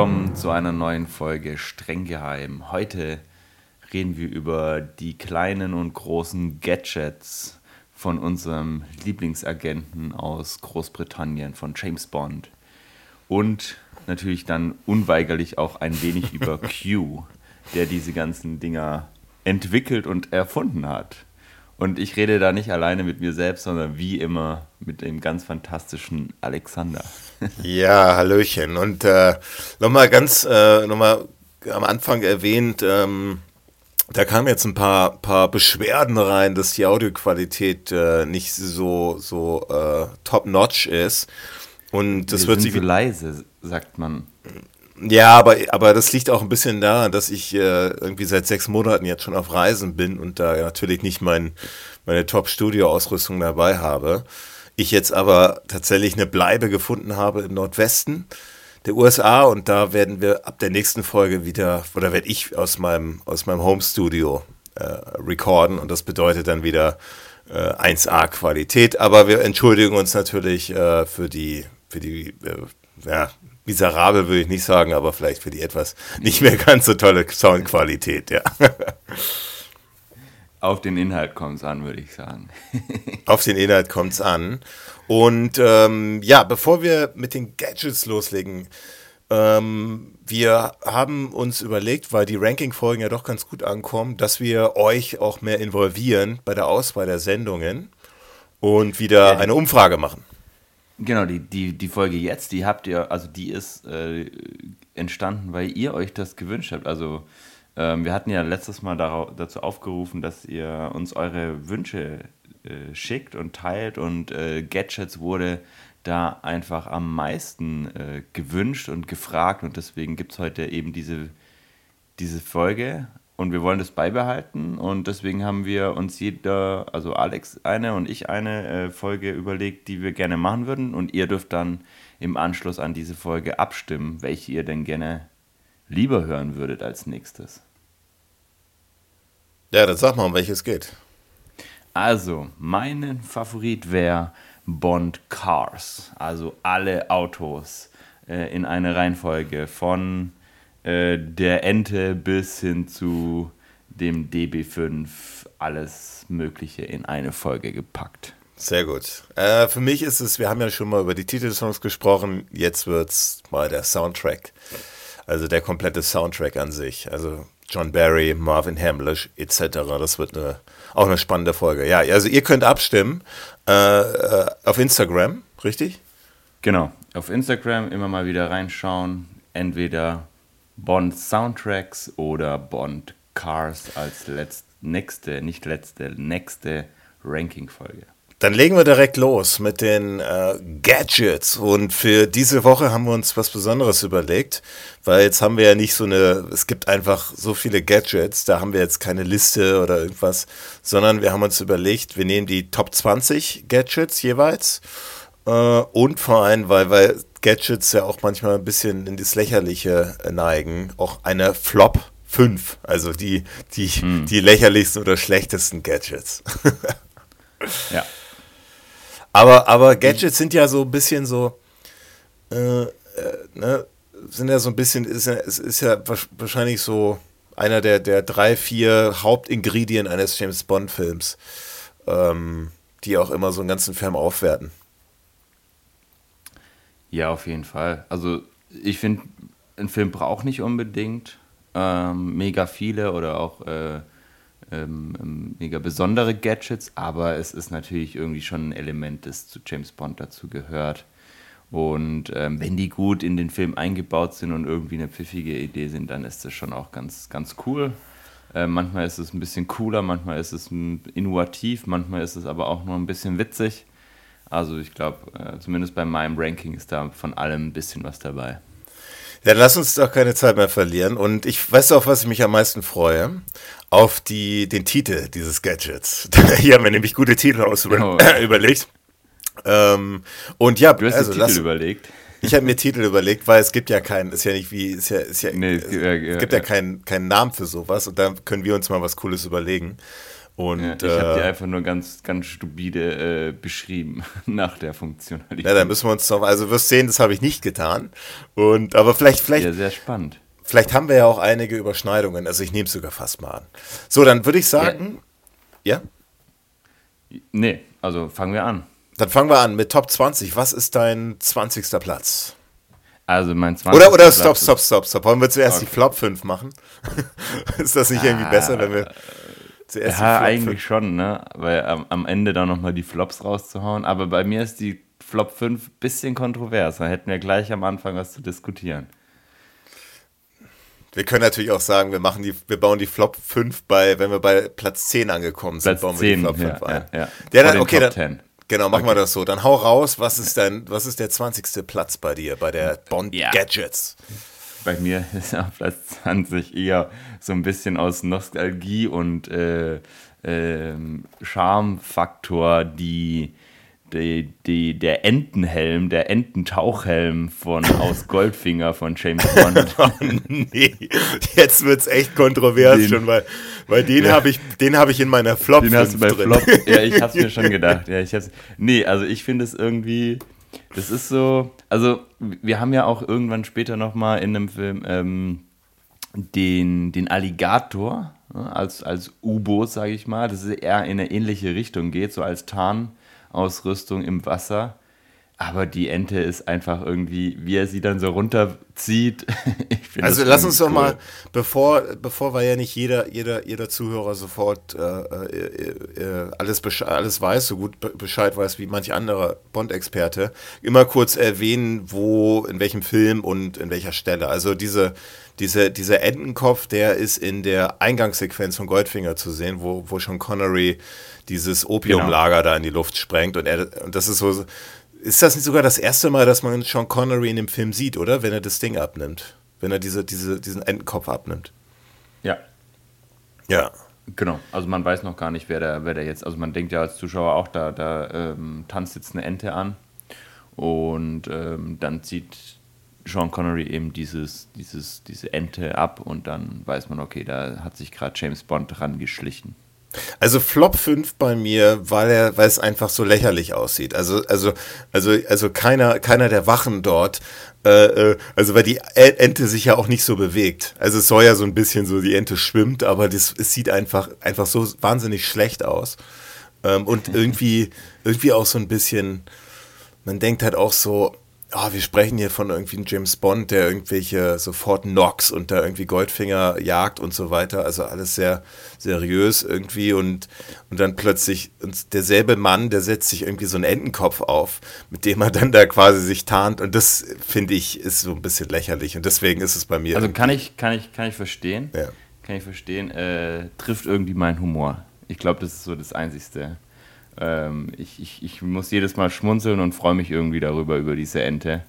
Willkommen zu einer neuen Folge Streng geheim. Heute reden wir über die kleinen und großen Gadgets von unserem Lieblingsagenten aus Großbritannien, von James Bond. Und natürlich dann unweigerlich auch ein wenig über Q, der diese ganzen Dinger entwickelt und erfunden hat. Und ich rede da nicht alleine mit mir selbst, sondern wie immer mit dem ganz fantastischen Alexander. Ja, Hallöchen. Und äh, nochmal ganz, äh, nochmal am Anfang erwähnt, ähm, da kamen jetzt ein paar, paar Beschwerden rein, dass die Audioqualität äh, nicht so, so äh, top-notch ist. Und das Wir wird sich so leise, sagt man. Ja, aber, aber das liegt auch ein bisschen daran, dass ich äh, irgendwie seit sechs Monaten jetzt schon auf Reisen bin und da natürlich nicht mein, meine Top-Studio-Ausrüstung dabei habe. Ich jetzt aber tatsächlich eine Bleibe gefunden habe im Nordwesten der USA und da werden wir ab der nächsten Folge wieder, oder werde ich aus meinem, aus meinem Home-Studio äh, recorden und das bedeutet dann wieder äh, 1A-Qualität, aber wir entschuldigen uns natürlich äh, für die, für die, äh, ja, miserabel würde ich nicht sagen, aber vielleicht für die etwas nicht mehr ganz so tolle Soundqualität, ja. Auf den Inhalt kommt es an, würde ich sagen. Auf den Inhalt kommt es an. Und ähm, ja, bevor wir mit den Gadgets loslegen, ähm, wir haben uns überlegt, weil die Ranking-Folgen ja doch ganz gut ankommen, dass wir euch auch mehr involvieren bei der Auswahl der Sendungen und wieder eine Umfrage machen. Genau, die, die, die Folge jetzt, die habt ihr, also die ist äh, entstanden, weil ihr euch das gewünscht habt. Also ähm, wir hatten ja letztes Mal darau- dazu aufgerufen, dass ihr uns eure Wünsche äh, schickt und teilt und äh, Gadgets wurde da einfach am meisten äh, gewünscht und gefragt und deswegen gibt es heute eben diese, diese Folge und wir wollen das beibehalten und deswegen haben wir uns jeder, also Alex eine und ich eine äh, Folge überlegt, die wir gerne machen würden und ihr dürft dann im Anschluss an diese Folge abstimmen, welche ihr denn gerne lieber hören würdet als nächstes. Ja, dann sag mal, um welches geht. Also, mein Favorit wäre Bond Cars, also alle Autos äh, in eine Reihenfolge von äh, der Ente bis hin zu dem DB5, alles Mögliche in eine Folge gepackt. Sehr gut. Äh, für mich ist es, wir haben ja schon mal über die Titelsongs gesprochen, jetzt wird's mal der Soundtrack. Also der komplette Soundtrack an sich. Also John Barry, Marvin Hamlish etc. Das wird eine, auch eine spannende Folge. Ja, also ihr könnt abstimmen äh, äh, auf Instagram, richtig? Genau, auf Instagram immer mal wieder reinschauen, entweder Bond Soundtracks oder Bond Cars als letzt, nächste, nicht letzte, nächste Ranking-Folge. Dann legen wir direkt los mit den äh, Gadgets. Und für diese Woche haben wir uns was Besonderes überlegt, weil jetzt haben wir ja nicht so eine, es gibt einfach so viele Gadgets, da haben wir jetzt keine Liste oder irgendwas, sondern wir haben uns überlegt, wir nehmen die Top 20 Gadgets jeweils. Äh, und vor allem, weil, weil Gadgets ja auch manchmal ein bisschen in das Lächerliche äh, neigen, auch eine Flop 5, also die, die, die lächerlichsten oder schlechtesten Gadgets. Ja, Aber, aber Gadgets sind ja so ein bisschen so, äh, äh, ne, sind ja so ein bisschen, ist ja, es ist ja wahrscheinlich so einer der, der drei, vier Hauptingredien eines James Bond-Films, ähm, die auch immer so einen ganzen Film aufwerten. Ja, auf jeden Fall. Also ich finde, ein Film braucht nicht unbedingt ähm, mega viele oder auch äh, ähm, ähm, mega besondere Gadgets, aber es ist natürlich irgendwie schon ein Element, das zu James Bond dazu gehört. Und ähm, wenn die gut in den Film eingebaut sind und irgendwie eine pfiffige Idee sind, dann ist das schon auch ganz, ganz cool. Äh, manchmal ist es ein bisschen cooler, manchmal ist es innovativ, manchmal ist es aber auch nur ein bisschen witzig. Also ich glaube, äh, zumindest bei meinem Ranking ist da von allem ein bisschen was dabei. Ja, lass uns doch keine Zeit mehr verlieren. Und ich weiß auf was ich mich am meisten freue. Auf die, den Titel dieses Gadgets. Hier haben wir nämlich gute Titel aus Oh. überlegt. Ähm, und ja, Du hast also Titel lass, überlegt. Ich habe mir Titel überlegt, weil es gibt ja keinen, ist ja nicht wie, ist ja, ist ja, Nee, es, ja, ja, es gibt ja, ja. keinen keinen Namen für sowas und da können wir uns mal was Cooles überlegen. Und, ja, ich äh, habe die einfach nur ganz, ganz stupide äh, beschrieben nach der Funktionalität. Ja, dann müssen wir uns noch, also wirst sehen, das habe ich nicht getan. Und, aber vielleicht, vielleicht. Ja, sehr spannend. Vielleicht haben wir ja auch einige Überschneidungen. Also ich nehme es sogar fast mal an. So, dann würde ich sagen, ja. ja? Nee, also fangen wir an. Dann fangen wir an mit Top 20. Was ist dein 20. Platz? Also mein 20. Oder, oder stopp, stopp, stopp, stopp. Wollen wir zuerst okay. die Flop 5 machen? ist das nicht irgendwie besser, wenn wir Zuerst ja, eigentlich schon, ne? Weil am, am Ende dann nochmal die Flops rauszuhauen. Aber bei mir ist die Flop 5 ein bisschen kontrovers. Da hätten wir gleich am Anfang was zu diskutieren. Wir können natürlich auch sagen, wir machen die, wir bauen die Flop 5 bei, wenn wir bei Platz 10 angekommen sind, Platz bauen wir die Flop 5 ja, ein. Ja, ja. ja dann, okay, dann, genau, machen okay. wir das so. Dann hau raus, was ist dein, was ist der 20. Platz bei dir, bei der Bond Gadgets? Bei mir ist auf Platz 20 eher so ein bisschen aus Nostalgie und äh, äh, Charmfaktor die, die, die, der Entenhelm, der Ententauchhelm von aus Goldfinger von James Bond. oh, nee, jetzt wird es echt kontrovers den, schon, weil, weil den ja. habe ich, hab ich in meiner Flop Den hast du bei drin. Flop, ja, ich habe mir schon gedacht. Ja, ich hab's, nee, also ich finde es irgendwie das ist so, also wir haben ja auch irgendwann später nochmal in einem Film ähm, den, den Alligator ne, als, als U-Boot, sage ich mal, das eher in eine ähnliche Richtung geht, so als Tarnausrüstung im Wasser. Aber die Ente ist einfach irgendwie, wie er sie dann so runterzieht. also lass uns cool. doch mal, bevor, bevor weil ja nicht jeder, jeder, jeder Zuhörer sofort äh, äh, äh alles, alles weiß, so gut Bescheid weiß wie manch anderer Bond-Experte, immer kurz erwähnen, wo, in welchem Film und in welcher Stelle. Also diese, diese, dieser Entenkopf, der ist in der Eingangssequenz von Goldfinger zu sehen, wo, wo schon Connery dieses Opiumlager genau. da in die Luft sprengt und er, und das ist so, ist das nicht sogar das erste Mal, dass man Sean Connery in dem Film sieht, oder? Wenn er das Ding abnimmt. Wenn er diese, diese, diesen Entenkopf abnimmt. Ja. Ja. Genau, also man weiß noch gar nicht, wer der, wer der jetzt, also man denkt ja als Zuschauer auch, da, da ähm, tanzt jetzt eine Ente an und ähm, dann zieht Sean Connery eben dieses, dieses, diese Ente ab und dann weiß man, okay, da hat sich gerade James Bond dran geschlichen. Also Flop 5 bei mir, weil er, weil es einfach so lächerlich aussieht. Also, also, also, also keiner, keiner der Wachen dort, äh, äh also weil die Ente sich ja auch nicht so bewegt. Also es soll ja so ein bisschen so, die Ente schwimmt, aber das, es sieht einfach, einfach so wahnsinnig schlecht aus. Ähm, und irgendwie, irgendwie auch so ein bisschen, man denkt halt auch so, oh, wir sprechen hier von irgendwie einem James Bond, der irgendwelche sofort Knox und da irgendwie Goldfinger jagt und so weiter. Also alles sehr seriös irgendwie und, und dann plötzlich und derselbe Mann, der setzt sich irgendwie so einen Entenkopf auf, mit dem er dann da quasi sich tarnt und das finde ich ist so ein bisschen lächerlich und deswegen ist es bei mir. Also kann ich, kann ich, kann ich verstehen. Ja. Kann ich verstehen. Äh, trifft irgendwie meinen Humor. Ich glaube, das ist so das Einzigste ähm, ich, ich, ich muss jedes Mal schmunzeln und freue mich irgendwie darüber, über diese Ente.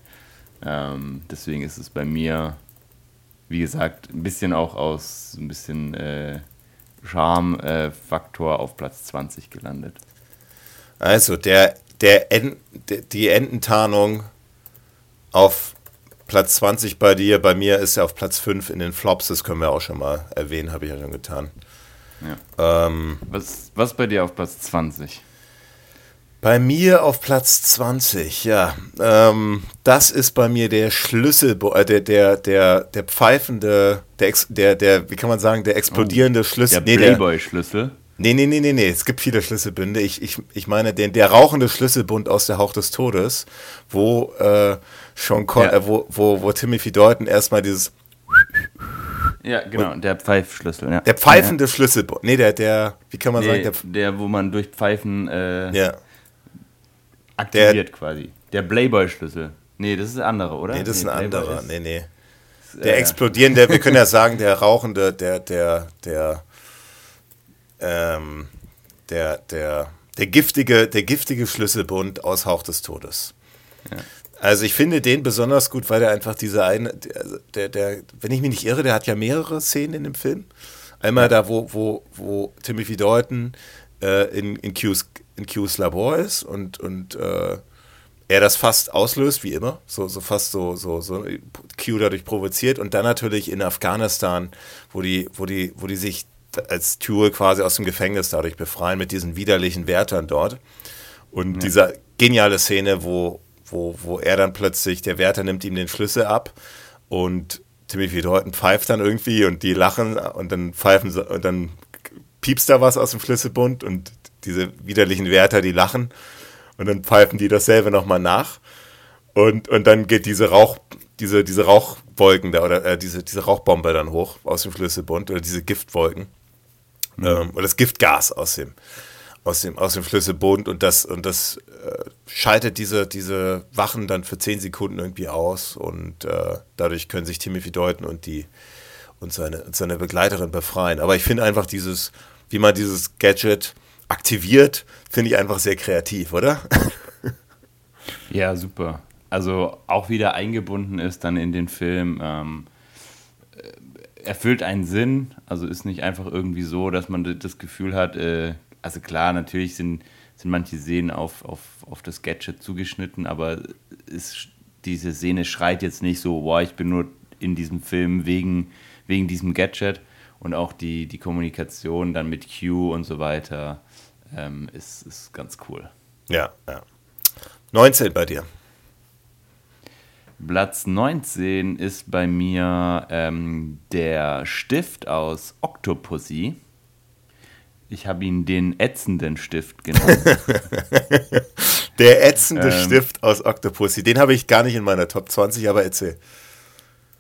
Ähm, deswegen ist es bei mir, wie gesagt, ein bisschen auch aus ein bisschen äh, Charme-Faktor auf Platz 20 gelandet. Also der, der en, die Ententarnung auf Platz 20 bei dir, bei mir ist er auf Platz 5 in den Flops, das können wir auch schon mal erwähnen, habe ich ja schon getan. Ja. Ähm, was, was bei dir auf Platz 20? Bei mir auf Platz 20, ja. Ähm, das ist bei mir der Schlüssel, äh, der, der, der, der pfeifende, der, der, der, wie kann man sagen, der explodierende oh, Schlüssel. Der Playboy-Schlüssel. Nee, nee, nee, nee, nee, es gibt viele Schlüsselbünde. Ich, ich, ich meine den, der rauchende Schlüsselbund aus der Hauch des Todes, wo äh, schon ja. äh, wo, wo, wo Timothy Dalton erstmal dieses ja, genau, der Pfeifschlüssel, ja. Der pfeifende ja. Schlüsselbund. Nee, der, der, wie kann man nee, sagen, der, der, wo man durch Pfeifen äh, ja aktiviert der, quasi. Der Playboy-Schlüssel. Nee, das ist ein anderer, oder? Nee, das ist ein anderer. Ist, nee, nee. Der äh, explodierende, wir können ja sagen, der rauchende, der, der, der, ähm, der, der, der giftige, der giftige Schlüsselbund aus Hauch des Todes. Ja. Also ich finde den besonders gut, weil er einfach diese eine, der, der, wenn ich mich nicht irre, der hat ja mehrere Szenen in dem Film. Einmal da, wo, wo, wo Timothy Dalton äh, in, in Q's in Q's Labor ist und, und äh, er das fast auslöst, wie immer, so, so fast so, so, so Q dadurch provoziert und dann natürlich in Afghanistan, wo die, wo die, wo die sich als Tour quasi aus dem Gefängnis dadurch befreien mit diesen widerlichen Wärtern dort. Und ja. dieser geniale Szene, wo, wo, wo er dann plötzlich, der Wärter nimmt ihm den Schlüssel ab und Timothy Dalton pfeift dann irgendwie und die lachen und dann pfeifen und dann piepst da was aus dem Schlüsselbund und diese widerlichen Wärter, die lachen und dann pfeifen die dasselbe nochmal nach und, und dann geht diese Rauch, diese, diese Rauchwolken da oder äh, diese, diese Rauchbombe dann hoch aus dem Schlüsselbund oder diese Giftwolken mhm. ähm, oder das Giftgas aus dem, aus dem, aus dem Schlüsselbund und das, und das äh, schaltet diese, diese Wachen dann für zehn Sekunden irgendwie aus und äh, dadurch können sich Timothy Deuten und die und seine, und seine Begleiterin befreien. Aber ich finde einfach dieses, wie man dieses Gadget aktiviert, finde ich einfach sehr kreativ, oder? ja, super. Also auch wieder eingebunden ist dann in den Film. Ähm, äh, erfüllt einen Sinn, also ist nicht einfach irgendwie so, dass man das Gefühl hat, äh, also klar, natürlich sind, sind manche Szenen auf, auf, auf das Gadget zugeschnitten, aber ist, diese Szene schreit jetzt nicht so, boah, ich bin nur in diesem Film wegen, wegen diesem Gadget und auch die, die Kommunikation dann mit Q und so weiter ähm, ist, ist ganz cool. Ja, ja. 19 bei dir. Platz 19 ist bei mir ähm, der Stift aus Octopussy. Ich habe ihn den ätzenden Stift genannt. der ätzende ähm, Stift aus Octopussy. Den habe ich gar nicht in meiner Top 20, aber erzähl.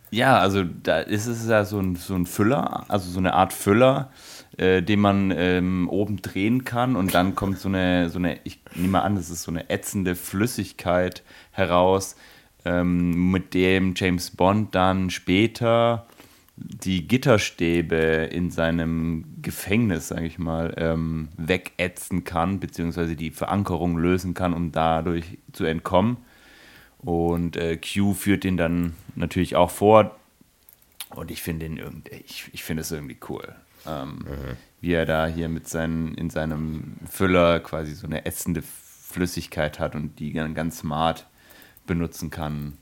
Ja, also da ist es ja so ein, so ein Füller, also so eine Art Füller, äh, den man ähm, oben drehen kann und dann kommt so eine, so eine, ich nehme an, das ist so eine ätzende Flüssigkeit heraus, ähm, mit dem James Bond dann später die Gitterstäbe in seinem Gefängnis, sage ich mal, ähm, wegätzen kann, beziehungsweise die Verankerung lösen kann, um dadurch zu entkommen. Und äh, Q führt den dann natürlich auch vor. Und ich finde ich, ich finde es irgendwie cool. Ähm, mhm. Wie er da hier mit seinen, in seinem Füller quasi so eine ätzende Flüssigkeit hat und die dann ganz smart benutzen kann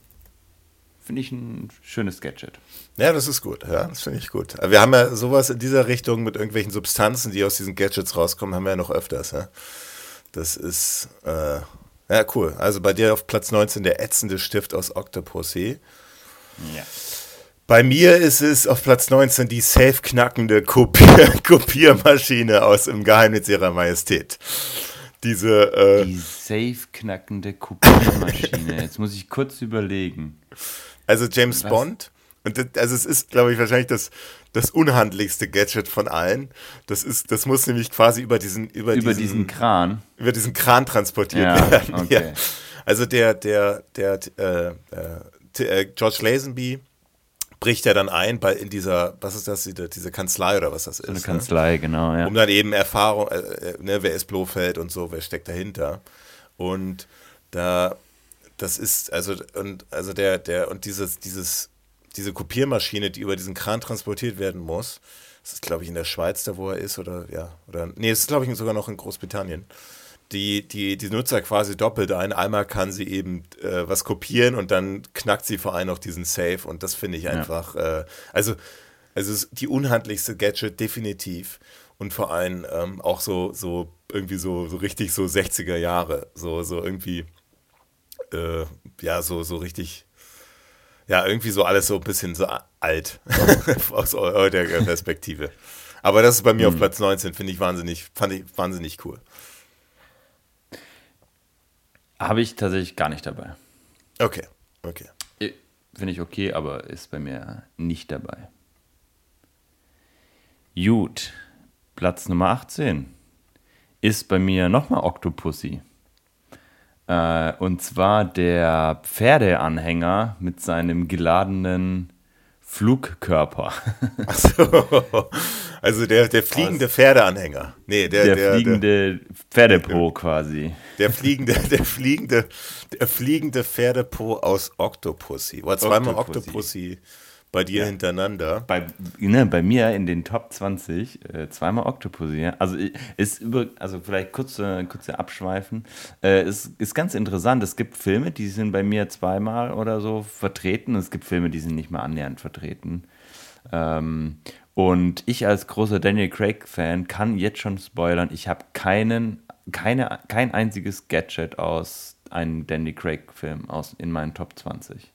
finde ich ein schönes Gadget. Ja, das ist gut. Ja, das finde ich gut. Wir haben ja sowas in dieser Richtung mit irgendwelchen Substanzen, die aus diesen Gadgets rauskommen, haben wir ja noch öfters. Ja? Das ist, äh, ja, cool. Also bei dir auf Platz 19 der ätzende Stift aus Octopussy. Ja. Bei mir ist es auf Platz 19 die safe-knackende Kopier Kopiermaschine aus Im Geheimnis ihrer Majestät. Diese, äh die safe-knackende Kopiermaschine. Jetzt muss ich kurz überlegen. Also James Was? Bond. Und das, also es ist, glaube ich, wahrscheinlich das, das unhandlichste Gadget von allen. Das ist, das muss nämlich quasi über diesen, über, über diesen, diesen Kran. Über diesen Kran transportiert ja, werden. Okay. Ja. Also der, der, der, äh, äh, äh, George Lazenby bricht ja dann ein bei in dieser, was ist das, diese, Kanzlei oder was das so ist. Eine ne? Kanzlei, ne? genau, ja. Um dann eben Erfahrung, äh, äh, ne, wer ist Blofeld und so, wer steckt dahinter. Und da das ist, also, und, also der, der, und dieses, dieses, diese Kopiermaschine, die über diesen Kran transportiert werden muss, das ist, glaube ich, in der Schweiz, da wo er ist, oder, ja, oder, nee, das ist, glaube ich, sogar noch in Großbritannien. Die, die, die Nutzer quasi doppelt ein. Einmal kann sie eben äh, was kopieren und dann knackt sie vor allem noch diesen Safe und das finde ich einfach, ja. äh, also, also die unhandlichste Gadget definitiv und vor allem ähm, auch so, so irgendwie so, so richtig so 60er Jahre, so, so irgendwie äh, ja, so, so richtig, ja, irgendwie so alles so ein bisschen so alt aus heutiger Perspektive. Aber das ist bei mir auf Platz 19, finde ich wahnsinnig, fand ich wahnsinnig cool. Habe ich tatsächlich gar nicht dabei. Okay, okay. Finde ich okay, aber ist bei mir nicht dabei. Gut, Platz Nummer 18 ist bei mir nochmal Octopussy. Äh, und zwar der Pferdeanhänger mit seinem geladenen Flugkörper. Achso, also der, der fliegende Was? Pferdeanhänger. Nee, der, der, der fliegende der, Pferdepo quasi. Der fliegende, der fliegende, der fliegende Pferdepo aus Octopussy. War zweimal Octopussy. Octopussy bei dir ja. hintereinander. Bei, ne, bei mir in den Top 20 äh, zweimal Octopussy. Also ist über, also vielleicht kurze, kurze Abschweifen. Äh, ist, ist ganz interessant. Es gibt Filme, die sind bei mir zweimal oder so vertreten. Es gibt Filme, die sind nicht mal annähernd vertreten. Ähm, Und ich als großer Daniel Craig-Fan kann jetzt schon spoilern, ich habe keinen, keine, kein einziges Gadget aus einem Daniel Craig-Film in meinen Top 20.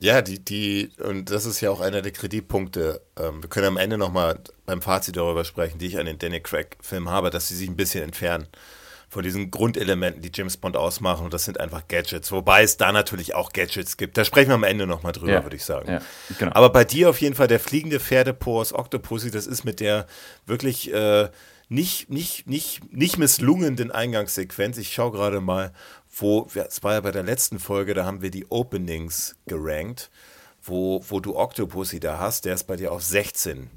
Ja, die, die, und das ist ja auch einer der Kreditpunkte. Ähm, wir können am Ende nochmal beim Fazit darüber sprechen, die ich an den Danny Craig-Film habe, dass sie sich ein bisschen entfernen von diesen Grundelementen, die James Bond ausmachen. Und das sind einfach Gadgets. Wobei es da natürlich auch Gadgets gibt. Da sprechen wir am Ende nochmal drüber, ja, würde ich sagen. Ja, genau. Aber bei dir auf jeden Fall der fliegende Pferdepo aus Octopussy, das ist mit der wirklich äh, nicht, nicht, nicht, nicht misslungenen Eingangssequenz. Ich schaue gerade mal wo, es war ja bei der letzten Folge, da haben wir die Openings gerankt, wo, wo du Octopussy da hast, der ist bei dir auf 16.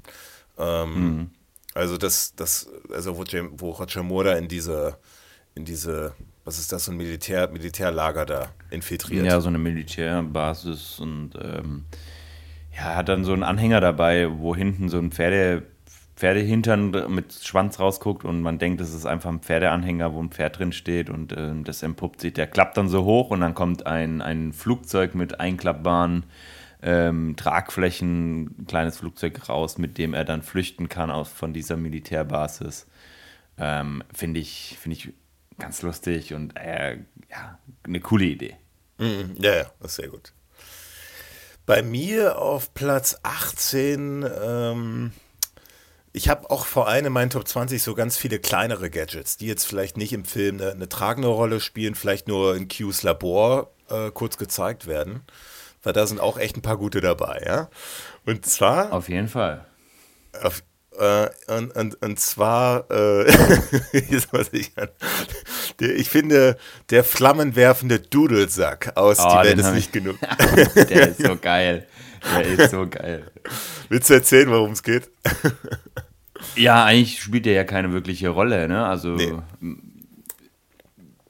Ähm, mhm. Also das, das, also wo, James, wo Roger Moore da in diese, in diese, was ist das, so ein Militär, Militärlager da infiltriert. Ja, so eine Militärbasis und ähm, ja, hat dann so einen Anhänger dabei, wo hinten so ein Pferde, Pferdehintern mit Schwanz rausguckt und man denkt, es ist einfach ein Pferdeanhänger, wo ein Pferd drin steht und äh, das entpuppt sich. Der klappt dann so hoch und dann kommt ein, ein Flugzeug mit einklappbaren ähm, Tragflächen, ein kleines Flugzeug raus, mit dem er dann flüchten kann aus, von dieser Militärbasis. Ähm, Finde ich, find ich ganz lustig und äh, ja, eine coole Idee. Mhm, ja, ja, das ist sehr gut. Bei mir auf Platz 18 ähm, ich habe auch vor allem in meinen Top 20 so ganz viele kleinere Gadgets, die jetzt vielleicht nicht im Film eine, eine tragende Rolle spielen, vielleicht nur in Q's Labor äh, kurz gezeigt werden. Weil da sind auch echt ein paar gute dabei, ja. Und zwar. Auf jeden Fall. Auf, äh, und, und, und zwar, äh, ich, der, ich finde, der flammenwerfende Dudelsack aus oh, Die Welt ist nicht genug. der ist so geil. Der ist so geil. Willst du erzählen, worum es geht? ja, eigentlich spielt der ja keine wirkliche Rolle, ne? Also nee.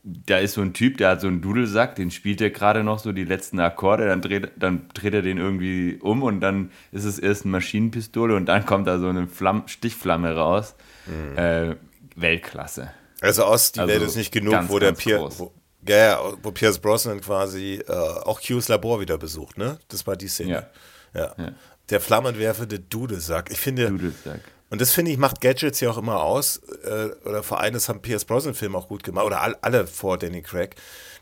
da ist so ein Typ, der hat so einen Dudelsack, den spielt er gerade noch so die letzten Akkorde, dann dreht, dann dreht er den irgendwie um und dann ist es erst eine Maschinenpistole und dann kommt da so eine Flamm Stichflamme raus. Mhm. Äh, Weltklasse. Also aus Die also Welt ist nicht genug, ganz, wo der Pier, wo, ja, ja, wo Pierce Brosnan quasi äh, auch Q's Labor wieder besucht, ne? Das war die Szene. Ja. ja. Der flammenwerfende Dudelsack. Ich finde. Dudelsack. Und das finde ich, macht Gadgets ja auch immer aus. Äh, oder vor allem, das haben Pierce Brosnan-Filme auch gut gemacht. Oder all, alle vor Danny Craig.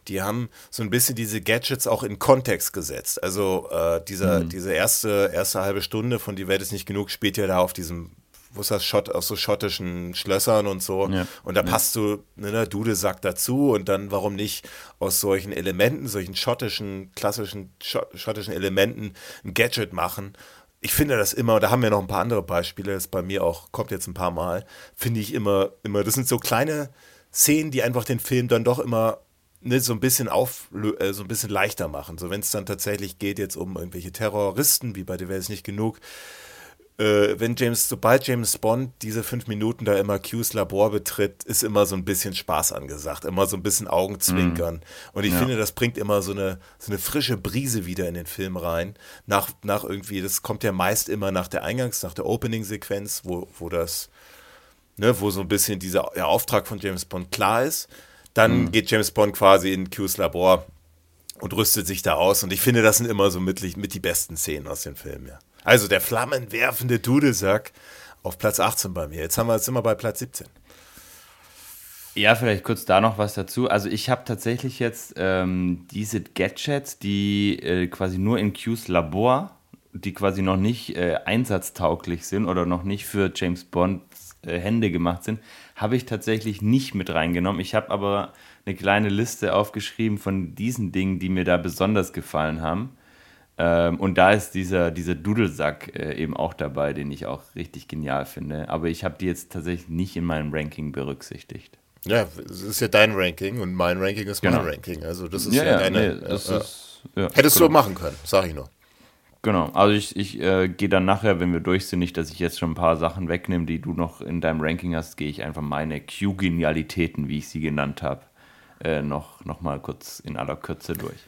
Die haben so ein bisschen diese Gadgets auch in Kontext gesetzt. Also äh, dieser, mhm. diese erste, erste halbe Stunde von Die Welt ist nicht genug spielt ja da auf diesem wo ist das Schott, aus so schottischen Schlössern und so. Ja. Und da ja. passt so ne, Dudelsack dazu und dann warum nicht aus solchen Elementen, solchen schottischen, klassischen schottischen Elementen ein Gadget machen. Ich finde das immer, da haben wir noch ein paar andere Beispiele, das bei mir auch, kommt jetzt ein paar Mal, finde ich immer, immer, das sind so kleine Szenen, die einfach den Film dann doch immer ne, so ein bisschen auf, äh, so ein bisschen leichter machen. So wenn es dann tatsächlich geht jetzt um irgendwelche Terroristen, wie bei dir wäre es nicht genug, wenn James, sobald James Bond diese fünf Minuten da immer Q's Labor betritt, ist immer so ein bisschen Spaß angesagt, immer so ein bisschen Augenzwinkern. Mhm. Und ich ja. finde, das bringt immer so eine, so eine frische Brise wieder in den Film rein. Nach, nach irgendwie, das kommt ja meist immer nach der Eingangs-, nach der Opening-Sequenz, wo, wo das, ne, wo so ein bisschen dieser der Auftrag von James Bond klar ist. Dann mhm. geht James Bond quasi in Q's Labor und rüstet sich da aus. Und ich finde, das sind immer so mit, mit die besten Szenen aus dem Film, ja. Also der flammenwerfende Dudelsack auf Platz 18 bei mir. Jetzt haben wir, jetzt sind wir bei Platz 17. Ja, vielleicht kurz da noch was dazu. Also ich habe tatsächlich jetzt ähm, diese Gadgets, die äh, quasi nur in Q's Labor, die quasi noch nicht äh, einsatztauglich sind oder noch nicht für James Bonds äh, Hände gemacht sind, habe ich tatsächlich nicht mit reingenommen. Ich habe aber eine kleine Liste aufgeschrieben von diesen Dingen, die mir da besonders gefallen haben. Ähm, und da ist dieser, dieser Dudelsack äh, eben auch dabei, den ich auch richtig genial finde. Aber ich habe die jetzt tatsächlich nicht in meinem Ranking berücksichtigt. Ja, es ist ja dein Ranking und mein Ranking ist genau. mein Ranking. Also das ist ja, ja, ja Nee, das äh, ist, ja, Hättest genau. du machen können, sag ich nur. Genau, also ich, ich äh, gehe dann nachher, wenn wir durch sind, nicht, dass ich jetzt schon ein paar Sachen wegnehme, die du noch in deinem Ranking hast, gehe ich einfach meine Q-Genialitäten, wie ich sie genannt habe, äh, noch, noch mal kurz in aller Kürze durch.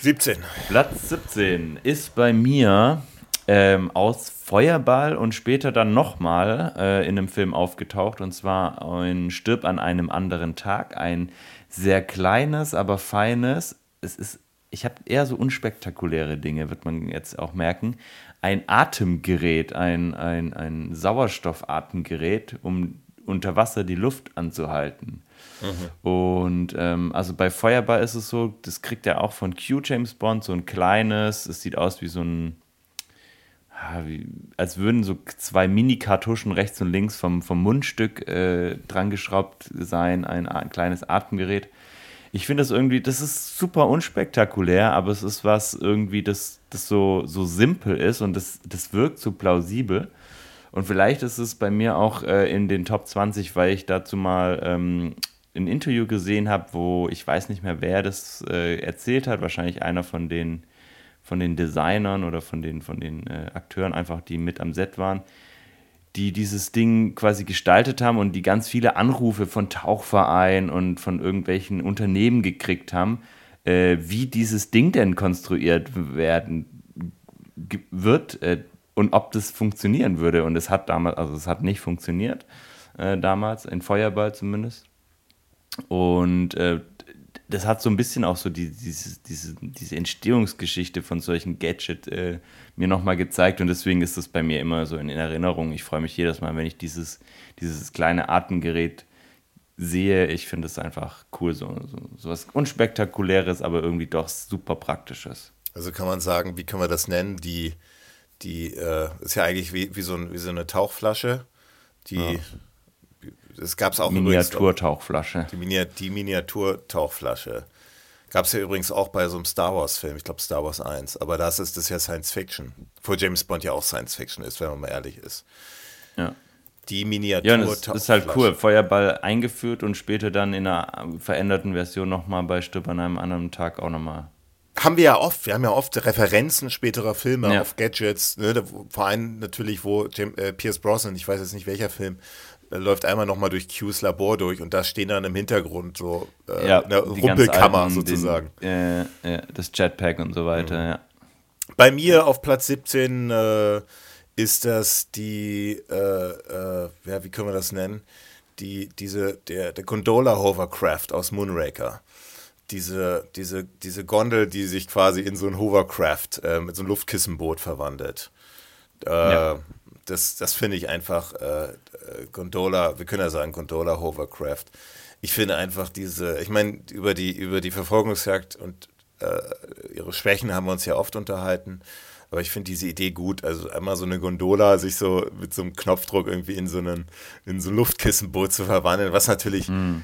17. Platz 17 ist bei mir ähm, aus Feuerball und später dann nochmal äh, in einem Film aufgetaucht und zwar in Stirb an einem anderen Tag. Ein sehr kleines, aber feines. Es ist ich habe eher so unspektakuläre Dinge, wird man jetzt auch merken. Ein Atemgerät, ein, ein, ein Sauerstoffatemgerät, um unter Wasser die Luft anzuhalten. Mhm. Und ähm, also bei Feuerball ist es so, das kriegt er auch von Q James Bond, so ein kleines, es sieht aus wie so ein, wie, als würden so zwei Mini-Kartuschen rechts und links vom, vom Mundstück äh, dran geschraubt sein, ein, ein kleines Atemgerät. Ich finde das irgendwie, das ist super unspektakulär, aber es ist was irgendwie, das, das so, so simpel ist und das, das wirkt so plausibel. Und vielleicht ist es bei mir auch äh, in den Top 20, weil ich dazu mal ähm, ein Interview gesehen habe, wo ich weiß nicht mehr, wer das äh, erzählt hat, wahrscheinlich einer von den, von den Designern oder von den, von den äh, Akteuren einfach, die mit am Set waren, die dieses Ding quasi gestaltet haben und die ganz viele Anrufe von Tauchvereinen und von irgendwelchen Unternehmen gekriegt haben, äh, wie dieses Ding denn konstruiert werden wird äh, und ob das funktionieren würde. Und es hat damals, also es hat nicht funktioniert, äh, damals, in Feuerball zumindest. Und äh, das hat so ein bisschen auch so die, diese, diese, diese Entstehungsgeschichte von solchen Gadgets äh, mir nochmal gezeigt und deswegen ist das bei mir immer so in, in Erinnerung. Ich freue mich jedes Mal, wenn ich dieses, dieses kleine Atemgerät sehe. Ich finde es einfach cool, so, so, so was Unspektakuläres, aber irgendwie doch super Praktisches. Also kann man sagen, wie können wir das nennen? Die, die äh, ist ja eigentlich wie, wie, so, ein, wie so eine Tauchflasche, die. Ja das gab es auch Miniaturtauchflasche. Die, Mini die Miniaturtauchflasche. Gab es ja übrigens auch bei so einem Star Wars-Film, ich glaube Star Wars 1. Aber das ist das ja Science Fiction. Wo James Bond ja auch Science Fiction ist, wenn man mal ehrlich ist. Ja. Die Miniatur. Ja, das, das ist halt cool. Feuerball eingeführt und später dann in einer veränderten Version nochmal bei Stipp an einem anderen Tag auch nochmal haben wir ja oft, wir haben ja oft Referenzen späterer Filme ja. auf Gadgets, ne, vor allem natürlich, wo James, äh, Pierce Brosnan, ich weiß jetzt nicht welcher Film, läuft einmal nochmal durch Q's Labor durch und da stehen dann im Hintergrund so äh, ja, eine Rumpelkammer alten, sozusagen. Den, äh, äh, das Jetpack und so weiter, mhm. ja. Bei mir auf Platz 17 äh, ist das die, äh, äh, ja, wie können wir das nennen? Die, diese, der, der Gondola Hovercraft aus Moonraker. Diese, diese, diese Gondel, die sich quasi in so ein Hovercraft mit so einem Luftkissenboot verwandelt. Ja das, das finde ich einfach äh, Gondola, wir können ja sagen Gondola Hovercraft. Ich finde einfach diese, ich meine, über die, über die Verfolgungsjagd und äh, ihre Schwächen haben wir uns ja oft unterhalten. Aber ich finde diese Idee gut. Also einmal so eine Gondola, sich so mit so einem Knopfdruck irgendwie in so, einen, in so ein Luftkissenboot zu verwandeln, was natürlich mm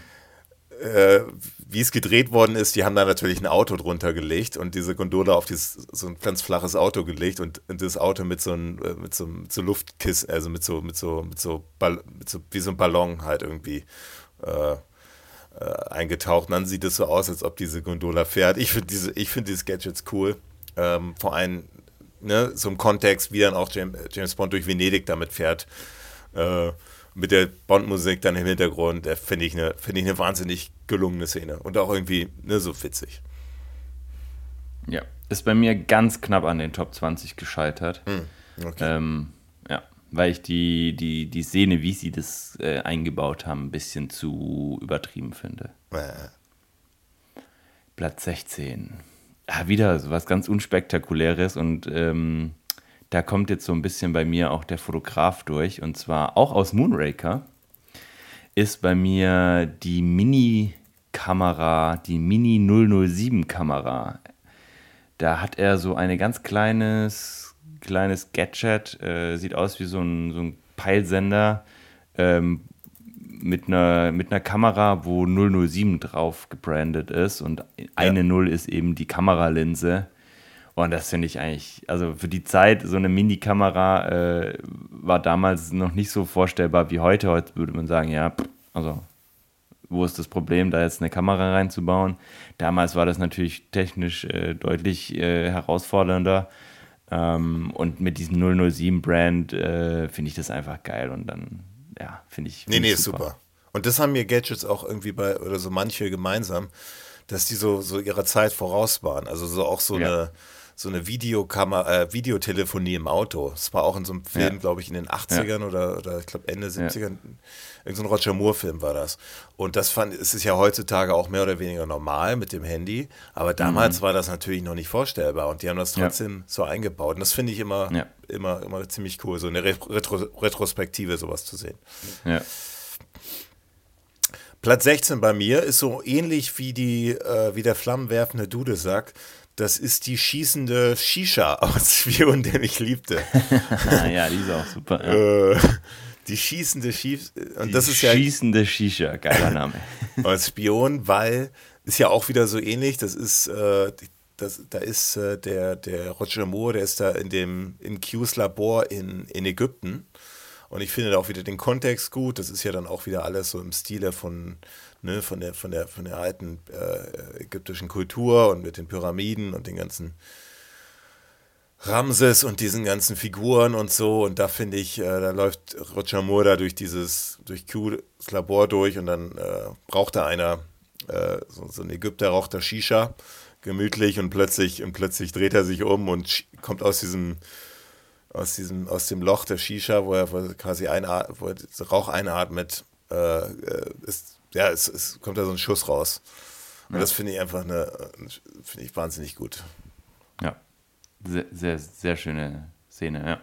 äh, wie es gedreht worden ist, die haben da natürlich ein Auto drunter gelegt und diese Gondola auf dieses, so ein ganz flaches Auto gelegt und, und das Auto mit so einem äh, mit so, mit so Luftkissen, also mit so, mit so, mit so, mit so wie so ein Ballon halt irgendwie äh, äh, eingetaucht. Und dann sieht es so aus, als ob diese Gondola fährt. Ich finde diese, ich diese Gadgets cool. Ähm, vor allem, ne, so im Kontext, wie dann auch James, James Bond durch Venedig damit fährt. Äh, mit der Bond-Musik dann im Hintergrund, finde ich, eine, find ich eine wahnsinnig gelungene Szene und auch irgendwie ne, so witzig. Ja, ist bei mir ganz knapp an den Top 20 gescheitert. Hm, okay. Ähm, ja, weil ich die, die, die Szene, wie sie das äh, eingebaut haben, ein bisschen zu übertrieben finde. Äh. Platz 16. Ja, wieder so was ganz Unspektakuläres und ähm, da kommt jetzt so ein bisschen bei mir auch der Fotograf durch und zwar auch aus Moonraker ist bei mir die Mini-Kamera, die Mini 007-Kamera. Da hat er so ein ganz kleines, kleines Gadget, äh, sieht aus wie so ein, so ein Peilsender ähm, mit, einer, mit einer Kamera, wo 007 drauf gebrandet ist und eine ja. Null ist eben die Kameralinse. Und das finde ich eigentlich, also für die Zeit, so eine Mini-Kamera äh, war damals noch nicht so vorstellbar wie heute. Heute würde man sagen, ja, also wo ist das Problem, da jetzt eine Kamera reinzubauen? Damals war das natürlich technisch äh, deutlich äh, herausfordernder. Ähm, und mit diesem 007-Brand äh, finde ich das einfach geil und dann, ja, finde ich. Find nee, nee, ist super. super. Und das haben mir Gadgets auch irgendwie bei, oder so manche gemeinsam, dass die so, so ihrer Zeit voraus waren. Also so auch so ja. eine so eine Videokamera, äh, Videotelefonie im Auto. Das war auch in so einem Film, Ja. glaube ich, in den 80ern oder, oder ich glaube Ende 70ern. Irgend so ein Roger Moore-Film war das. Und das fand, es ist ja heutzutage auch mehr oder weniger normal mit dem Handy, aber damals war das natürlich noch nicht vorstellbar und die haben das Mhm. Ja. trotzdem so eingebaut. Und das finde ich immer, Ja. immer, immer ziemlich cool, so eine Retro Retrospektive sowas zu sehen. Ja. Platz 16 bei mir ist so ähnlich wie die, äh, wie der flammenwerfende Dudelsack. Das ist die schießende Shisha aus Spion, der mich liebte. Ah, ja, die ist auch super. Ja. äh, die schießende Shisha. Und Die das ist ja Schießende Shisha, geiler Name. als Spion, weil ist ja auch wieder so ähnlich. Das ist, äh, das, da ist äh, der, der Roger Moore, der ist da in dem in Q's Labor in, in Ägypten. Und ich finde da auch wieder den Kontext gut. Das ist ja dann auch wieder alles so im Stile von, ne, von, der, von, der, von der alten äh, ägyptischen Kultur und mit den Pyramiden und den ganzen Ramses und diesen ganzen Figuren und so. Und da finde ich, äh, da läuft Roger Moore da durch dieses, durch Q's Labor durch und dann äh, braucht da einer, äh, so, so ein Ägypter raucht da Shisha, gemütlich und plötzlich, und plötzlich dreht er sich um und kommt aus diesem, aus diesem, aus dem Loch der Shisha, wo er, wo er quasi einat, wo er Rauch einatmet, äh, äh, ist, ja, es, es kommt da so ein Schuss raus. Und das finde ich einfach eine, finde ich wahnsinnig gut. Ja. Sehr, sehr, sehr schöne Szene, ja.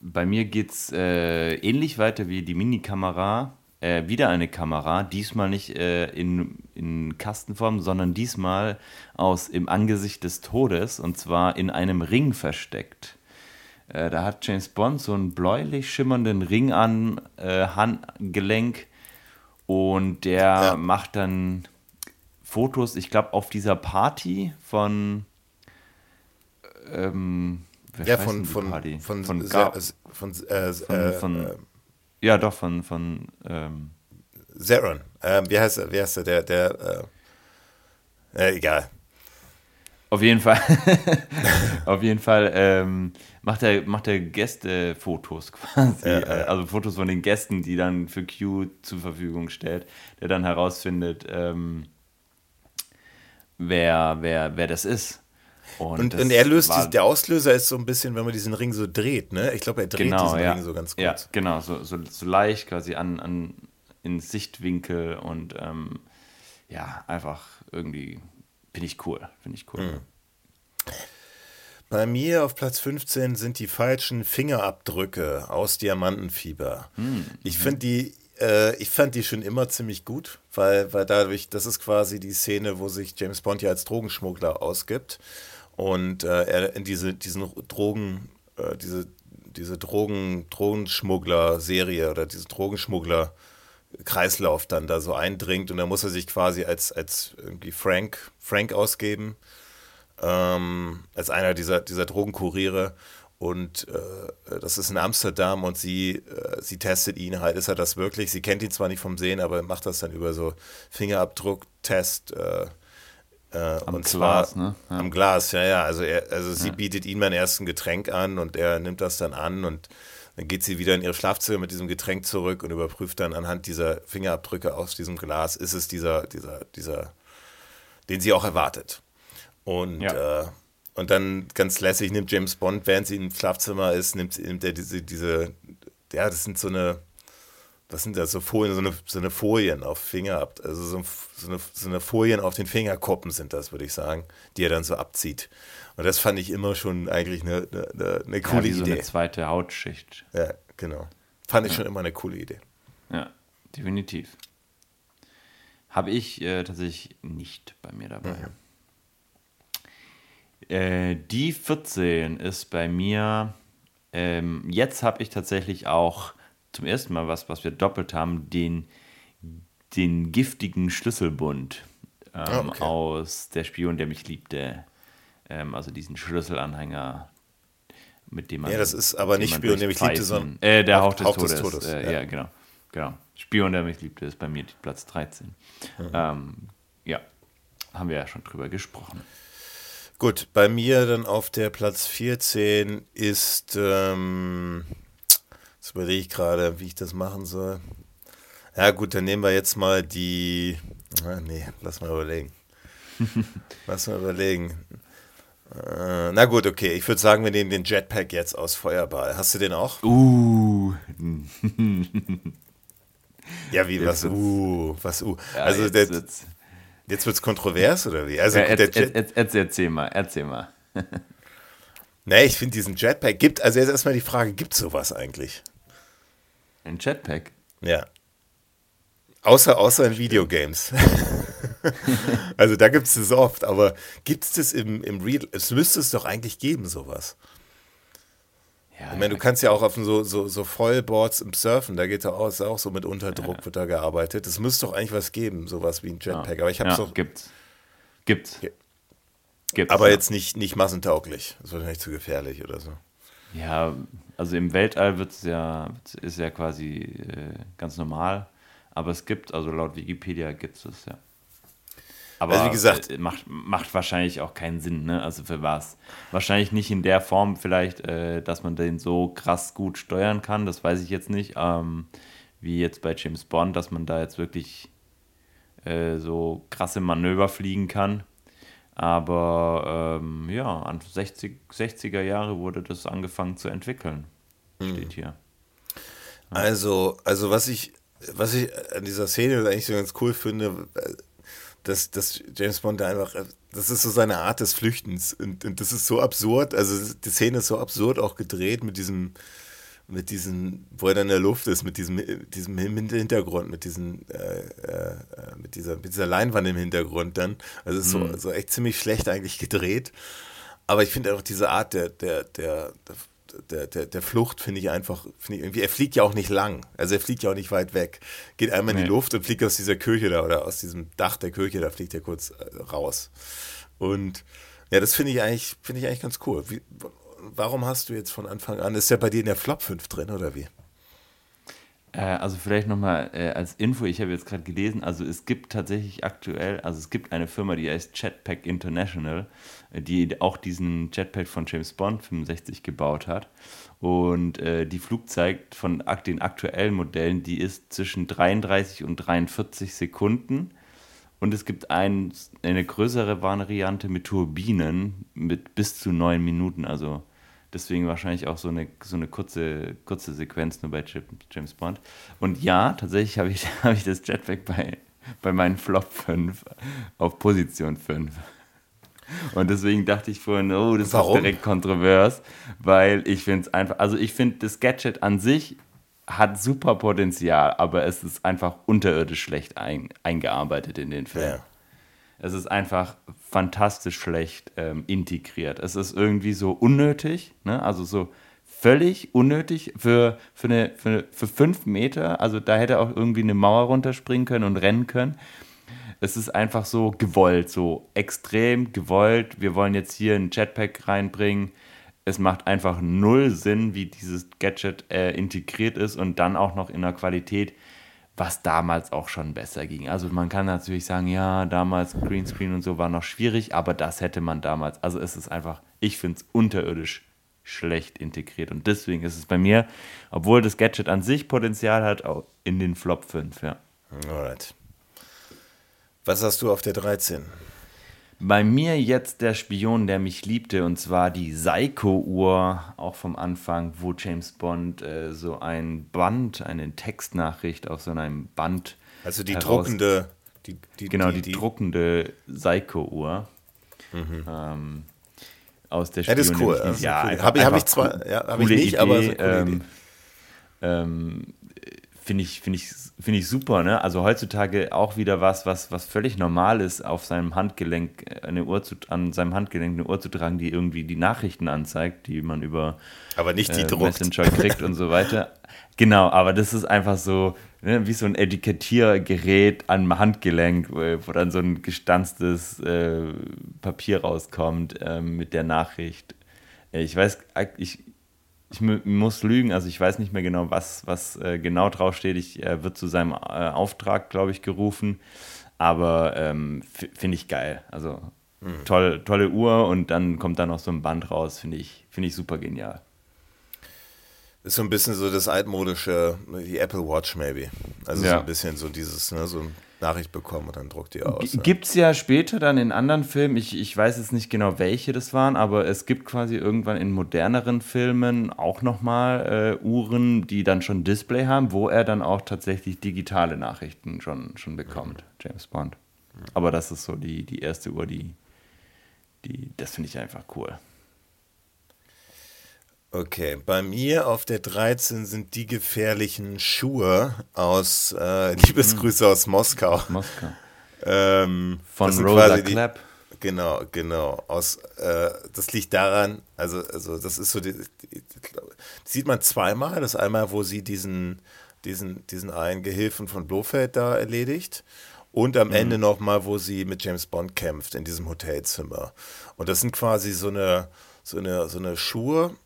Bei mir geht's äh, ähnlich weiter wie die Mini-Kamera. Äh, wieder eine Kamera, diesmal nicht äh, in, in Kastenform, sondern diesmal aus im Angesicht des Todes und zwar in einem Ring versteckt. Äh, da hat James Bond so einen bläulich schimmernden Ring an äh, Handgelenk und der Ja. macht dann Fotos, ich glaube, auf dieser Party von. Ähm, wer Ja, von, von, Party? von, von, von, Ga von, äh, von, äh, von äh, Ja, doch, von. von ähm, Zeron. Ähm, wie heißt er? Wie heißt er? Der, der, äh, äh, egal. Auf jeden Fall. auf jeden Fall ähm, macht er, macht er Gästefotos quasi. Ja, ja. Also Fotos von den Gästen, die dann für Q zur Verfügung stellt, der dann herausfindet, ähm, wer, wer, wer das ist. Und, das und er löst, war- der Auslöser ist so ein bisschen, wenn man diesen Ring so dreht, ne? Ich glaube, er dreht genau, diesen ja. Ring so ganz gut. Ja, genau, so, so, so leicht quasi an, an in Sichtwinkel und ähm, ja, einfach irgendwie finde ich cool, finde ich cool. Mhm. Bei mir auf Platz 15 sind die falschen Fingerabdrücke aus Diamantenfieber. Hm, Ich finde die, äh, ich fand die schon immer ziemlich gut, weil, weil dadurch, das ist quasi die Szene, wo sich James Bond ja als Drogenschmuggler ausgibt und äh, er in diese, diesen Drogen, äh, diese, diese Drogen, Drogenschmuggler-Serie oder diese Drogenschmuggler Kreislauf dann da so eindringt und da muss er sich quasi als, als irgendwie Frank, Frank ausgeben ähm, als einer dieser, dieser Drogenkuriere. Und äh, das ist in Amsterdam und sie, äh, sie testet ihn halt, ist er das wirklich? Sie kennt ihn zwar nicht vom Sehen, aber macht das dann über so Fingerabdrucktest. Äh, äh, Am und Glas, zwar ne? Ja. am Glas, ja, ja. Also, er, also sie bietet ihm dann erst ein Getränk an und er nimmt das dann an und dann geht sie wieder in ihr Schlafzimmer mit diesem Getränk zurück und überprüft dann anhand dieser Fingerabdrücke aus diesem Glas, ist es dieser, dieser, dieser, den sie auch erwartet. Und, Ja. äh, und dann ganz lässig nimmt James Bond, während sie im Schlafzimmer ist, nimmt, nimmt er diese, diese, ja, das sind so eine, was sind das, so Folien, so eine, so eine Folien auf Finger also so, so, eine, so eine Folien auf den Fingerkuppen sind das, würde ich sagen, die er dann so abzieht. Und das fand ich immer schon eigentlich eine, eine, eine, eine Ja, coole wie so Idee. eine zweite Hautschicht. Ja, genau. Fand ich schon immer eine coole Idee. Ja, definitiv. Habe ich äh, tatsächlich nicht bei mir dabei. Äh, die 14 ist bei mir. Ähm, jetzt habe ich tatsächlich auch zum ersten Mal was, was wir doppelt haben, den, den giftigen Schlüsselbund ähm, Ah, okay. aus Der Spion, der mich liebte. Ähm, also diesen Schlüsselanhänger, mit dem man. Ja, das ist aber nicht Spion, der mich liebte, sondern Äh, der Hauch, des Hauch Todes. des Todes, Äh, ja. ja. genau. genau. Spion, der mich liebte, ist bei mir Platz 13. Ähm, ja, haben wir ja schon drüber gesprochen. Gut, bei mir dann auf der Platz 14 ist, ähm, jetzt überlege ich gerade, wie ich das machen soll. Ja gut, dann nehmen wir jetzt mal die, ah, nee, lass mal überlegen. Lass mal überlegen. Äh, na gut, okay. Ich würde sagen, wir nehmen den Jetpack jetzt aus Feuerball. Hast du den auch? Uh. ja, wie, was, uh, was, uh. Ja, also, jetzt der, wird's- jetzt wird's kontrovers, oder wie? Also, Ja, der erz- Jet, erz- erzähl mal, erzähl mal. nee, ich finde diesen Jetpack gibt, also jetzt erstmal die Frage, gibt es sowas eigentlich? Ein Jetpack. Ja. Außer, außer in Videogames. also da gibt es das oft, aber gibt es das im, im Real? Es müsste es doch eigentlich geben, sowas. Ja, Ich meine, du kannst ja auch auf so, so, so Vollboards im Surfen, da geht ja auch, ist auch so mit Unterdruck wird da gearbeitet. Es müsste doch eigentlich was geben, sowas wie ein Jetpack. Aber ich habe es ja, doch. gibt's. Gibt's. Ja. Gibt's. Aber ja. jetzt nicht, nicht massentauglich. Das ist wahrscheinlich zu gefährlich oder so. Ja, also im Weltall wird's ja, ist ja quasi äh, ganz normal. Aber es gibt, also laut Wikipedia gibt es ja. Aber Also wie gesagt- äh, macht, macht wahrscheinlich auch keinen Sinn, ne? Also für was? Wahrscheinlich nicht in der Form vielleicht, äh, dass man den so krass gut steuern kann, das weiß ich jetzt nicht. Ähm, wie jetzt bei James Bond, dass man da jetzt wirklich äh, so krasse Manöver fliegen kann. Aber ähm, ja, an 60, 60er Jahre wurde das angefangen zu entwickeln. Steht hier. Also, also was ich, was ich an dieser Szene eigentlich so ganz cool finde, dass, dass James Bond da einfach, äh, das ist so seine Art des Flüchtens und, und das ist so absurd, also die Szene ist so absurd auch gedreht mit diesem, mit diesem, wo er dann in der Luft ist, mit diesem, diesem Hintergrund, mit diesem, äh, äh, mit dieser, mit dieser Leinwand im Hintergrund dann. Also es ist so, so echt ziemlich schlecht eigentlich gedreht. Aber ich finde auch diese Art der, der, der, der, der, der Flucht finde ich einfach, finde ich irgendwie, er fliegt ja auch nicht lang. Also er fliegt ja auch nicht weit weg. Geht einmal in die Nee. Luft und fliegt aus dieser Kirche da oder aus diesem Dach der Kirche, da fliegt er kurz äh, raus. Und ja, das finde ich eigentlich, finde ich eigentlich ganz cool. Wie, warum hast du jetzt von Anfang an, ist ja bei dir in der Flop 5 drin, oder wie? Äh, also vielleicht nochmal äh, als Info, ich habe jetzt gerade gelesen, also es gibt tatsächlich aktuell, also es gibt eine Firma, die heißt Jetpack International, die auch diesen Jetpack von James Bond 65 gebaut hat. Und äh, die Flugzeit von den aktuellen Modellen, die ist zwischen 33 und 43 Sekunden. Und es gibt ein, eine größere Variante mit Turbinen mit bis zu neun Minuten. Also deswegen wahrscheinlich auch so eine, so eine kurze, kurze Sequenz nur bei James Bond. Und ja, tatsächlich habe ich, habe ich das Jetpack bei, bei meinen Flop 5 auf Position 5. Und deswegen dachte ich vorhin, oh, das Warum? ist direkt kontrovers, weil ich finde es einfach, also ich finde das Gadget an sich hat super Potenzial, aber es ist einfach unterirdisch schlecht ein, eingearbeitet in den Film. Ja. Es ist einfach fantastisch schlecht ähm, integriert. Es ist irgendwie so unnötig, ne? also so völlig unnötig für, für, eine, für, für fünf Meter. Also da hätte auch irgendwie eine Mauer runterspringen können und rennen können. Es ist einfach so gewollt, so extrem gewollt. Wir wollen jetzt hier ein Jetpack reinbringen. Es macht einfach null Sinn, wie dieses Gadget äh, integriert ist und dann auch noch in einer Qualität, was damals auch schon besser ging. Also man kann natürlich sagen, ja, damals Greenscreen und so war noch schwierig, aber das hätte man damals. Also es ist einfach, ich finde es unterirdisch schlecht integriert und deswegen ist es bei mir, obwohl das Gadget an sich Potenzial hat, auch in den Flop 5, ja. Alright. Was hast du auf der 13? Bei mir jetzt der Spion, der mich liebte, und zwar die Psycho-Uhr, auch vom Anfang, wo James Bond äh, so ein Band, eine Textnachricht auf so einem Band. Also die druckende, die, die, Genau, die, druckende Psycho-Uhr. Ähm, aus der Ja, das ist Spion, cool. liebte. Ja, cool. einfach- Hab ich- zwar- ja, hab ich nicht, aber Idee, coole ähm, ähm, finde ich, finde ich, finde ich super, ne? Also heutzutage auch wieder was, was, was völlig normal ist, auf seinem Handgelenk äh, eine Uhr zu, an seinem Handgelenk eine Uhr zu tragen, die irgendwie die Nachrichten anzeigt, die man über Aber nicht die äh. Messenger kriegt und so weiter. Genau, aber das ist einfach so, ne, wie so ein Etikettiergerät am Handgelenk, wo, dann so ein gestanztes äh, Papier rauskommt ähm, mit der Nachricht. Äh, Ich weiß, ich, ich mu- muss lügen, also ich weiß nicht mehr genau, was, was äh, genau draufsteht. Ich äh, wird zu seinem äh, Auftrag, glaube ich, gerufen. Aber ähm, finde ich geil. Also toll, tolle Uhr und dann kommt da noch so ein Band raus, finde ich, finde ich super genial. Ist so ein bisschen so das altmodische, die Apple Watch maybe. Also Ja. so ein bisschen so dieses, ne, so ein Nachricht bekommen und dann druckt die aus. Ja. Gibt es ja später dann in anderen Filmen, ich, ich weiß jetzt nicht genau, welche das waren, aber es gibt quasi irgendwann in moderneren Filmen auch nochmal äh, Uhren, die dann schon Display haben, wo er dann auch tatsächlich digitale Nachrichten schon, schon bekommt, mhm. James Bond. Aber das ist so die, die erste Uhr, die, die das finde ich einfach cool. Okay, bei mir auf der 13 sind die gefährlichen Schuhe aus äh, Liebesgrüße mhm. aus Moskau. Moskau. Ähm, Von Rosa Clapp. Genau, genau. Aus, äh, das liegt daran, also, also das ist so, die, die, sieht man zweimal. Das einmal, wo sie diesen, diesen, diesen einen Gehilfen von Blofeld da erledigt. Und am mhm. Ende nochmal, wo sie mit James Bond kämpft in diesem Hotelzimmer. Und das sind quasi so eine, so eine, so eine Schuhe,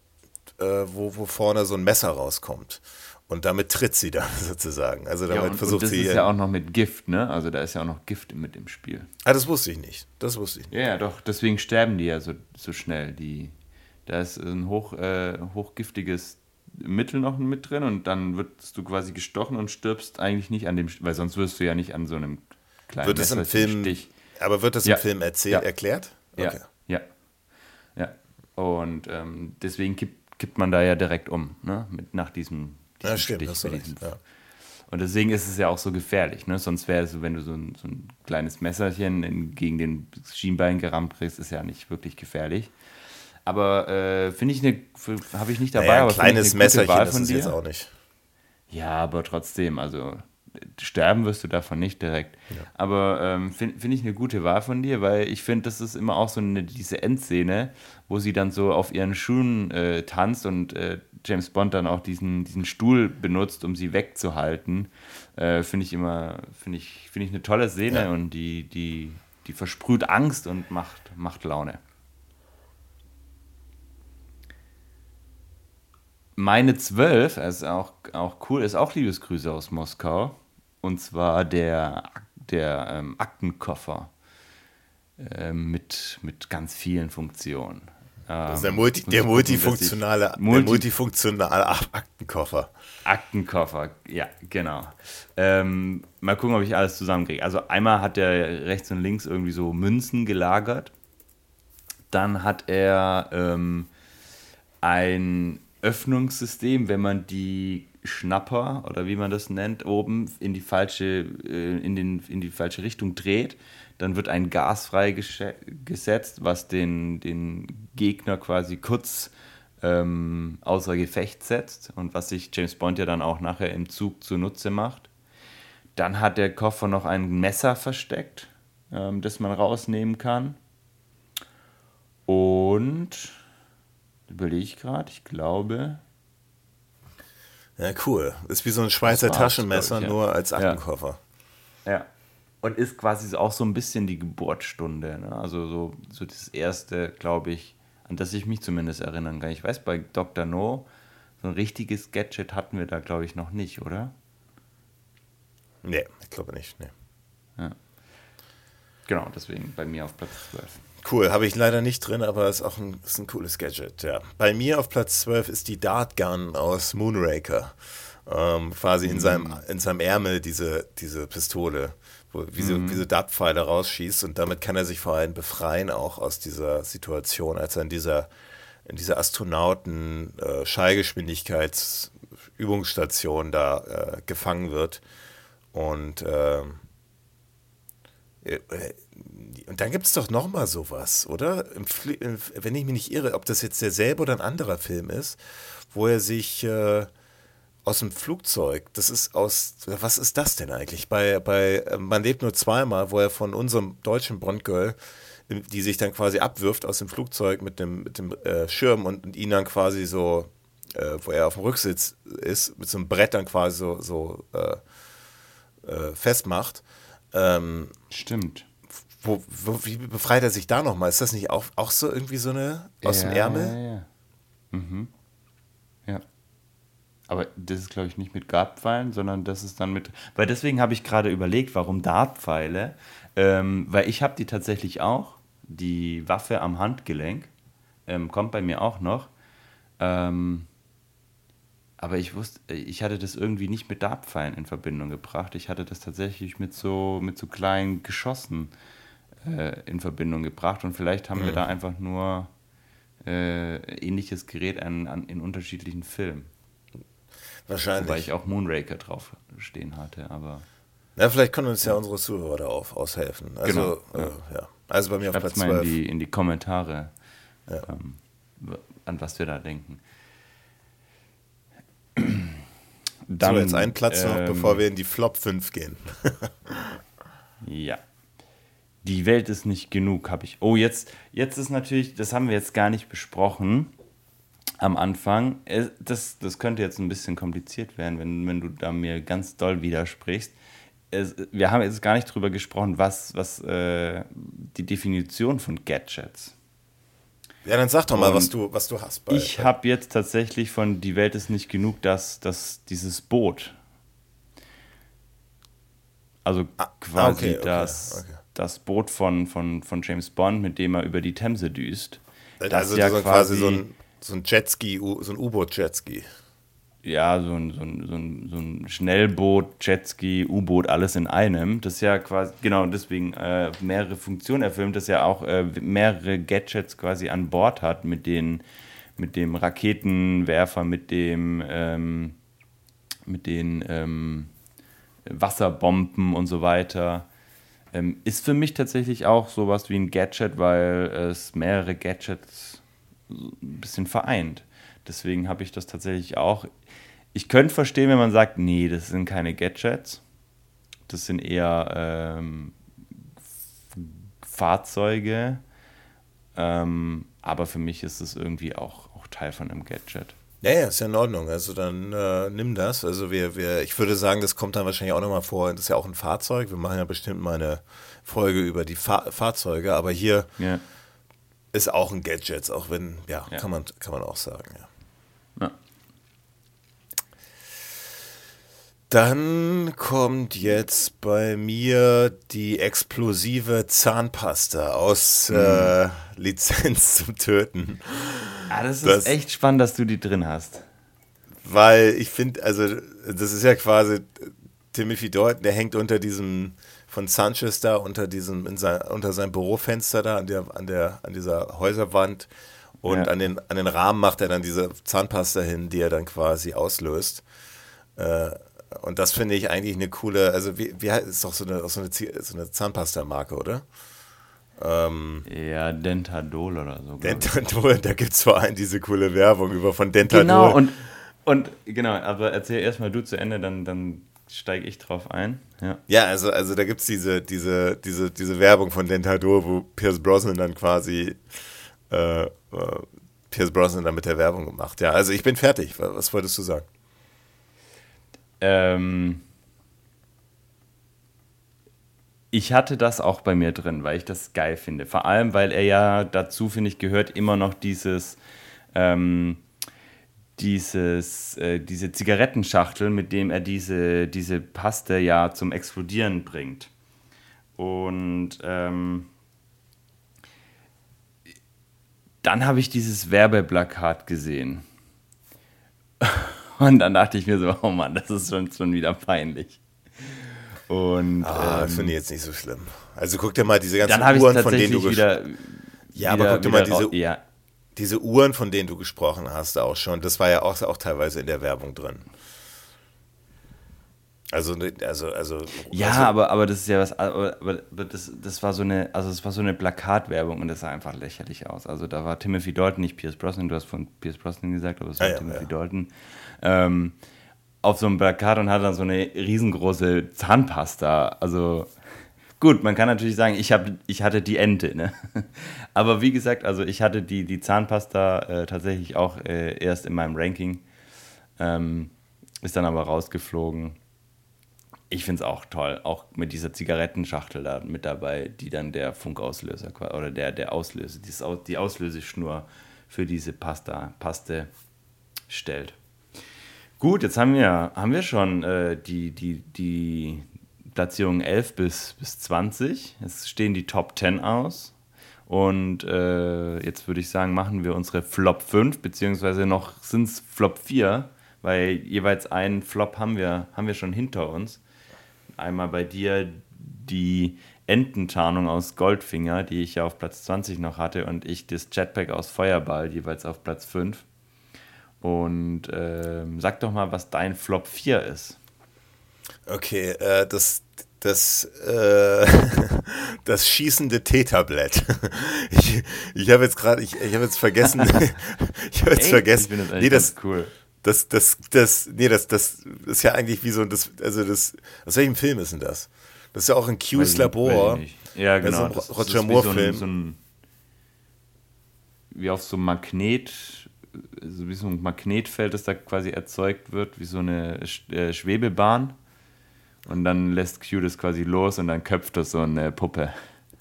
äh, wo, wo vorne so ein Messer rauskommt. Und damit tritt sie dann sozusagen. Also damit ja, und, versucht und das sie. Das ist ja auch noch mit Gift, ne? Also da ist ja auch noch Gift mit im Spiel. Ah, das wusste ich nicht. Das wusste ich nicht. Ja, ja doch. Deswegen sterben die ja so, so schnell. Die, da ist ein hoch, äh, hochgiftiges Mittel noch mit drin und dann wirst du quasi gestochen und stirbst eigentlich nicht an dem, weil sonst wirst du ja nicht an so einem kleinen wird das im Film, Stich. Aber wird das im Film erzählt, ja. erklärt? Okay. Ja. ja. Ja. Und ähm, deswegen gibt kippt man da ja direkt um, ne? Mit, nach diesem, diesem ja, stimmt, Stich. Diesem, ja. Und deswegen ist es ja auch so gefährlich. Ne? Sonst wäre es, wenn du so ein, so ein kleines Messerchen in, gegen den Schienbein gerammt kriegst, ist ja nicht wirklich gefährlich. Aber äh, finde ich eine, habe ich nicht dabei. Naja, ein kleines Messerchen Wahl von ist es jetzt auch nicht. Ja, aber trotzdem, also sterben wirst du davon nicht direkt. Ja. Aber ähm, finde find ich eine gute Wahl von dir, weil ich finde, das ist immer auch so eine, diese Endszene, wo sie dann so auf ihren Schuhen äh, tanzt und äh, James Bond dann auch diesen, diesen Stuhl benutzt, um sie wegzuhalten. Äh, finde ich immer, finde ich, finde ich eine tolle Szene ja. und die, die, die versprüht Angst und macht, macht Laune. Meine zwölf, also auch, auch cool, ist auch Liebesgrüße aus Moskau. Und zwar der, der ähm, Aktenkoffer äh, mit, mit ganz vielen Funktionen. Das ist der, ähm, Multi, der multifunktionale, Multi der multifunktionale Aktenkoffer. Aktenkoffer, ja, genau. Ähm, mal gucken, ob ich alles zusammenkriege. Also einmal hat er rechts und links irgendwie so Münzen gelagert. Dann hat er ähm, ein Öffnungssystem, wenn man die Schnapper oder wie man das nennt, oben in die falsche, äh, in den, in die falsche Richtung dreht, dann wird ein Gas freigesetzt, was den, den Gegner quasi kurz ähm, außer Gefecht setzt und was sich James Bond ja dann auch nachher im Zug zunutze macht. Dann hat der Koffer noch ein Messer versteckt, ähm, das man rausnehmen kann. Und überlege ich gerade, ich glaube, ja, cool. Ist wie so ein Schweizer Taschenmesser, ich, ja. nur als Aktenkoffer. Ja. ja. Und ist quasi auch so ein bisschen die Geburtsstunde. Ne? Also so, so das erste, glaube ich, an das ich mich zumindest erinnern kann. Ich weiß, bei Dr. No, so ein richtiges Gadget hatten wir da, glaube ich, noch nicht, oder? Nee, ich glaube nicht. Nee. Ja. Genau, deswegen bei mir auf Platz 12. Cool, habe ich leider nicht drin, aber ist auch ein, ist ein cooles Gadget, ja. Bei mir auf Platz 12 ist die Dart Gun aus Moonraker. Ähm, quasi in, mm. seinem, in seinem Ärmel diese, diese Pistole, wo, wie, so, mm. wie so Dartpfeile rausschießt und damit kann er sich vor allem befreien, auch aus dieser Situation, als er in dieser, in dieser Astronauten-Schallgeschwindigkeitsübungsstation äh, da äh, gefangen wird. Und ähm, äh, und dann gibt es doch noch mal sowas, oder? Wenn ich mich nicht irre, ob das jetzt derselbe oder ein anderer Film ist, wo er sich äh, aus dem Flugzeug, das ist aus, was ist das denn eigentlich? Bei, bei äh, Man lebt nur zweimal, wo er von unserem deutschen Bondgirl, die sich dann quasi abwirft aus dem Flugzeug mit dem, mit dem äh, Schirm und, und ihn dann quasi so, äh, wo er auf dem Rücksitz ist, mit so einem Brett dann quasi so, so äh, äh, festmacht. Ähm, Stimmt wo, wo, wie befreit er sich da nochmal? Ist das nicht auch, auch so irgendwie so eine aus ja, dem Ärmel? Ja, ja. Mhm. Ja. Aber das ist, glaube ich, nicht mit Dartpfeilen, sondern das ist dann mit. Weil deswegen habe ich gerade überlegt, warum Dartpfeile. Ähm, weil ich habe die tatsächlich auch. Die Waffe am Handgelenk. Ähm, kommt bei mir auch noch. Ähm, aber ich wusste, ich hatte das irgendwie nicht mit Dartpfeilen in Verbindung gebracht. Ich hatte das tatsächlich mit so, mit so kleinen Geschossen äh, in Verbindung gebracht. Und vielleicht haben mhm. wir da einfach nur äh, ähnliches Gerät an, an, in unterschiedlichen Filmen. Wahrscheinlich. Weil ich auch Moonraker drauf stehen hatte, aber. Ja, vielleicht können uns ja unsere Zuhörer da auf, aushelfen. Also, genau, äh, ja. Also bei mir Schreibt auf Platz mal in die, in die Kommentare, ja. ähm, an was wir da denken. Dann, so, jetzt einen Platz noch, ähm, bevor wir in die Flop 5 gehen. ja. Die Welt ist nicht genug, habe ich. Oh, jetzt, jetzt ist natürlich, das haben wir jetzt gar nicht besprochen am Anfang. Das, das könnte jetzt ein bisschen kompliziert werden, wenn, wenn du da mir ganz doll widersprichst. Es, wir haben jetzt gar nicht drüber gesprochen, was, was äh, die Definition von Gadgets. Ja, dann sag doch mal, was du, was du hast. Bei, ich habe jetzt tatsächlich von Die Welt ist nicht genug, dass, dass dieses Boot. Also ah, quasi okay, okay, das, okay. Das Boot von, von, von James Bond, mit dem er über die Themse düst. Also ja quasi, quasi so ein, so ein Jetski, so ein U-Boot-Jetski ja, so ein, so ein, so ein, so ein Schnellboot, Jetski, U-Boot, alles in einem. Das ist ja quasi, genau, deswegen äh, mehrere Funktionen erfüllt, das ja auch äh, mehrere Gadgets quasi an Bord hat, mit, den, mit dem Raketenwerfer, mit dem, ähm, mit den ähm, Wasserbomben und so weiter. Ähm, ist für mich tatsächlich auch sowas wie ein Gadget, weil es mehrere Gadgets ein bisschen vereint. Deswegen habe ich das tatsächlich auch. Ich könnte verstehen, wenn man sagt, nee, das sind keine Gadgets. Das sind eher ähm, Fahrzeuge. Ähm, aber für mich ist es irgendwie auch, auch Teil von einem Gadget. Ja, ja, ist ja in Ordnung. Also dann äh, nimm das. Also wir, wir, ich würde sagen, das kommt dann wahrscheinlich auch nochmal vor. Das ist ja auch ein Fahrzeug. Wir machen ja bestimmt mal eine Folge über die Fa Fahrzeuge, aber hier ja. ist auch ein Gadget, auch wenn, ja, ja, Kann, man, kann man auch sagen. Ja. Dann kommt jetzt bei mir die explosive Zahnpasta aus mhm. äh, Lizenz zum Töten. Ah, das ist das, echt spannend, dass du die drin hast. Weil ich finde, also das ist ja quasi Timothy Dalton, der hängt unter diesem von Sanchez da unter diesem sein, unter seinem Bürofenster da an der an der an dieser Häuserwand und ja. an, den, an den Rahmen macht er dann diese Zahnpasta hin, die er dann quasi auslöst. Äh, und das finde ich eigentlich eine coole, also wie, wie ist doch so eine, so eine, so eine Zahnpasta-Marke, oder? Ähm, ja, Dentadol oder so. Dentadol, da gibt es vor allem diese coole Werbung über von Dentadol. Genau, und, und genau, aber erzähl erstmal du zu Ende, dann, dann steige ich drauf ein. Ja, ja also, also da gibt es diese, diese, diese, diese Werbung von Dentadol, wo Pierce Brosnan dann quasi äh, äh, Pierce Brosnan dann mit der Werbung gemacht. Ja, also ich bin fertig. Was wolltest du sagen? Ähm, ich hatte das auch bei mir drin, weil ich das geil finde. Vor allem, weil er ja dazu, finde ich, gehört immer noch dieses, ähm, dieses, äh, diese Zigarettenschachtel, mit dem er diese, diese Paste ja zum Explodieren bringt. Und ähm, dann habe ich dieses Werbeplakat gesehen. Und dann dachte ich mir so, oh Mann, das ist schon, schon wieder peinlich. Und ah, ähm, finde ich jetzt nicht so schlimm. Also guck dir mal diese ganzen Uhren, von denen du wieder, Ja, aber guck dir mal diese, ja. diese Uhren, von denen du gesprochen hast, auch schon. Das war ja auch, auch teilweise in der Werbung drin. Also, ne, also, also. Ja, also, aber, aber das ist ja was, aber, aber das, das war so eine, also es war so eine Plakatwerbung und das sah einfach lächerlich aus. Also da war Timothy Dalton, nicht Pierce Brosnan, du hast von Pierce Brosnan gesagt, aber es war ja, Timothy ja. Dalton. Ähm, auf so einem Plakat und hat dann so eine riesengroße Zahnpasta. Also gut, man kann natürlich sagen, ich, hab, ich hatte die Ente. Ne? Aber wie gesagt, also ich hatte die, die Zahnpasta äh, tatsächlich auch äh, erst in meinem Ranking. Ähm, ist dann aber rausgeflogen ich finde es auch toll, auch mit dieser Zigarettenschachtel da mit dabei, die dann der Funkauslöser oder der, der Auslöser, die Auslöseschnur für diese Pasta, Paste stellt. Gut, jetzt haben wir, haben wir schon äh, die, die, die Platzierung 11 bis, bis 20. Es stehen die Top 10 aus. Und äh, jetzt würde ich sagen, machen wir unsere Flop 5, beziehungsweise noch sind es Flop 4, weil jeweils einen Flop haben wir, haben wir schon hinter uns. Einmal bei dir die Ententarnung aus Goldfinger, die ich ja auf Platz 20 noch hatte, und ich das Jetpack aus Feuerball, jeweils auf Platz 5. Und ähm, sag doch mal, was dein Flop 4 ist. Okay, äh, das, das, äh, das schießende T-Tablett. Ich, ich habe jetzt gerade, ich, ich habe jetzt vergessen, ich habe jetzt Ey, vergessen. Ich das nee, das cool. Das, das, das, nee, das, das ist ja eigentlich wie so, das, also das, aus welchem Film ist denn das? Das ist ja auch ein Q's Labor. Ja, genau. Also ein Roger Moore-Film. So, so ein, wie auf so einem Magnet, so wie so ein Magnetfeld, das da quasi erzeugt wird, wie so eine äh, Schwebebahn. Und dann lässt Q das quasi los und dann köpft das so eine Puppe.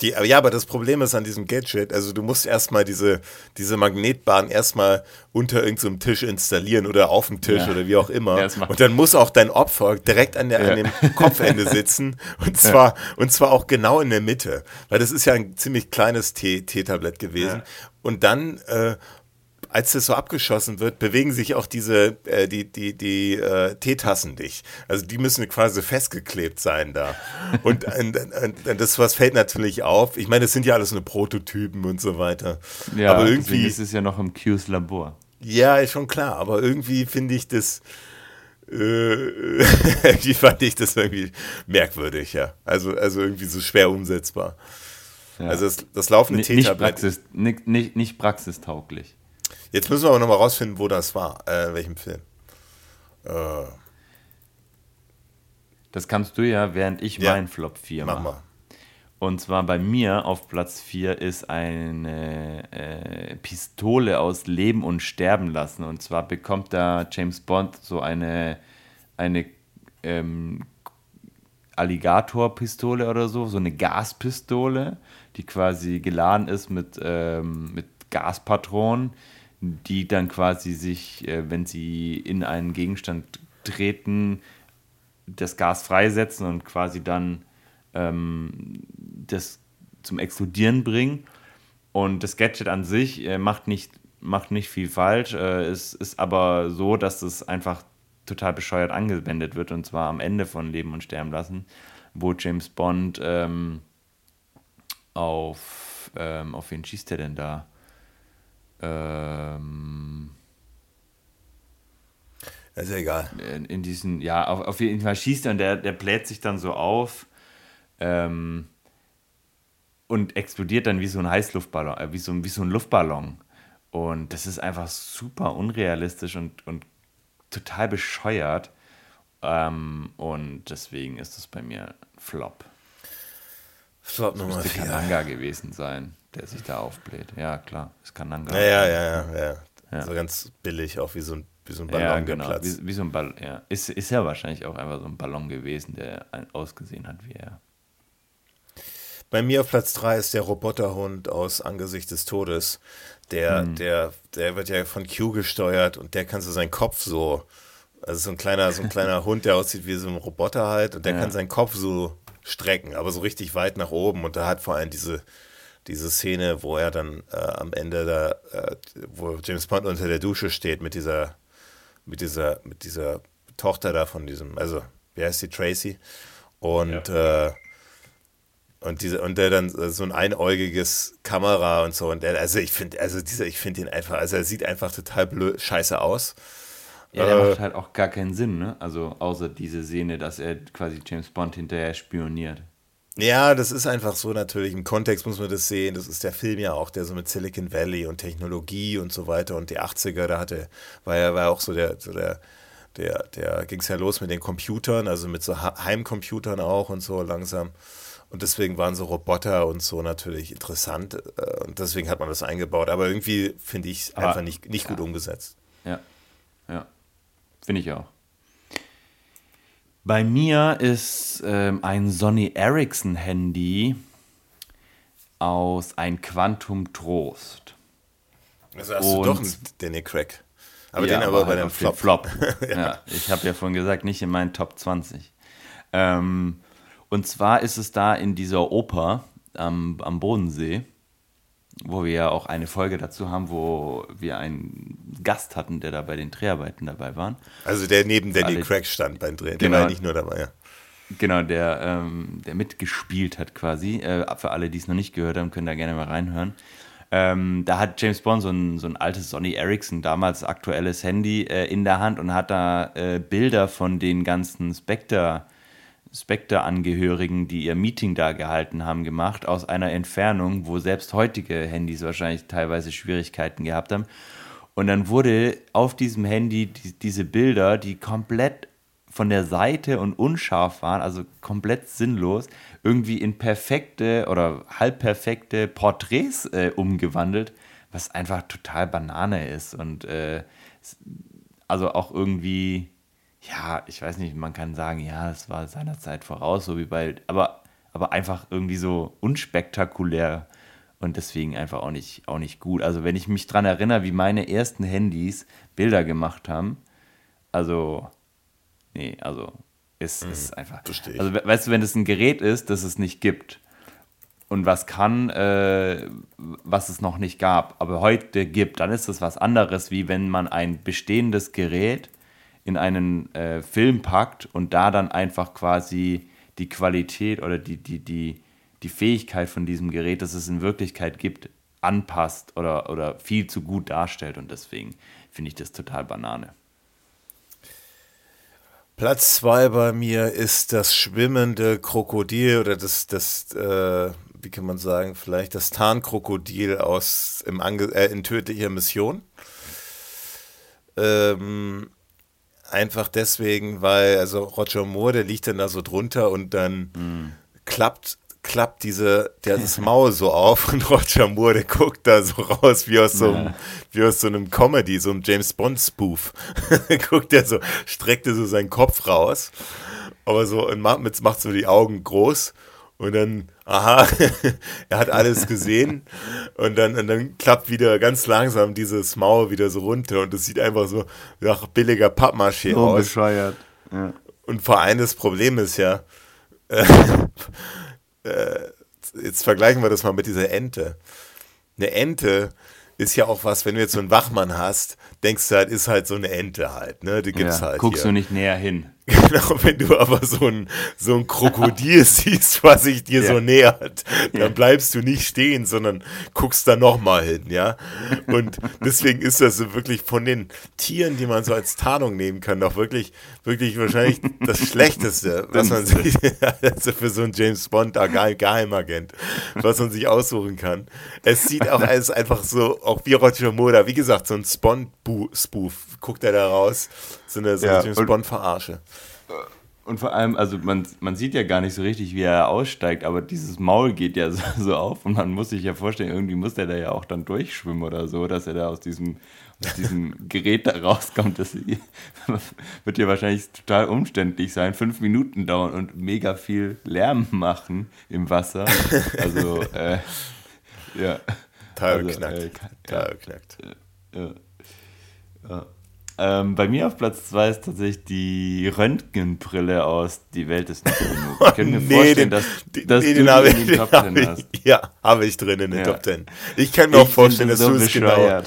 Die, ja, aber das Problem ist an diesem Gadget, also du musst erstmal diese, diese Magnetbahn erstmal unter irgendeinem so Tisch installieren oder auf dem Tisch ja. oder wie auch immer. Und dann muss auch dein Opfer direkt an, der, ja. an dem Kopfende sitzen und zwar, ja. und zwar auch genau in der Mitte. Weil das ist ja ein ziemlich kleines T-Tablett gewesen. Und dann äh, als das so abgeschossen wird, bewegen sich auch diese, äh, die, die, die äh, Teetassen nicht. Also die müssen quasi festgeklebt sein da. Und, und, und, und, das was fällt natürlich auf. Ich meine, das sind ja alles nur Prototypen und so weiter. Ja, aber irgendwie ist es ja noch im Q's Labor. Ja, ist schon klar. Aber irgendwie finde ich das, äh, wie fand ich das irgendwie merkwürdig, ja. Also, also irgendwie so schwer umsetzbar. Ja. Also das, das laufende Teetablett. Nicht, nicht, nicht, nicht praxistauglich. Jetzt müssen wir aber nochmal rausfinden, wo das war, äh, welchem Film. Äh. Das kannst du ja, während ich ja. meinen Flop 4 mache. Mach mal. Und zwar bei mir auf Platz 4 ist eine äh, Pistole aus Leben und Sterben lassen. Und zwar bekommt da James Bond so eine, eine ähm, Alligatorpistole oder so, so eine Gaspistole, die quasi geladen ist mit, ähm, mit Gaspatronen die dann quasi sich, äh, wenn sie in einen Gegenstand treten, das Gas freisetzen und quasi dann ähm, das zum Explodieren bringen. Und das Gadget an sich äh, macht, nicht, macht nicht viel falsch. Äh, es ist aber so, dass es einfach total bescheuert angewendet wird und zwar am Ende von Leben und Sterben lassen, wo James Bond ähm, auf, ähm, auf wen schießt er denn da? Ähm, ist ja egal. In, in, diesen, ja, auf, auf jeden Fall schießt er und der, der bläht sich dann so auf ähm, und explodiert dann wie so ein Heißluftballon, äh, wie, so, wie so ein Luftballon. Und das ist einfach super unrealistisch und, und total bescheuert. Ähm, und deswegen ist das bei mir Flop. Flop das Nummer 4. Kananga gewesen sein der sich da aufbläht. Ja, klar, es kann dann gar ja, ja, ja, ja, ja. So ganz billig, auch wie so ein, wie so ein Ballon, ja, genau. Wie, wie, so ein Ballon, ja. Ist, ist ja wahrscheinlich auch einfach so ein Ballon gewesen, der ausgesehen hat wie er. Bei mir auf Platz 3 ist der Roboterhund aus Angesicht des Todes. Der, hm. der, der wird ja von Q gesteuert und der kann so seinen Kopf so, also so ein kleiner, so ein kleiner Hund, der aussieht wie so ein Roboter halt, und der ja. kann seinen Kopf so strecken, aber so richtig weit nach oben und da hat vor allem diese, diese Szene, wo er dann äh, am Ende da, äh, wo James Bond unter der Dusche steht mit dieser, mit dieser, mit dieser Tochter da von diesem, also wie heißt die, Tracy? Und ja. äh, und diese und der dann so ein einäugiges Kamera und so und der, also ich finde also dieser ich finde ihn einfach also er sieht einfach total blöd scheiße aus ja der äh, macht halt auch gar keinen Sinn ne also außer diese Szene dass er quasi James Bond hinterher spioniert ja, das ist einfach so natürlich. Im Kontext muss man das sehen. Das ist der Film ja auch, der so mit Silicon Valley und Technologie und so weiter und die 80er, da hatte, war ja war auch so der, so der, der, der ging es ja los mit den Computern, also mit so Heimcomputern auch und so langsam. Und deswegen waren so Roboter und so natürlich interessant. Äh, und deswegen hat man das eingebaut. Aber irgendwie finde ich es einfach nicht, nicht ja. gut umgesetzt. Ja, ja. Finde ich auch. Bei mir ist ähm, ein Sony Ericsson Handy aus ein Quantum Trost. Also hast Und, du doch einen Danny Crack. Aber ja, den aber, aber bei dem Flop. Flop. ja. ja. ich habe ja vorhin gesagt, nicht in meinen Top 20. Ähm, und zwar ist es da in dieser Oper am, am Bodensee, wo wir ja auch eine Folge dazu haben, wo wir einen Gast hatten, der da bei den Dreharbeiten dabei war. Also der neben Danny Alle, Craig stand beim Dreh, der genau, war ja nicht nur dabei, ja. Genau, der, ähm, der mitgespielt hat quasi. Äh, für alle, die es noch nicht gehört haben, können da gerne mal reinhören. Ähm, da hat James Bond so ein, so ein altes Sony Ericsson, damals aktuelles Handy, äh, in der Hand und hat da äh, Bilder von den ganzen Spectre- Spectre-Angehörigen, die ihr Meeting da gehalten haben, gemacht, aus einer Entfernung, wo selbst heutige Handys wahrscheinlich teilweise Schwierigkeiten gehabt haben. Und dann wurde auf diesem Handy die, diese Bilder, die komplett von der Seite und unscharf waren, also komplett sinnlos, irgendwie in perfekte oder halbperfekte Porträts äh, umgewandelt, was einfach total Banane ist und äh, also auch irgendwie ja, ich weiß nicht, man kann sagen, ja, es war seiner Zeit voraus, so wie bei, aber, aber einfach irgendwie so unspektakulär und deswegen einfach auch nicht, auch nicht gut. Also wenn ich mich daran erinnere, wie meine ersten Handys Bilder gemacht haben, also, nee, also ist, mhm, ist einfach. Verstehe. Also weißt du, wenn es ein Gerät ist, das es nicht gibt und was kann, äh, was es noch nicht gab, aber heute gibt, dann ist das was anderes, wie wenn man ein bestehendes Gerät in einen äh, Film packt und da dann einfach quasi die Qualität oder die, die, die, die Fähigkeit von diesem Gerät, das es in Wirklichkeit gibt, anpasst oder, oder viel zu gut darstellt. Und deswegen finde ich das total Banane. Platz zwei bei mir ist das schwimmende Krokodil oder das, das äh, wie kann man sagen, vielleicht das Tarnkrokodil aus im Ange äh, in tödlicher Mission. Ähm, Einfach deswegen, weil, also Roger Moore, der liegt dann da so drunter und dann mm. klappt, klappt diese, der das Maul so auf und Roger Moore, der guckt da so raus wie aus so einem, ja. wie aus so einem Comedy, so einem James Bond Spoof. guckt der so, streckt er so seinen Kopf raus, aber so, und macht, macht so die Augen groß und dann, aha, er hat alles gesehen. Und dann, und dann klappt wieder ganz langsam dieses Maul wieder so runter. Und es sieht einfach so nach billiger Pappmaché so aus. bescheuert. Ja. Und vor allem das Problem ist ja, äh, äh, jetzt vergleichen wir das mal mit dieser Ente. Eine Ente ist ja auch was, wenn du jetzt so einen Wachmann hast, denkst du halt, ist halt so eine Ente halt, ne? Die gibt's ja, halt. Guckst hier. du nicht näher hin. Genau, wenn du aber so ein, so ein Krokodil siehst, was sich dir ja. so nähert, dann bleibst du nicht stehen, sondern guckst da nochmal hin, ja. Und deswegen ist das so wirklich von den Tieren, die man so als Tarnung nehmen kann, doch wirklich, wirklich wahrscheinlich das Schlechteste, was man sich, also für so einen James Bond, Geheimagent, was man sich aussuchen kann. Es sieht auch alles einfach so, auch wie Roger Moore, wie gesagt, so ein Spawn-Spoof, guckt er da raus, so eine, so eine James Bond-Verarsche. Und vor allem, also man, man sieht ja gar nicht so richtig, wie er aussteigt, aber dieses Maul geht ja so, so auf und man muss sich ja vorstellen, irgendwie muss der da ja auch dann durchschwimmen oder so, dass er da aus diesem, aus diesem Gerät da rauskommt. Das wird ja wahrscheinlich total umständlich sein, fünf Minuten dauern und mega viel Lärm machen im Wasser. Also, äh, ja. Teil also, knackt. Äh, Teil knackt. Ja. ja. Ähm, bei mir auf Platz 2 ist tatsächlich die Röntgenbrille aus Die Welt ist nicht genug. Ich kann mir nee, vorstellen, den, dass, dass nee, du den, in den Top 10 hast. Ja, habe ich drin in den ja. Top 10. Ich kann mir ich auch vorstellen, dass so du es genau...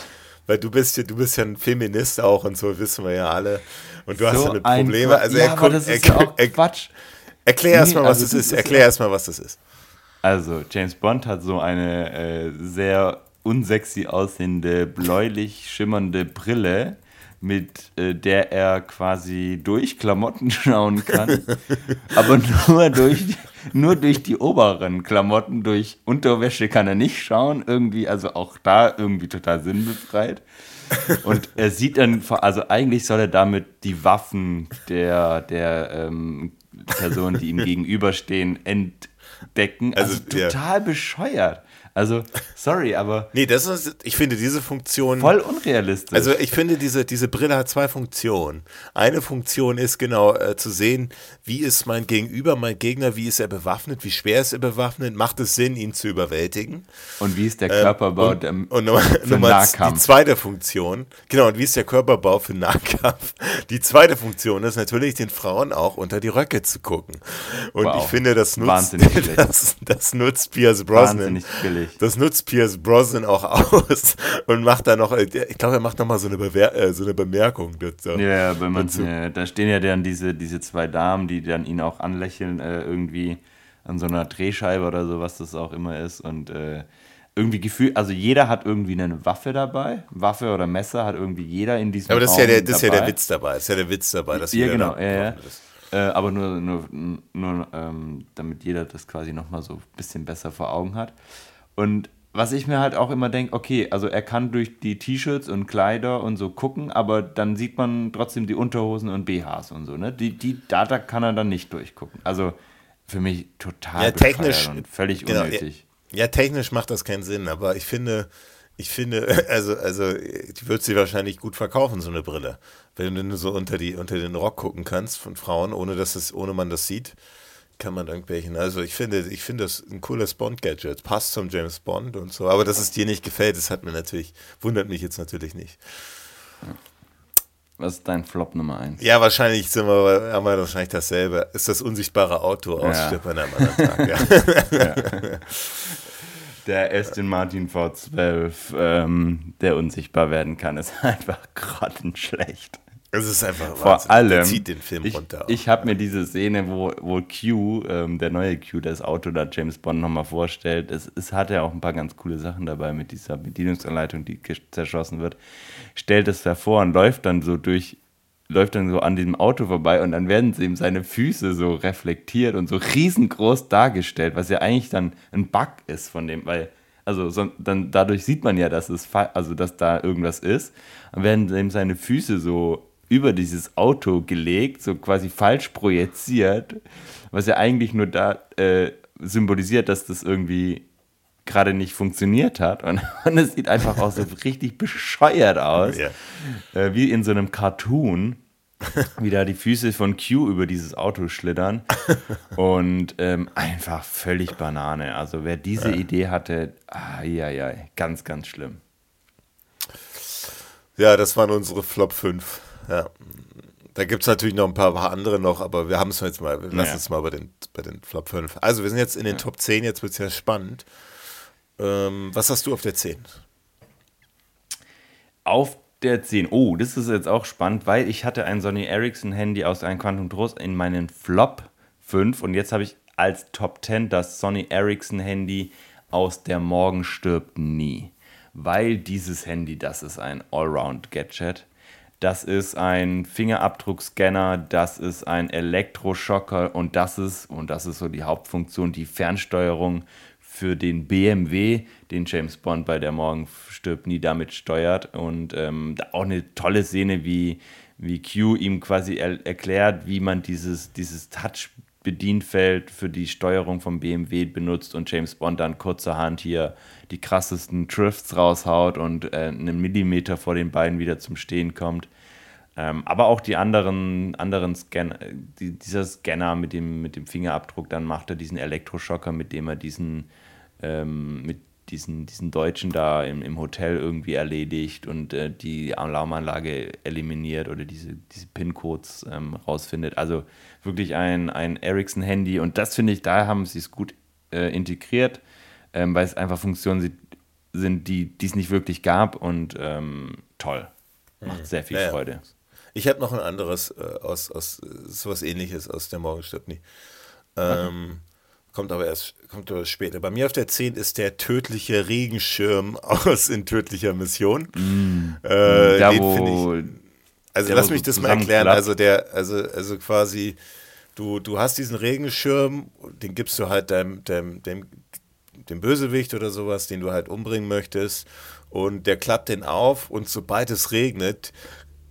Weil du bist, ja, du bist ja ein Feminist auch und so, wissen wir ja alle. Und du so hast ja eine Probleme. Also ja, er, aber das ist er, ja er, Quatsch. Erklär erstmal, nee, was also das ist. Erklär erstmal, was das ist. Also, James Bond hat so eine äh, sehr unsexy aussehende, bläulich schimmernde Brille, mit äh, der er quasi durch Klamotten schauen kann, aber nur durch, die, nur durch die oberen Klamotten, durch Unterwäsche kann er nicht schauen, irgendwie, also auch da irgendwie total sinnbefreit. Und er sieht dann, also eigentlich soll er damit die Waffen der, der ähm, Personen, die ihm gegenüberstehen, entdecken. Also, also total ja. bescheuert. Also, sorry, aber. Nee, das ist, ich finde diese Funktion. Voll unrealistisch. Also, ich finde, diese, diese Brille hat zwei Funktionen. Eine Funktion ist genau äh, zu sehen, wie ist mein Gegenüber, mein Gegner, wie ist er bewaffnet, wie schwer ist er bewaffnet, macht es Sinn, ihn zu überwältigen. Und wie ist der ähm, Körperbau ähm, und, und Nummer, für Nummer Nahkampf. Die zweite Funktion, genau, und wie ist der Körperbau für Nahkampf? Die zweite Funktion ist natürlich, den Frauen auch unter die Röcke zu gucken. Und wow. ich finde, das nutzt, das, das nutzt Pierce Brosnan. Wahnsinnig billig nutzt, das nutzt Pierce Brosnan auch aus und macht da noch, ich glaube, er macht noch mal so eine, Bewer äh, so eine Bemerkung dazu. Ja, wenn man, äh, da stehen ja dann diese, diese zwei Damen, die dann ihn auch anlächeln, äh, irgendwie an so einer Drehscheibe oder so, was das auch immer ist und äh, irgendwie Gefühl, also jeder hat irgendwie eine Waffe dabei, Waffe oder Messer hat irgendwie jeder in diesem Aber das, Raum ist ja, der, das ist ja der Witz dabei, das ist ja der Witz dabei, dass ja, genau, ja, ja. Äh, aber nur, nur, nur ähm, damit jeder das quasi nochmal so ein bisschen besser vor Augen hat. Und was ich mir halt auch immer denke, okay, also er kann durch die T-Shirts und Kleider und so gucken, aber dann sieht man trotzdem die Unterhosen und BHs und so, ne? Die, die Data kann er dann nicht durchgucken. Also für mich total ja, technisch und völlig genau, unnötig. Ja, ja, technisch macht das keinen Sinn, aber ich finde, ich finde, also, also, die wird sie wahrscheinlich gut verkaufen, so eine Brille. Wenn du nur so unter, die, unter den Rock gucken kannst von Frauen, ohne dass es, ohne man das sieht, kann man irgendwelchen. Also ich finde, ich finde das ein cooles Bond-Gadget. Passt zum James Bond und so. Aber dass es dir nicht gefällt, das hat mir natürlich, wundert mich jetzt natürlich nicht. Was ist dein Flop Nummer 1? Ja, wahrscheinlich sind wir, haben wir wahrscheinlich dasselbe. Ist das unsichtbare Auto aus ja. an einem anderen Tag. Ja. ja. Der Aston Martin V12, ähm, der unsichtbar werden kann, ist einfach grottenschlecht. Es ist einfach Vor Wahnsinn. allem, der zieht den Film ich, runter. Ich habe mir diese Szene, wo, wo Q, ähm, der neue Q, das Auto da James Bond nochmal vorstellt, es, es hat ja auch ein paar ganz coole Sachen dabei mit dieser Bedienungsanleitung, die zerschossen wird, stellt es davor und läuft dann so durch, läuft dann so an diesem Auto vorbei und dann werden ihm seine Füße so reflektiert und so riesengroß dargestellt, was ja eigentlich dann ein Bug ist von dem, weil also so, dann dadurch sieht man ja, dass es also dass da irgendwas ist. Dann werden ihm seine Füße so über dieses Auto gelegt, so quasi falsch projiziert, was ja eigentlich nur da äh, symbolisiert, dass das irgendwie gerade nicht funktioniert hat. Und, und es sieht einfach auch so richtig bescheuert aus, ja. äh, wie in so einem Cartoon, wie da die Füße von Q über dieses Auto schlittern. Und ähm, einfach völlig Banane. Also wer diese ja. Idee hatte, ah, ja, ja, ganz, ganz schlimm. Ja, das waren unsere Flop 5. Ja. Da gibt es natürlich noch ein paar, paar, andere noch, aber wir haben es jetzt mal, wir lassen ja. es mal bei den, bei den Flop 5. Also wir sind jetzt in den ja. Top 10, jetzt wird es ja spannend. Ähm, was hast du auf der 10? Auf der 10. Oh, das ist jetzt auch spannend, weil ich hatte ein Sony Ericsson Handy aus einem Quantum Trost in meinen Flop 5 und jetzt habe ich als Top 10 das Sony Ericsson Handy aus der Morgen stirbt nie. Weil dieses Handy, das ist ein Allround-Gadget. Das ist ein Fingerabdruckscanner, das ist ein Elektroschocker und das ist, und das ist so die Hauptfunktion, die Fernsteuerung für den BMW, den James Bond bei der Morgen stirbt nie damit steuert. Und ähm, auch eine tolle Szene, wie, wie Q ihm quasi er erklärt, wie man dieses, dieses Touch Bedienfeld für die Steuerung vom BMW benutzt und James Bond dann kurzerhand hier die krassesten Drifts raushaut und äh, einen Millimeter vor den beiden wieder zum Stehen kommt. Ähm, aber auch die anderen, anderen Scanner, die, dieser Scanner mit dem, mit dem Fingerabdruck, dann macht er diesen Elektroschocker, mit dem er diesen, ähm, mit diesen, diesen Deutschen da im, im Hotel irgendwie erledigt und äh, die Alarmanlage eliminiert oder diese, diese PIN-Codes ähm, rausfindet. Also wirklich ein, ein Ericsson-Handy und das finde ich, da haben sie es gut äh, integriert ähm, weil es einfach Funktionen sind, die es nicht wirklich gab und ähm, toll. Macht mhm. sehr viel ja, Freude. Ich habe noch ein anderes äh, aus, aus sowas ähnliches aus der Morgenstunde. nie. Ähm, kommt aber erst kommt aber später. Bei mir auf der 10 ist der tödliche Regenschirm aus in tödlicher Mission. Mm. Äh, da, wo, ich, also lass mich das mal erklären. Also der, also, also quasi, du, du hast diesen Regenschirm, den gibst du halt deinem, deinem, dem dem Bösewicht oder sowas, den du halt umbringen möchtest. Und der klappt den auf und sobald es regnet,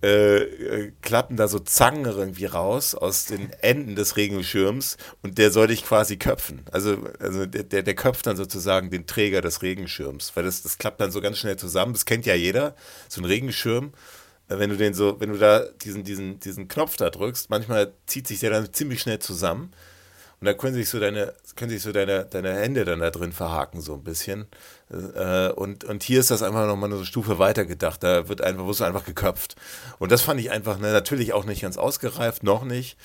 äh, äh, klappen da so Zangen irgendwie raus aus den Enden des Regenschirms und der soll dich quasi köpfen. Also, also der, der, der köpft dann sozusagen den Träger des Regenschirms, weil das, das klappt dann so ganz schnell zusammen. Das kennt ja jeder, so ein Regenschirm. Äh, wenn du den so, wenn du da diesen, diesen, diesen Knopf da drückst, manchmal zieht sich der dann ziemlich schnell zusammen. Und da können sich so deine, können sich so deine, deine Hände dann da drin verhaken, so ein bisschen. Äh, und, und hier ist das einfach nochmal eine Stufe weiter gedacht. Da wird einfach, wirst du einfach geköpft. Und das fand ich einfach, ne, natürlich auch nicht ganz ausgereift, noch nicht.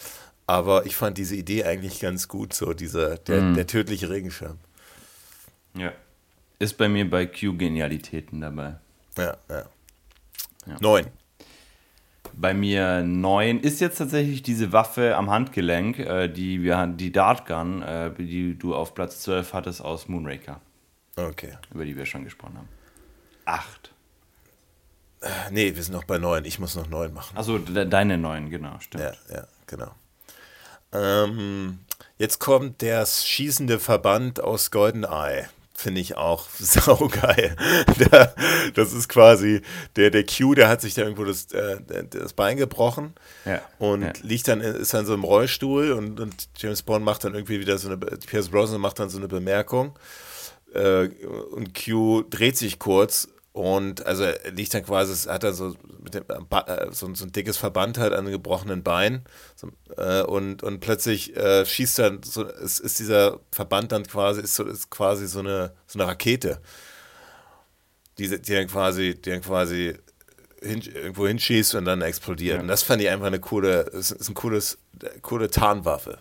Aber ich fand diese Idee eigentlich ganz gut, so dieser, der, mm. der tödliche Regenschirm. Ja. Ist bei mir bei Q Genialitäten dabei. Ja, ja. ja. Neun. Bei mir neun ist jetzt tatsächlich diese Waffe am Handgelenk, äh, die wir die Dartgun, äh, die du auf Platz 12 hattest aus Moonraker. Okay. Über die wir schon gesprochen haben. Acht. Äh, nee, wir sind noch bei neun. Ich muss noch neun machen. Also de deine neun, genau, stimmt. Ja, ja, genau. Ähm, jetzt kommt der schießende Verband aus GoldenEye finde ich auch saugeil. Der, das ist quasi der, der Q, der hat sich da irgendwo das, äh, das Bein gebrochen ja, und ja. liegt dann, ist dann so im Rollstuhl und, und James Bond macht dann irgendwie wieder so eine, Pierce Brosnan macht dann so eine Bemerkung äh, und Q dreht sich kurz und also er liegt dann quasi, hat er so, mit dem, äh, so, so, ein dickes Verband halt an einem gebrochenen Bein. So, äh, und, und plötzlich äh, schießt dann, so, ist, ist dieser Verband dann quasi, ist, so, ist quasi so eine, so eine Rakete. Die, die dann quasi, die dann quasi hin, irgendwo hinschießt und dann explodiert. Ja. Und das fand ich einfach eine coole, ist, ist ein cooles, coole Tarnwaffe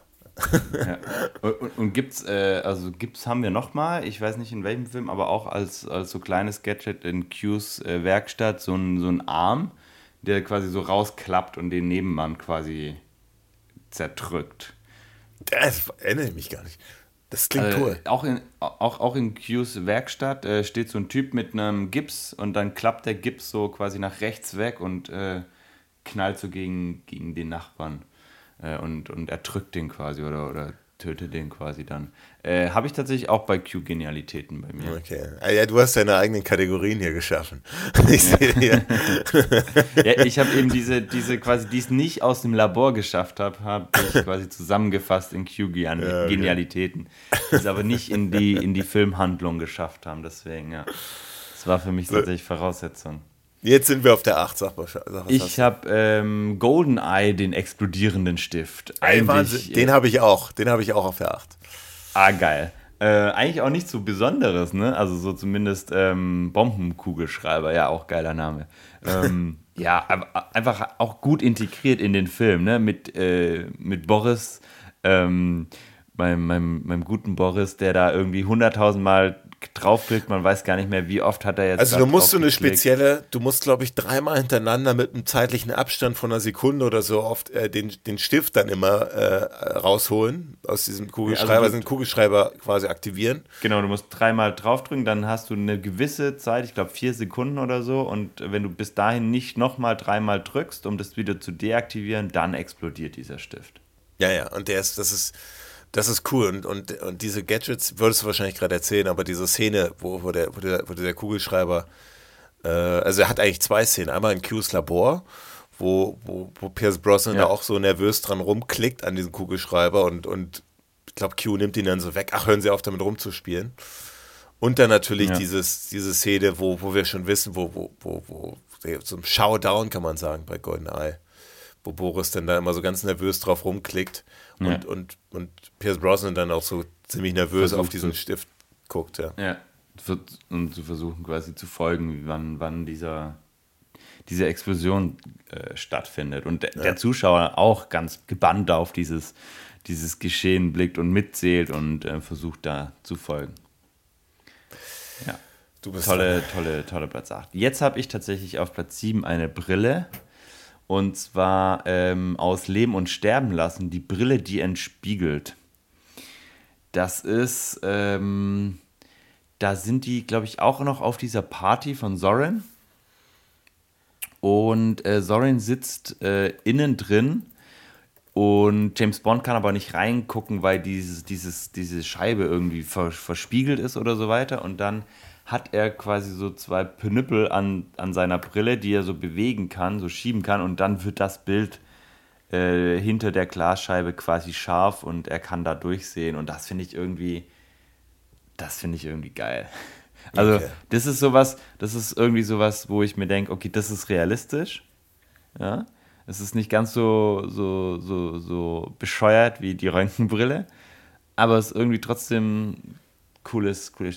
ja. Und, und gibt's, äh, also gibt's, haben wir nochmal, ich weiß nicht in welchem Film, aber auch als, als so kleines Gadget in Q's äh, Werkstatt so ein, so ein Arm, der quasi so rausklappt und den Nebenmann quasi zerdrückt. Das erinnere ich mich gar nicht. Das klingt äh, cool. Auch in, auch, auch in Q's Werkstatt äh, steht so ein Typ mit einem Gips und dann klappt der Gips so quasi nach rechts weg und äh, knallt so gegen, gegen den Nachbarn äh, und, und erdrückt den quasi oder, oder tötet den quasi dann. Äh, Habe ich tatsächlich auch bei Q-Genialitäten bei mir. Okay. Ah, ja, du hast deine eigenen Kategorien hier geschaffen. Ich hier. ja, ich habe eben diese, diese quasi, die es nicht aus dem Labor geschafft habe, habe ich quasi zusammengefasst in Q-Genialitäten. Ja, okay. Die es aber nicht in die, in die Filmhandlung geschafft haben. Deswegen, ja. Das war für mich tatsächlich Voraussetzung. Jetzt sind wir auf der 8, sag mal. Sag, ich habe ähm, GoldenEye, den explodierenden Stift. Ey, Wahnsinn, den habe ich auch. Den habe ich auch auf der 8. Ah, geil. Äh, eigentlich auch nichts so Besonderes, ne? Also so zumindest ähm, Bombenkugelschreiber, ja, auch geiler Name. Ähm, ja, aber einfach auch gut integriert in den Film, ne? Mit, äh, mit Boris, ähm, meinem, meinem, meinem guten Boris, der da irgendwie hunderttausendmal draufklickt, man weiß gar nicht mehr, wie oft hat er jetzt. Also du musst so eine spezielle, du musst, glaube ich, dreimal hintereinander mit einem zeitlichen Abstand von einer Sekunde oder so oft äh, den, den Stift dann immer äh, rausholen aus diesem Kugelschreiber, ja, also den Kugelschreiber quasi aktivieren. Genau, du musst dreimal draufdrücken, dann hast du eine gewisse Zeit, ich glaube vier Sekunden oder so, und wenn du bis dahin nicht nochmal dreimal drückst, um das wieder zu deaktivieren, dann explodiert dieser Stift. Ja, ja, und der ist, das ist das ist cool. Und, und, und diese Gadgets würdest du wahrscheinlich gerade erzählen, aber diese Szene, wo, wo, der, wo, der, wo der Kugelschreiber, äh, also er hat eigentlich zwei Szenen. Einmal in Q's Labor, wo, wo, wo Pierce Brosnan ja. da auch so nervös dran rumklickt an diesem Kugelschreiber und, und ich glaube, Q nimmt ihn dann so weg. Ach, hören Sie auf, damit rumzuspielen. Und dann natürlich ja. dieses, diese Szene, wo, wo wir schon wissen, wo, wo, wo, wo so ein Showdown kann man sagen bei GoldenEye, wo Boris dann da immer so ganz nervös drauf rumklickt und, ja. und, und Pierce Brosnan dann auch so ziemlich nervös Versucht auf diesen zu, Stift guckt, ja. Ja, und zu versuchen quasi zu folgen, wann, wann dieser, diese Explosion äh, stattfindet. Und der, ja. der Zuschauer auch ganz gebannt auf dieses, dieses Geschehen blickt und mitzählt und äh, versucht da zu folgen. Ja. Du bist tolle, tolle, tolle Platz 8. Jetzt habe ich tatsächlich auf Platz 7 eine Brille und zwar ähm, aus Leben und Sterben lassen, die Brille, die entspiegelt. Das ist, ähm, da sind die, glaube ich, auch noch auf dieser Party von Soren. Und äh, Soren sitzt äh, innen drin und James Bond kann aber nicht reingucken, weil dieses, dieses, diese Scheibe irgendwie verspiegelt ist oder so weiter. Und dann hat er quasi so zwei Pnüppel an, an seiner Brille, die er so bewegen kann, so schieben kann. Und dann wird das Bild äh, hinter der Glasscheibe quasi scharf und er kann da durchsehen. Und das finde ich irgendwie, das finde ich irgendwie geil. Also okay. das ist sowas, das ist irgendwie sowas, wo ich mir denke, okay, das ist realistisch, ja, es ist nicht ganz so, so, so, so bescheuert wie die Röntgenbrille, aber es ist irgendwie trotzdem cooles, cooles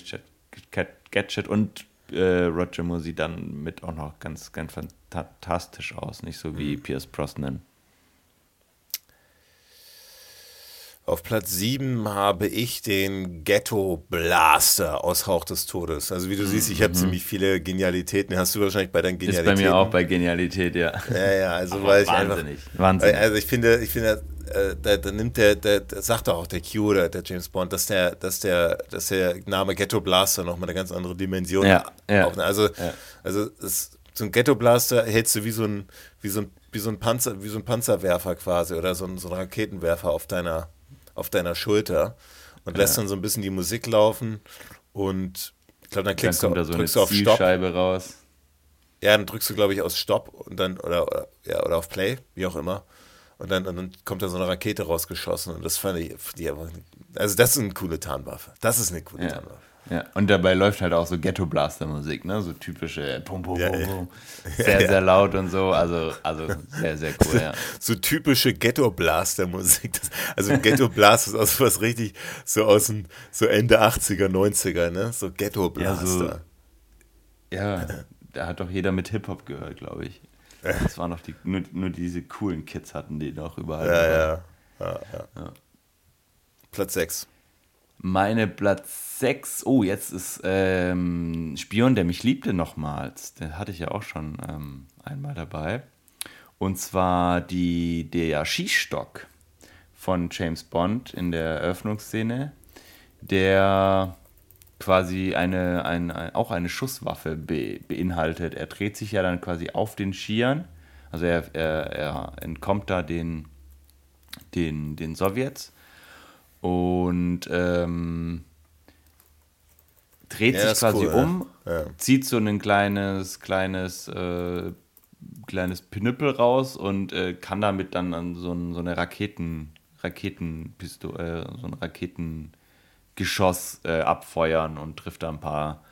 Chat. Gadget und äh, Roger Moore sieht dann mit auch noch ganz, ganz fantastisch aus, nicht so wie mhm. Pierce Brosnan. Auf Platz 7 habe ich den Ghetto Blaster aus Hauch des Todes. Also wie du siehst, ich habe mhm. ziemlich viele Genialitäten. Hast du wahrscheinlich bei deinen Genialitäten? Ist bei mir auch bei Genialität, ja. Ja, ja, also Aber weil ich wahnsinnig, einfach, wahnsinnig. Also ich finde, ich finde, äh, da, da, nimmt der, der, der, sagt doch auch der Q oder der James Bond, dass der, dass der, dass der Name Ghetto Blaster nochmal eine ganz andere Dimension ja, ja. Also, ja. also es, so ein Ghetto Blaster hältst du wie so ein, wie so ein, wie so ein Panzer, wie so ein Panzerwerfer quasi oder so ein, so ein Raketenwerfer auf deiner auf deiner Schulter und lässt dann so ein bisschen die Musik laufen und ich glaube, dann klickst dann du, da so drückst du auf Stopp. raus. Ja, dann drückst du, glaube ich, aus Stopp und dann, oder, oder, ja, oder auf Play, wie auch immer. Und dann, und dann kommt da so eine Rakete rausgeschossen und das fand ich, also das ist eine coole Tarnwaffe. Das ist eine coole ja. Tarnwaffe. Ja, und dabei läuft halt auch so Ghetto-Blaster-Musik, ne? So typische Pum, Pum, Pum, Pum. Sehr, sehr laut und so. Also, also sehr, sehr cool, ja. So typische Ghetto-Blaster-Musik. Also Ghetto-Blaster ist auch so was richtig, so aus dem, so Ende 80er, 90er, ne? So Ghetto-Blaster. Ja, so, ja, da hat doch jeder mit Hip-Hop gehört, glaube ich. Das waren noch die, nur, nur diese coolen Kids hatten die noch überall. Ja, ja. ja, ja. Platz 6. Meine Platz 6, oh, jetzt ist ähm, Spion, der mich liebte nochmals. Den hatte ich ja auch schon ähm, einmal dabei. Und zwar die, der Schießstock von James Bond in der Eröffnungsszene, der quasi eine, ein, ein, auch eine Schusswaffe be, beinhaltet. Er dreht sich ja dann quasi auf den Skiern, also er, er, er entkommt da den, den, den Sowjets und ähm, dreht ja, sich quasi cool, um, ja. zieht so ein kleines, kleines, äh, kleines Pinüppel raus und äh, kann damit dann an so, ein, so eine Raketen, Raketenpistole, äh, so ein Raketengeschoss äh, abfeuern und trifft da ein paar,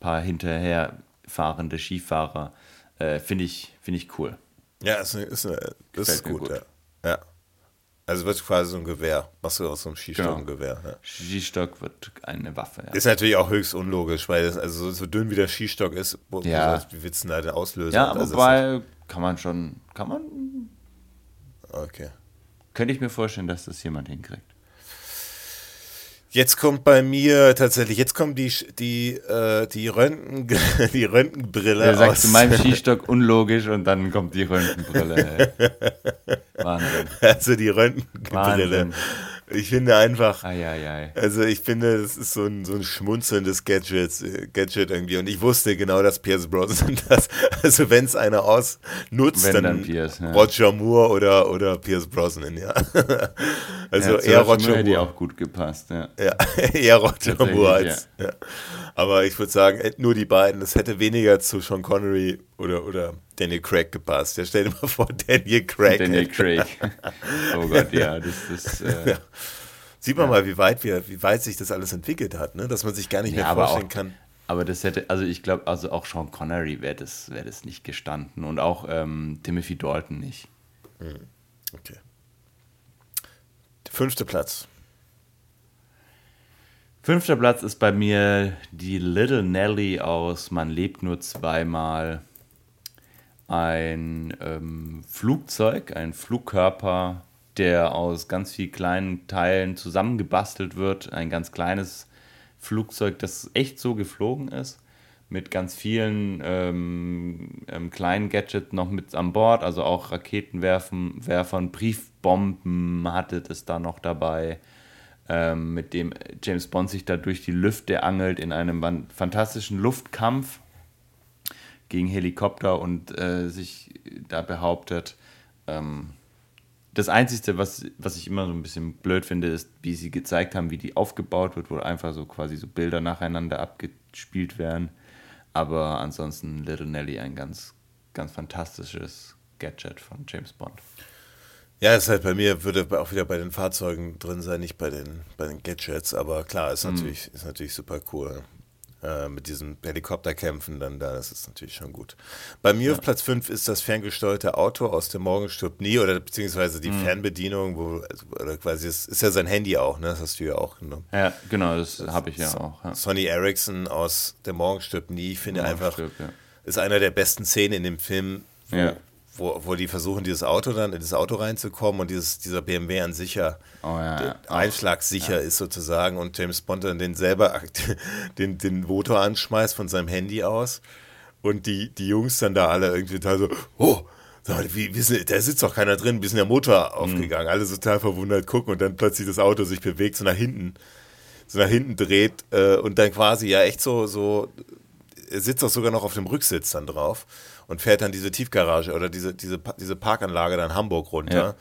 paar hinterherfahrende Skifahrer. Äh, Finde ich, find ich cool. Ja, ist, eine, ist, eine, das ist gut, gut. Ja. ja. Also wird quasi so ein Gewehr. Machst du aus so einem Skistock genau. ein Gewehr. Ja. Skistock wird eine Waffe. Ja. Ist natürlich auch höchst unlogisch, weil es also so dünn wie der Skistock ist, ja. wie willst du denn da auslösen? Ja, also wobei kann man schon, kann man. Okay. Könnte ich mir vorstellen, dass das jemand hinkriegt. Jetzt kommt bei mir tatsächlich, jetzt kommt die, die, äh, die, Röntgen, die Röntgenbrille. Ja, sagst du meinem Skistock unlogisch und dann kommt die Röntgenbrille. Wahnsinn. Also die Röntgenbrille. Wahnsinn. Ich finde einfach, ai, ai, ai. also ich finde, es ist so ein, so ein schmunzelndes Gadget, Gadget irgendwie. Und ich wusste genau, dass Pierce Brosnan das, also wenn es einer ausnutzt, wenn dann, dann Pierce, ja. Roger Moore oder, oder Pierce Brosnan, ja. Also ja, eher Roger Moore. hätte auch gut gepasst, ja. Ja, eher Roger Moore als, ja. ja. Aber ich würde sagen, nur die beiden, das hätte weniger zu Sean Connery oder, oder Daniel Craig gepasst. Ja, stell dir mal vor, Daniel Craig. Daniel Craig. oh Gott, ja, das ist. Äh, ja. Sieht man ja. mal, wie weit, wir, wie weit sich das alles entwickelt hat, ne? dass man sich gar nicht ja, mehr vorstellen auch, kann. Aber das hätte, also ich glaube, also auch Sean Connery wäre das, wär das nicht gestanden und auch ähm, Timothy Dalton nicht. Hm. Okay. Der fünfte Platz. Fünfter Platz ist bei mir die Little Nelly aus Man lebt nur zweimal ein ähm, Flugzeug, ein Flugkörper, der aus ganz vielen kleinen Teilen zusammengebastelt wird. Ein ganz kleines Flugzeug, das echt so geflogen ist, mit ganz vielen ähm, ähm, kleinen Gadgets noch mit an Bord, also auch Raketenwerfern, Briefbomben hatte es da noch dabei. Ähm, mit dem James Bond sich da durch die Lüfte angelt in einem fantastischen Luftkampf gegen Helikopter und äh, sich da behauptet. Ähm, das Einzige, was, was ich immer so ein bisschen blöd finde, ist, wie sie gezeigt haben, wie die aufgebaut wird, wo einfach so quasi so Bilder nacheinander abgespielt werden. Aber ansonsten Little Nelly ein ganz, ganz fantastisches Gadget von James Bond. Ja, ist halt bei mir, würde auch wieder bei den Fahrzeugen drin sein, nicht bei den, bei den Gadgets, aber klar, ist mhm. natürlich, ist natürlich super cool äh, mit diesen Helikopterkämpfen dann da, das ist natürlich schon gut. Bei mir ja. auf Platz 5 ist das ferngesteuerte Auto aus dem Morgen stirbt nie oder beziehungsweise die mhm. Fernbedienung, wo, also, oder quasi, es ist ja sein Handy auch, ne? Das hast du ja auch genommen. Ja, genau, das, das habe ich ja so, auch. Ja. Sonny Ericsson aus Der Morgen stirbt nie, ich finde einfach, stirbt, ja. ist einer der besten Szenen in dem Film, wo, wo, wo die versuchen, dieses Auto dann in das Auto reinzukommen und dieses, dieser BMW an sich ja, Oh ja, ja. einschlagsicher ist sozusagen und James Bond dann den selber den, den Motor anschmeißt von seinem Handy aus und die, die Jungs dann da alle irgendwie total so, oh, wie, wie ist, da sitzt doch keiner drin, wie ist der Motor aufgegangen? Alle so total verwundert gucken und dann plötzlich das Auto sich bewegt, so nach hinten, so nach hinten dreht äh, und dann quasi ja echt so, so, er sitzt auch sogar noch auf dem Rücksitz dann drauf und fährt dann diese Tiefgarage oder diese, diese, diese Parkanlage dann Hamburg runter. Ja.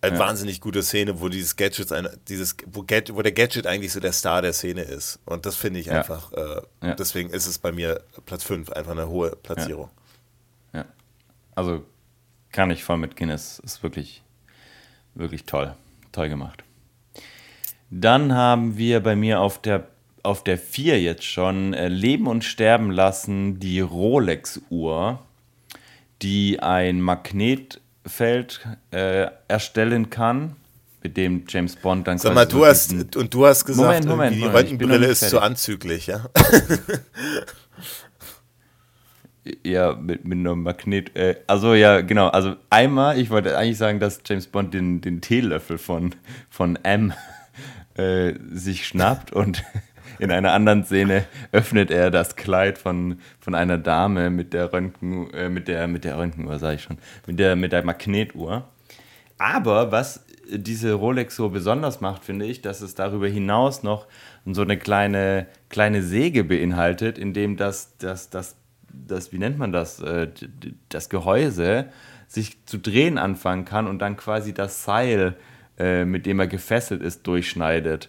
Eine wahnsinnig gute Szene, wo dieses Gadget, dieses, wo, Gad- wo der Gadget eigentlich so der Star der Szene ist. Und das finde ich Ja. einfach, äh, Ja. deswegen ist es bei mir Platz 5, einfach eine hohe Platzierung. Ja. Also kann ich voll mitgehen. Es ist wirklich, wirklich toll. Toll gemacht. Dann haben wir bei mir auf der, auf der 4 jetzt schon äh, Leben und Sterben lassen die Rolex-Uhr, die ein Magnetfeld äh, erstellen kann, mit dem James Bond dann Sag mal, du hast, und du hast gesagt, Moment, die Moment, noch Röntgenbrille ist zu anzüglich, ja? Ja, mit, mit einem Magnet. Äh, also ja, genau. Also einmal, ich wollte eigentlich sagen, dass James Bond den, den Teelöffel von, von M äh, sich schnappt und in einer anderen Szene öffnet er das Kleid von, von einer Dame mit der Röntgen, äh, mit der, mit der Röntgenuhr, sage ich schon, mit der, mit der Magnetuhr. Aber was diese Rolex so besonders macht, finde ich, dass es darüber hinaus noch so eine kleine, kleine Säge beinhaltet, in dem das, das, das, das, wie nennt man das, äh, das Gehäuse sich zu drehen anfangen kann und dann quasi das Seil, äh, mit dem er gefesselt ist, durchschneidet.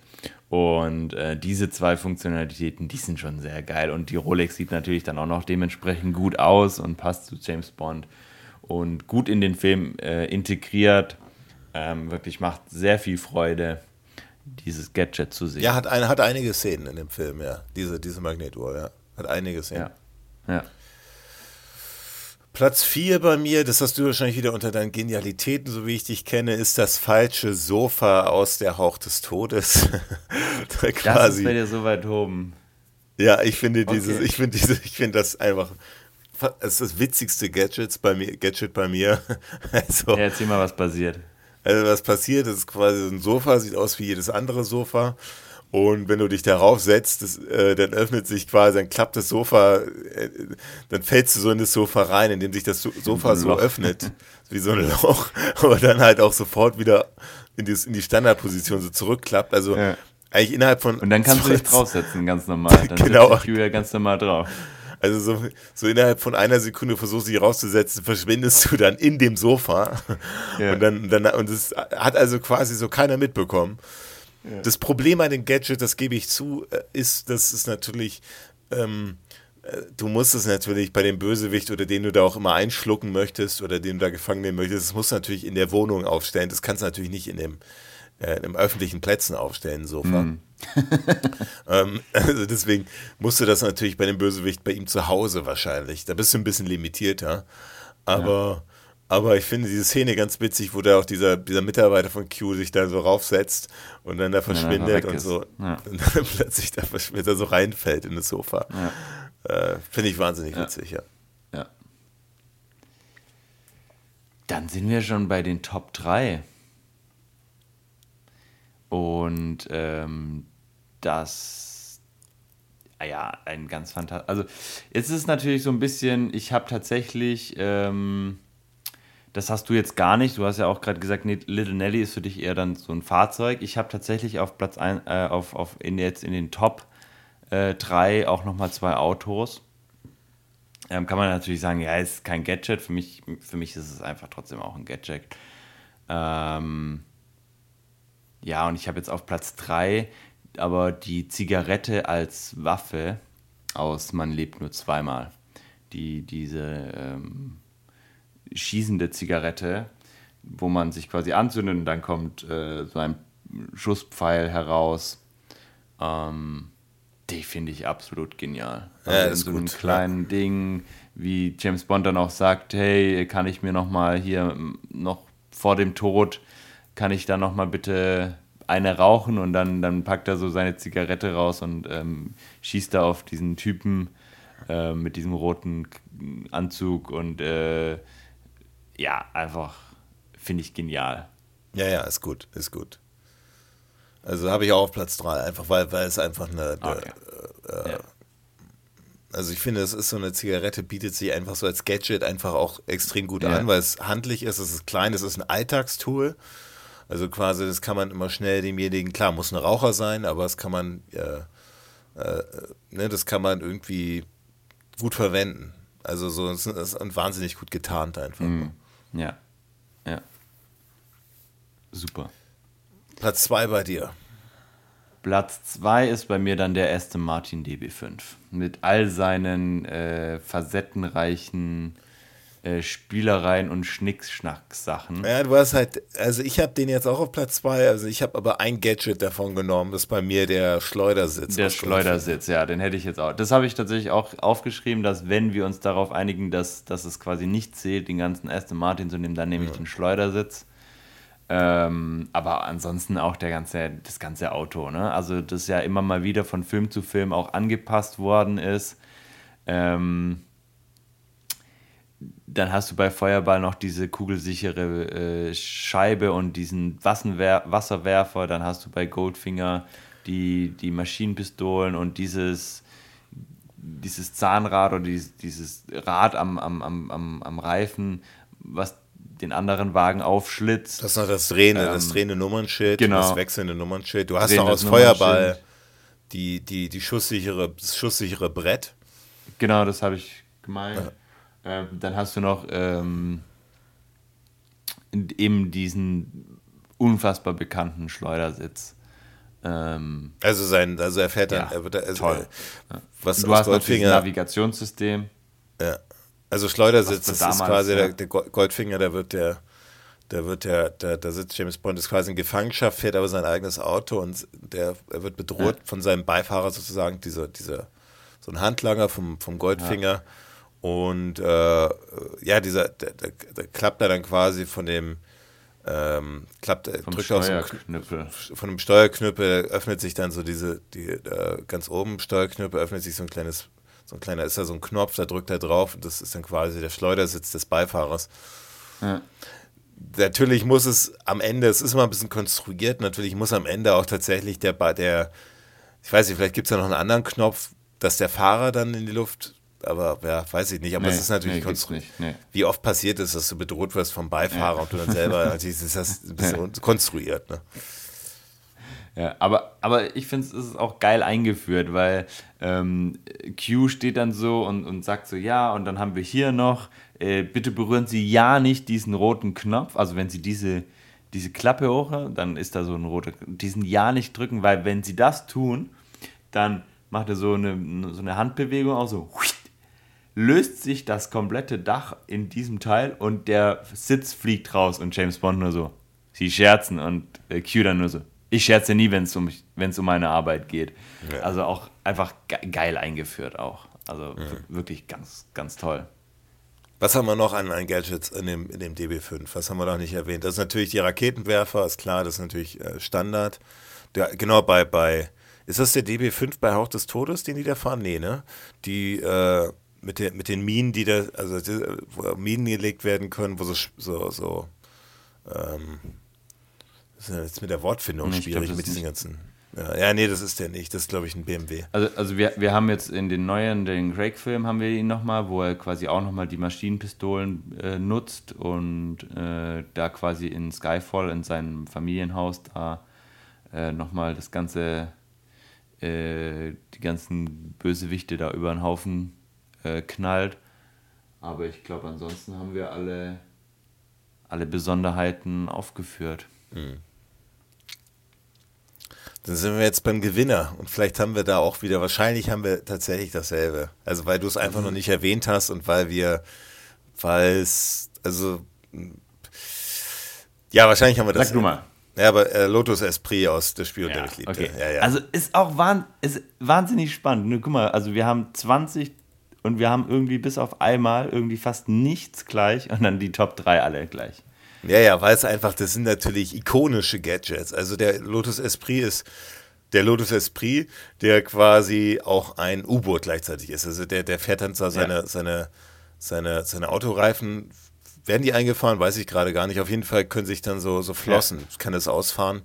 Und äh, diese zwei Funktionalitäten, die sind schon sehr geil. Und die Rolex sieht natürlich dann auch noch dementsprechend gut aus und passt zu James Bond und gut in den Film äh, integriert. Ähm, wirklich macht sehr viel Freude, dieses Gadget zu sehen. Ja, hat, ein, hat einige Szenen in dem Film, ja. Diese, diese Magnetuhr, ja. Hat einige Szenen. ja. ja. Platz 4 bei mir, das hast du wahrscheinlich wieder unter deinen Genialitäten, so wie ich dich kenne, ist das falsche Sofa aus der Hauch des Todes. da Das ist bei dir so weit oben. Ja, ich finde dieses, Okay. ich finde diese, ich finde das einfach, es ist das witzigste Gadgets bei mir, Gadget bei mir. Also, Ja, erzähl mal, was passiert. also was passiert, das ist quasi so ein Sofa, sieht aus wie jedes andere Sofa. Und wenn du dich darauf setzt, das, äh, dann öffnet sich quasi, dann klappt das Sofa, äh, dann fällst du so in das Sofa rein, indem sich das So- Sofa so öffnet, wie so ein Loch, aber dann halt auch sofort wieder in die, in die Standardposition so zurückklappt. Also Ja. eigentlich innerhalb von Und dann kannst du dich draufsetzen, ganz normal. Dann Genau. setzt Julia ganz normal drauf. Also so, so innerhalb von einer Sekunde versuchst du dich rauszusetzen, verschwindest du dann in dem Sofa. Ja. Und dann, dann und es hat also quasi so keiner mitbekommen. Das Problem an dem Gadget, das gebe ich zu, äh, ist, dass es natürlich, ähm, äh, du musst es natürlich bei dem Bösewicht oder den du da auch immer einschlucken möchtest oder den du da gefangen nehmen möchtest, das musst du natürlich in der Wohnung aufstellen. Das kannst du natürlich nicht in dem äh, in öffentlichen Plätzen aufstellen, Sofa. ähm, also deswegen musst du das natürlich bei dem Bösewicht bei ihm zu Hause wahrscheinlich. Da bist du ein bisschen limitierter. Aber, aber ich finde diese Szene ganz witzig, wo da auch dieser, dieser Mitarbeiter von Q sich da so raufsetzt und dann da verschwindet weg und so. Ja. Und dann plötzlich da verschwindet, er so reinfällt in das Sofa. Äh, finde ich wahnsinnig Ja. witzig, ja. Ja. Dann sind wir schon bei den Top 3. Und ähm, das, ah ja, ein ganz fantastisch. Also, jetzt ist es natürlich so ein bisschen, ich habe tatsächlich, ähm, das hast du jetzt gar nicht. Du hast ja auch gerade gesagt, nee, Little Nelly ist für dich eher dann so ein Fahrzeug. Ich habe tatsächlich auf Platz 1, äh, auf, auf in, jetzt in den Top 3 auch nochmal zwei Autos. Ähm, kann man natürlich sagen, ja, ist kein Gadget. Für mich, für mich ist es einfach trotzdem auch ein Gadget. Ähm, ja, und ich habe jetzt auf Platz 3 aber die Zigarette als Waffe aus Man lebt nur zweimal. Die, diese ähm, schießende Zigarette, wo man sich quasi anzündet und dann kommt äh, so ein Schusspfeil heraus. Ähm, die finde ich absolut genial. Ja, Also in ist so einem gut, kleinen Ding, wie James Bond dann auch sagt, hey, kann ich mir noch mal hier noch vor dem Tod, kann ich da noch mal bitte eine rauchen und dann, dann packt er so seine Zigarette raus und ähm, schießt da auf diesen Typen äh, mit diesem roten Anzug und äh, ja, einfach finde ich genial. Ja, ja, ist gut, ist gut. Also habe ich auch auf Platz 3, einfach weil, weil es einfach eine, eine Okay. äh, Ja. also ich finde, es ist so eine Zigarette, bietet sich einfach so als Gadget einfach auch extrem gut Ja. an, weil es handlich ist, es ist klein, es ist ein Alltagstool. Also quasi, das kann man immer schnell demjenigen, klar, muss ein Raucher sein, aber das kann man, äh, äh, ne, das kann man irgendwie gut verwenden. Also so, es ist und wahnsinnig gut getarnt einfach. Mhm. Ja. Ja. Super. Platz 2 bei dir. Platz 2 ist bei mir dann der Aston Martin DB5. Mit all seinen äh, facettenreichen äh, Spielereien und Schnickschnack-Sachen. Ja, du hast halt, also ich habe den jetzt auch auf Platz 2, also ich habe aber ein Gadget davon genommen, das ist bei mir der Schleudersitz. Der Schleudersitz, ja, den hätte ich jetzt auch. Das habe ich tatsächlich auch aufgeschrieben, dass wenn wir uns darauf einigen, dass, dass es quasi nicht zählt, den ganzen Aston Martin zu nehmen, dann nehme ich den Schleudersitz. Ähm, aber ansonsten auch der ganze, das ganze Auto, ne? Also das ja immer mal wieder von Film zu Film auch angepasst worden ist. Ähm, dann hast du bei Feuerball noch diese kugelsichere äh, Scheibe und diesen Wassenwer Wasserwerfer. Dann hast du bei Goldfinger die, die Maschinenpistolen und dieses, dieses Zahnrad oder dieses, dieses Rad am, am, am, am, Reifen, was den anderen Wagen aufschlitzt. Das ist noch das drehende, das Ähm, drehende Nummernschild, genau. das wechselnde Nummernschild. Du hast noch aus Feuerball die, die, die schusssichere, das schusssichere Brett. Genau, das habe ich gemeint. Ähm, dann hast du noch ähm, eben diesen unfassbar bekannten Schleudersitz. Ähm, Also sein, also er fährt dann, Ja, er wird, also, toll. äh, was du hast noch dieses Goldfinger, Navigationssystem. ja. also Schleudersitz, das ist quasi ja. der, der Go- Goldfinger, der wird der, der wird der, der, da sitzt James Bond, ist quasi in Gefangenschaft, fährt aber sein eigenes Auto und der, er wird bedroht von seinem Beifahrer sozusagen, dieser, dieser, so ein Handlanger vom, vom Goldfinger. Und äh, ja, dieser, der, der, der klappt er dann quasi von dem, ähm, klappt, er Vom drückt Steuerknüppel. von dem Steuerknüppel öffnet sich dann so diese, die, äh, ganz oben Steuerknüppel öffnet sich so ein kleines, so ein kleiner, ist da so ein Knopf, da drückt er drauf und das ist dann quasi der Schleudersitz des Beifahrers. Ja. Natürlich muss es am Ende, es ist immer ein bisschen konstruiert, natürlich muss am Ende auch tatsächlich der, der ich weiß nicht, vielleicht gibt es ja noch einen anderen Knopf, dass der Fahrer dann in die Luft, aber ja, weiß ich nicht, aber Nee, es ist natürlich nee, nicht, nee. Wie oft passiert es, dass du bedroht wirst vom Beifahrer und du dann selber, natürlich ist das ein bisschen konstruiert, ne? Ja, aber, aber ich finde es ist auch geil eingeführt, weil ähm, Q steht dann so und, und sagt so, ja, und dann haben wir hier noch, äh, bitte berühren Sie ja nicht diesen roten Knopf. Also wenn Sie diese, diese Klappe hoch, dann ist da so ein roter, diesen ja nicht drücken, weil wenn Sie das tun, dann macht er so eine, so eine Handbewegung auch so, löst sich das komplette Dach in diesem Teil und der Sitz fliegt raus und James Bond nur so, sie scherzen und äh, Q dann nur so, ich scherze nie, wenn es um, wenn's um meine Arbeit geht. Ja. Also auch einfach ge geil eingeführt auch. Also w- wirklich ganz, ganz toll. Was haben wir noch an, an Gadgets in dem, in dem DB5? Was haben wir noch nicht erwähnt? Das ist natürlich die Raketenwerfer, ist klar, das ist natürlich äh, Standard. Der, genau, bei, bei, ist das der DB5 bei Hauch des Todes, den die da fahren? Nee, ne? Die, äh, mit, der, mit den Minen, die da, also die, wo Minen gelegt werden können, wo so, so, so ähm, das ist ja jetzt mit der Wortfindung Nee, glaub, schwierig, das mit diesen ganzen. Ja, ja, nee, das ist der nicht. Das ist, glaube ich, ein BMW. Also, also wir, wir haben jetzt in den neuen, den Craig-Film haben wir ihn nochmal, wo er quasi auch nochmal die Maschinenpistolen äh, nutzt und äh, da quasi in Skyfall, in seinem Familienhaus, da äh, nochmal das ganze, äh, die ganzen Bösewichte da über den Haufen äh, knallt. Aber ich glaube, ansonsten haben wir alle, alle Besonderheiten aufgeführt. Dann sind wir jetzt beim Gewinner und vielleicht haben wir da auch wieder, wahrscheinlich haben wir tatsächlich dasselbe. Also weil du es einfach noch nicht erwähnt hast und weil wir, weil es, also ja, wahrscheinlich haben wir das. Sag du mal. Ja, aber äh, Lotus Esprit aus das Spiel, der ich liebte. okay. Ja, ja. Also ist auch wahn, ist wahnsinnig spannend. Ne, guck mal, also wir haben 20 und wir haben irgendwie bis auf einmal irgendwie fast nichts gleich und dann die Top 3 alle gleich. Ja, ja, weil es einfach, das sind natürlich ikonische Gadgets. Also der Lotus Esprit ist der Lotus Esprit, der quasi auch ein U-Boot gleichzeitig ist. Also der, der fährt dann zwar seine, Ja. seine, seine, seine Autoreifen werden die eingefahren? Weiß ich gerade gar nicht. Auf jeden Fall können sich dann so, so Flossen, ja. kann das ausfahren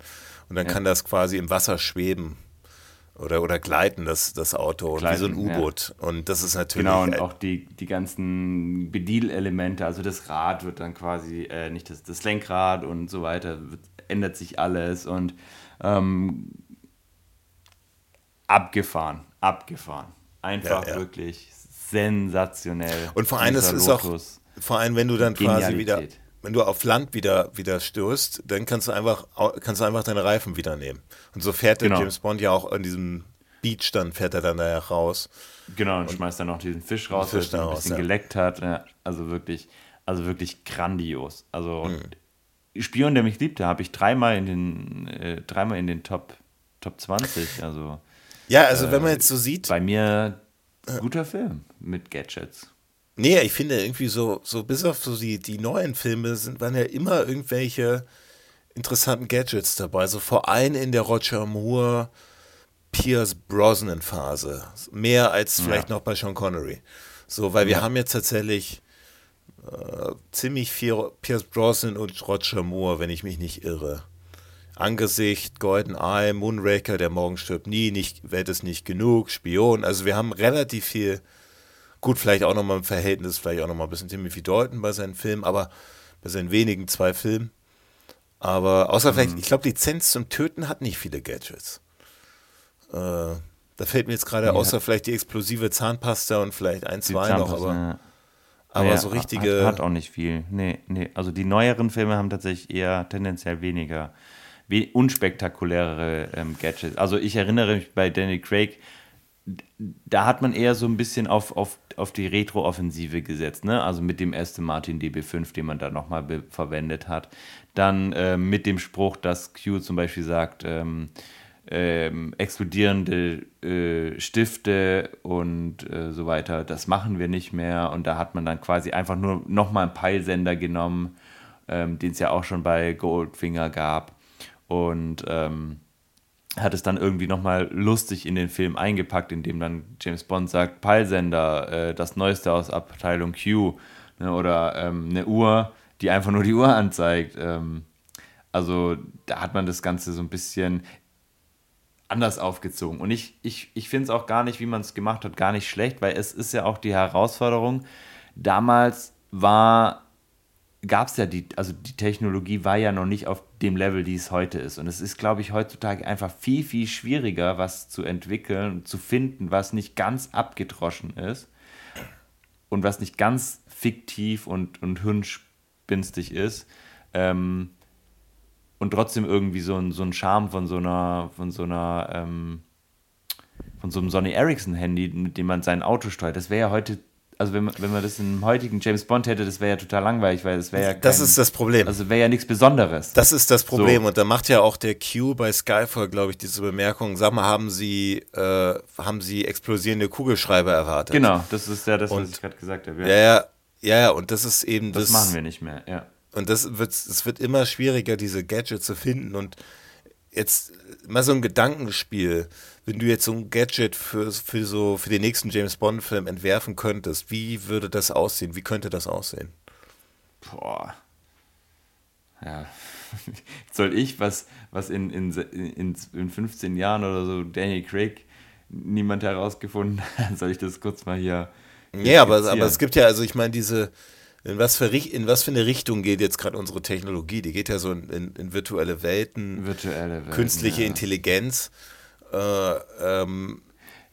und dann ja. kann das quasi im Wasser schweben oder, oder gleiten, das, das Auto, gleiten, wie so ein U-Boot. Ja. Und das ist natürlich. Genau, und auch die, die ganzen Bedielelemente, also das Rad wird dann quasi, äh, nicht das, das Lenkrad und so weiter, wird, ändert sich alles und ähm, abgefahren, abgefahren. Einfach ja, ja. wirklich sensationell. Und vor allem, es ist auch, vor allem, wenn du dann quasi wieder, wenn du auf Land wieder, wieder stößt, dann kannst du einfach, kannst du einfach deine Reifen wieder nehmen. Und so fährt der genau. James Bond ja auch an diesem Beach, dann fährt er dann da raus. Genau, und, und schmeißt dann noch diesen Fisch raus, Fisch der ein bisschen ja. geleckt hat. Ja, also wirklich, also wirklich grandios. Also mhm. Spion, der mich liebte, habe ich dreimal in den, äh, dreimal in den Top, Top 20. Also, ja, also äh, wenn man jetzt so sieht. Bei mir guter Film mit Gadgets. Nee, ich finde irgendwie so, so bis auf so die, die neuen Filme sind, waren ja immer irgendwelche interessanten Gadgets dabei. So vor allem in der Roger Moore, Pierce Brosnan Phase. Mehr als vielleicht ja. noch bei Sean Connery. So, weil wir ja. haben jetzt tatsächlich äh, ziemlich viel Pierce Brosnan und Roger Moore, wenn ich mich nicht irre. Angesicht, Golden Eye, Moonraker, der Morgen stirbt nie, nicht, Welt ist nicht genug, Spion. Also wir haben relativ viel, gut, vielleicht auch nochmal im Verhältnis, vielleicht auch nochmal ein bisschen Timothy Dalton bei seinen Filmen, aber bei seinen wenigen zwei Filmen. Aber außer mhm. vielleicht, ich glaube, Lizenz zum Töten hat nicht viele Gadgets. Äh, da fällt mir jetzt gerade, ja, außer vielleicht die explosive Zahnpasta und vielleicht ein, zwei noch, aber, ja. aber ja, so richtige. Hat, hat, auch nicht viel. Nee, nee. Also die neueren Filme haben tatsächlich eher tendenziell weniger unspektakulärere ähm, Gadgets. Also ich erinnere mich bei Danny Craig, da hat man eher so ein bisschen auf, auf, auf die Retro-Offensive gesetzt, ne? Also mit dem Aston Martin DB5, den man da nochmal verwendet hat. Dann äh, mit dem Spruch, dass Q zum Beispiel sagt, ähm, ähm, explodierende äh, Stifte und äh, so weiter, das machen wir nicht mehr. Und da hat man dann quasi einfach nur nochmal einen Peilsender genommen, ähm, den es ja auch schon bei Goldfinger gab und ähm, hat es dann irgendwie nochmal lustig in den Film eingepackt, indem dann James Bond sagt, Peilsender, äh, das Neueste aus Abteilung Q ne, oder ähm, eine Uhr, die einfach nur die Uhr anzeigt. Ähm, also da hat man das Ganze so ein bisschen anders aufgezogen. Und ich, ich, ich finde es auch gar nicht, wie man es gemacht hat, gar nicht schlecht, weil es ist ja auch die Herausforderung. Damals war gab es ja die, also die Technologie war ja noch nicht auf dem Level, die es heute ist. Und es ist, glaube ich, heutzutage einfach viel, viel schwieriger, was zu entwickeln zu finden, was nicht ganz abgedroschen ist und was nicht ganz fiktiv und, und hirnspinstig ist. Ähm, und trotzdem irgendwie so ein, so ein Charme von so einer, von so einer, ähm, von so einem Sony Ericsson Handy, mit dem man sein Auto steuert. Das wäre ja heute also wenn man, wenn man das im heutigen James Bond hätte, das wäre ja total langweilig, weil das wäre ja kein, Das ist das Problem. Also wäre ja nichts Besonderes. Das ist das Problem so. und da macht ja auch der Q bei Skyfall, glaube ich, diese Bemerkung, sag mal, haben Sie, äh, haben Sie explosierende Kugelschreiber erwartet? Genau, das ist ja das, und, was ich gerade gesagt habe. Ja. ja, ja, ja, und das ist eben das. Das machen wir nicht mehr, ja. Und das wird, es wird immer schwieriger, diese Gadgets zu finden und jetzt mal so ein Gedankenspiel wenn du jetzt so ein Gadget für, für, so, für den nächsten James Bond-Film entwerfen könntest, wie würde das aussehen? Wie könnte das aussehen? Boah. Ja. Soll ich, was, was in, in, in, in 15 Jahren oder so Daniel Craig niemand herausgefunden hat, soll ich das kurz mal hier. Ja, aber, aber es gibt ja, also ich meine, diese, in was, für, in was für eine Richtung geht jetzt gerade unsere Technologie? Die geht ja so in, in, in virtuelle Welten, virtuelle Welten, künstliche ja. Intelligenz. Äh, ähm,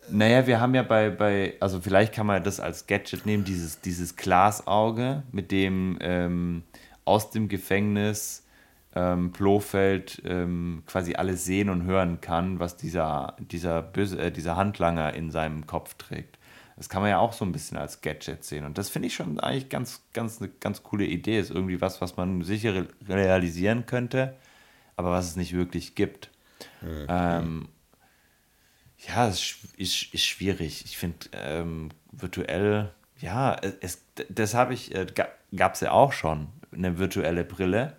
naja, wir haben ja bei, bei, also vielleicht kann man das als Gadget nehmen, dieses, dieses Glasauge, mit dem ähm, aus dem Gefängnis ähm, Blofeld ähm, quasi alles sehen und hören kann, was dieser, dieser, Böse, äh, dieser Handlanger in seinem Kopf trägt. Das kann man ja auch so ein bisschen als Gadget sehen. Und das finde ich schon eigentlich ganz, ganz, eine ganz coole Idee. Ist irgendwie was, was man sicher realisieren könnte, aber was es nicht wirklich gibt. Mhm. Ähm, ja, es ist, ist schwierig. Ich finde ähm, virtuell, ja, es, das habe ich, äh, gab es ja auch schon, eine virtuelle Brille,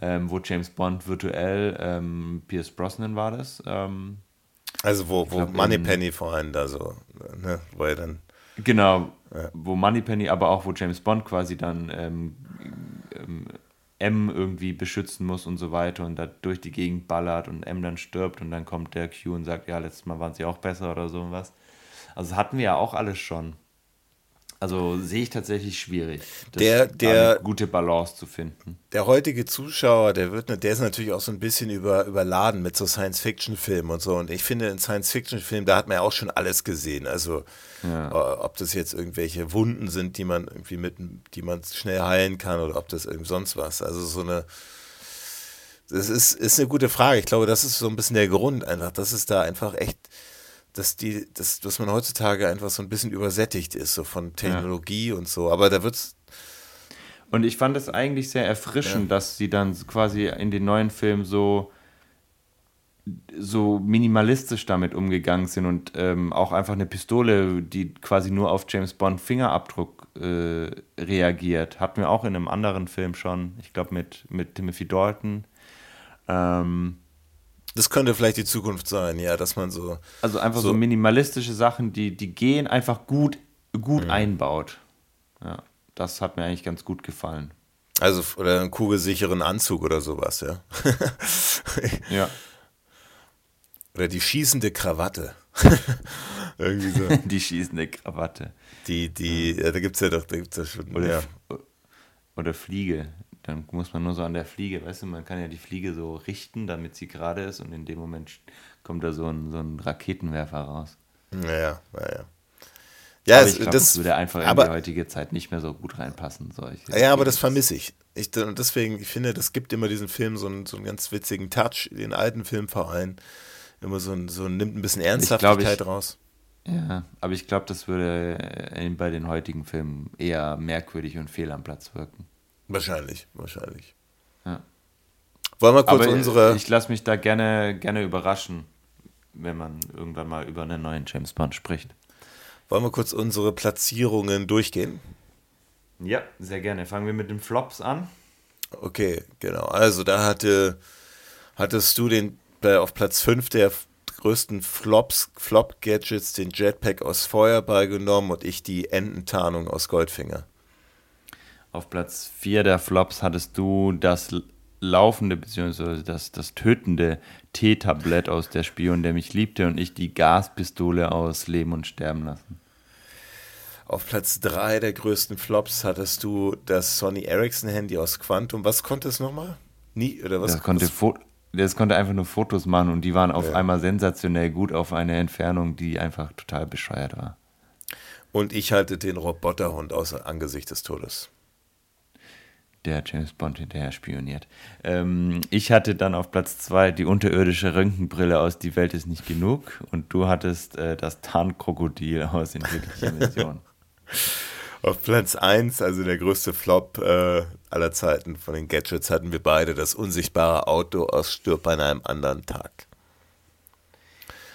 ähm, wo James Bond virtuell, ähm, Pierce Brosnan war das. Ähm, also wo, wo glaub, Moneypenny vorhin da so, ne, wo er dann... Genau, ja. wo Moneypenny, aber auch wo James Bond quasi dann ähm, M irgendwie beschützen muss und so weiter und da durch die Gegend ballert und M dann stirbt und dann kommt der Q und sagt, ja, letztes Mal waren sie auch besser oder sowas. Also hatten wir ja auch alles schon. Also sehe ich tatsächlich schwierig, der, der, eine gute Balance zu finden. Der heutige Zuschauer, der wird, der ist natürlich auch so ein bisschen über, überladen mit so Science-Fiction-Filmen und so. Und ich finde, in Science-Fiction-Filmen, da hat man ja auch schon alles gesehen. Also ja. Äh, ob das jetzt irgendwelche Wunden sind, die man irgendwie mit, die man schnell heilen kann oder ob das irgendwie sonst was. Also so eine, das ist, ist eine gute Frage. Ich glaube, das ist so ein bisschen der Grund einfach, dass es da einfach echt dass die, dass, dass man heutzutage einfach so ein bisschen übersättigt ist, so von Technologie ja. und so. Aber da wird's. Und ich fand es eigentlich sehr erfrischend, ja. dass sie dann quasi in den neuen Filmen so so minimalistisch damit umgegangen sind und ähm, auch einfach eine Pistole, die quasi nur auf James Bond Fingerabdruck äh, reagiert. Hatten wir auch in einem anderen Film schon, ich glaube mit, mit Timothy Dalton. Ähm, das könnte vielleicht die Zukunft sein, ja, dass man so. Also einfach so, so minimalistische Sachen, die, die gehen, einfach gut, gut mhm. einbaut. Ja, das hat mir eigentlich ganz gut gefallen. Also, oder einen kugelsicheren Anzug oder sowas, ja. ja. Oder die schießende Krawatte. Irgendwie so. Die schießende Krawatte. Die, die, ja, da gibt es ja doch, da gibt's ja schon. Oder, ja. oder Fliege dann muss man nur so an der Fliege, weißt du, man kann ja die Fliege so richten, damit sie gerade ist und in dem Moment kommt da so ein, so ein Raketenwerfer raus. Naja, naja. Ja, aber ich glaub, das, das würde einfach aber, in die heutige Zeit nicht mehr so gut reinpassen. Solche ja, aber das vermisse ich. ich. Und deswegen, ich finde, das gibt immer diesen Film so einen, so einen ganz witzigen Touch, den alten Filmverein. Immer so, ein, so nimmt ein bisschen Ernsthaftigkeit ich, raus. Ja, aber ich glaube, das würde bei den heutigen Filmen eher merkwürdig und fehl am Platz wirken. Wahrscheinlich, wahrscheinlich. Ja. Wollen wir kurz Aber unsere. Ich lasse mich da gerne, gerne überraschen, wenn man irgendwann mal über einen neuen James Bond spricht. Wollen wir kurz unsere Platzierungen durchgehen? Ja, sehr gerne. Fangen wir mit den Flops an. Okay, genau. Also da hatte, hattest du den äh, auf Platz 5 der größten Flops, Flop-Gadgets den Jetpack aus Feuerball genommen und ich die Ententarnung aus Goldfinger. Auf Platz 4 der Flops hattest du das laufende bzw. Das, das tötende T-Tablett aus Der Spion, der mich liebte und ich die Gaspistole aus Leben und Sterben lassen. Auf Platz 3 der größten Flops hattest du das Sony Ericsson Handy aus Quantum. Was konnte es nochmal? Nie oder was? Das konnte, das konnte einfach nur Fotos machen und die waren auf ja. einmal sensationell gut auf eine Entfernung, die einfach total bescheuert war. Und ich hatte den Roboterhund aus Angesicht des Todes der James Bond hinterher spioniert. Ähm, ich hatte dann auf Platz zwei die unterirdische Röntgenbrille aus Die Welt ist nicht genug und du hattest äh, das Tarnkrokodil aus In wirklicher Mission. auf Platz 1, also der größte Flop äh, aller Zeiten von den Gadgets, hatten wir beide das unsichtbare Auto aus Stirb an einem anderen Tag.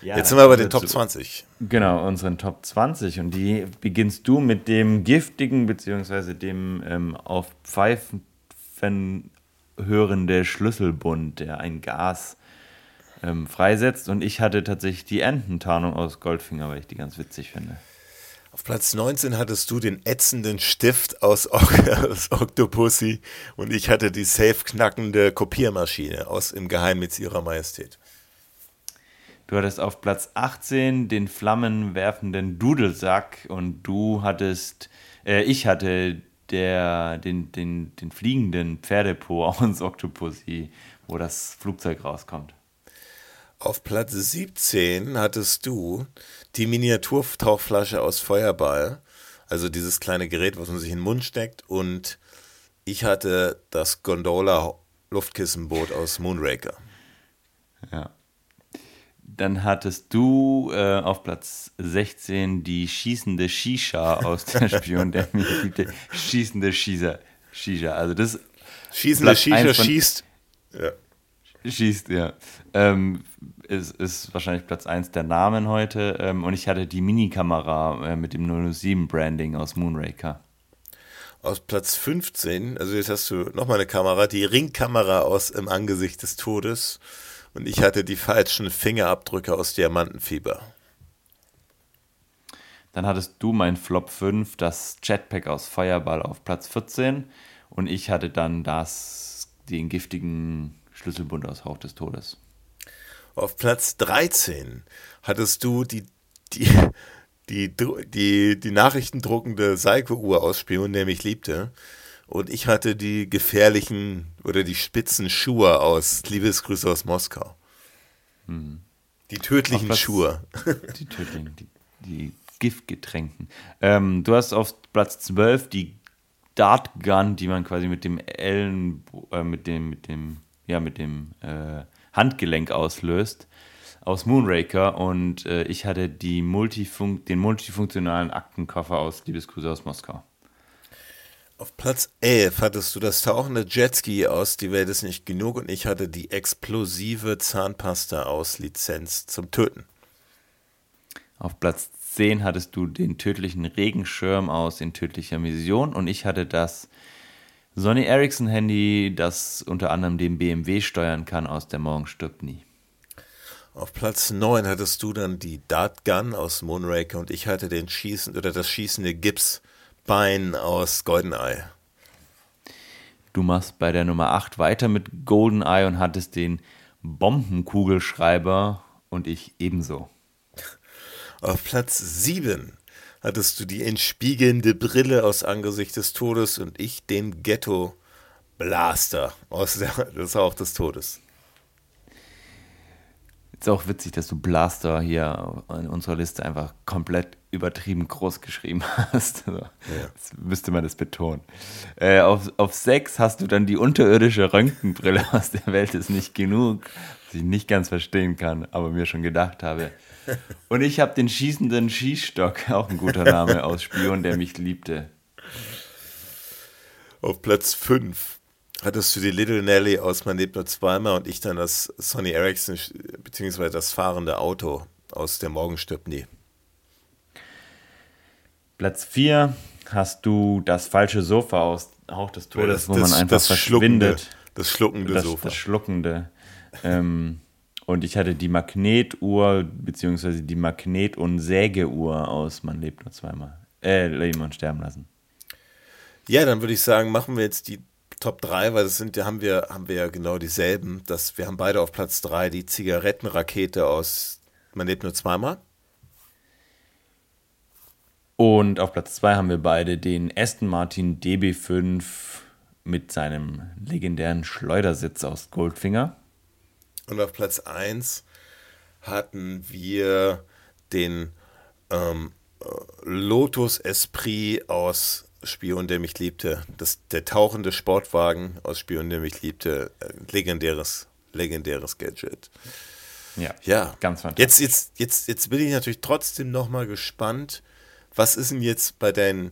Ja, Jetzt sind wir bei den Top 20. Genau, unseren Top 20. Und die beginnst du mit dem giftigen, beziehungsweise dem ähm, auf Pfeifen hörende Schlüsselbund, der ein Gas ähm, freisetzt. Und ich hatte tatsächlich die Ententarnung aus Goldfinger, weil ich die ganz witzig finde. Auf Platz 19 hattest du den ätzenden Stift aus, aus Octopussy und ich hatte die safe knackende Kopiermaschine aus Im Geheimnis ihrer Majestät. Du hattest auf Platz 18 den flammenwerfenden Dudelsack und du hattest, äh, ich hatte der, den, den, den fliegenden Pferdepo aus Octopussy, wo das Flugzeug rauskommt. Auf Platz 17 hattest du die Miniaturtauchflasche aus Feuerball, also dieses kleine Gerät, was man sich in den Mund steckt, und ich hatte das Gondola Luftkissenboot aus Moonraker. Ja. Dann hattest du äh, auf Platz 16 die schießende Shisha aus der Spion, der mich liebte. Schießende Shisha. Shisha. Also das Schießende Shisha schießt. Ja. Schießt, ja. Ähm, ist, ist wahrscheinlich Platz 1 der Namen heute. Ähm, und ich hatte die Minikamera äh, mit dem 007-Branding aus Moonraker. Aus Platz 15, also jetzt hast du nochmal eine Kamera, die Ringkamera aus Im Angesicht des Todes. Und ich hatte die falschen Fingerabdrücke aus Diamantenfieber. Dann hattest du mein Flop 5, das Jetpack aus Feuerball auf Platz 14. Und ich hatte dann das den giftigen Schlüsselbund aus Hauch des Todes. Auf Platz 13 hattest du die, die, die, die, die nachrichtendruckende Seiko-Uhr aus Spion, der mich liebte. Und ich hatte die gefährlichen oder die spitzen Schuhe aus Liebesgrüße aus Moskau. Hm. Die tödlichen Platz, Schuhe. Die tödlichen, die, die Giftgetränken. Ähm, du hast auf Platz 12 die Dart Gun, die man quasi mit dem Ellen, äh, mit dem, mit dem, ja, mit dem äh, Handgelenk auslöst aus Moonraker und äh, ich hatte die Multifunk den multifunktionalen Aktenkoffer aus Liebesgrüße aus Moskau. Auf Platz 11 hattest du das tauchende Jetski aus Die Welt ist nicht genug und ich hatte die explosive Zahnpasta aus Lizenz zum Töten. Auf Platz 10 hattest du den tödlichen Regenschirm aus In tödlicher Mission und ich hatte das Sony Ericsson Handy, das unter anderem den BMW steuern kann aus Der Morgen stirbt nie. Auf Platz 9 hattest du dann die Dart Gun aus Moonraker und ich hatte den schießen oder das schießende Gips Bein aus GoldenEye. Du machst bei der Nummer 8 weiter mit GoldenEye und hattest den Bombenkugelschreiber und ich ebenso. Auf Platz 7 hattest du die entspiegelnde Brille aus Angesicht des Todes und ich den Ghetto Blaster aus der, das Hauch des Todes. Ist auch witzig, dass du Blaster hier in unserer Liste einfach komplett übertrieben groß geschrieben hast. Also, ja. Jetzt müsste man das betonen. Äh, auf, auf 6 hast du dann die unterirdische Röntgenbrille aus der Welt ist nicht genug, was ich nicht ganz verstehen kann, aber mir schon gedacht habe. Und ich habe den schießenden Schießstock, auch ein guter Name aus Spion, der mich liebte. Auf Platz 5 hattest du die Little Nelly aus Man lebt nur zweimal und ich dann das Sony Ericsson beziehungsweise das fahrende Auto aus Der Morgen stirbt nie. Platz 4 hast du das falsche Sofa aus Hauch des Todes, das, wo man einfach das verschwindet. Das schluckende das, Sofa. Das schluckende. ähm, und ich hatte die Magnetuhr, beziehungsweise die Magnet- und Sägeuhr aus Man lebt nur zweimal. Äh, Leben und sterben lassen. Ja, dann würde ich sagen, machen wir jetzt die Top 3, weil das sind, da haben wir, haben wir ja genau dieselben. Das, wir haben beide auf Platz 3 die Zigarettenrakete aus Man lebt nur zweimal. Und auf Platz 2 haben wir beide den Aston Martin DB5 mit seinem legendären Schleudersitz aus Goldfinger. Und auf Platz 1 hatten wir den ähm, Lotus Esprit aus Spion, der mich liebte. Das, der tauchende Sportwagen aus Spion, der mich liebte. Äh, legendäres, legendäres Gadget. Ja, ja. ganz fantastisch. Jetzt, jetzt, jetzt, jetzt bin ich natürlich trotzdem nochmal gespannt, was ist denn jetzt bei deinen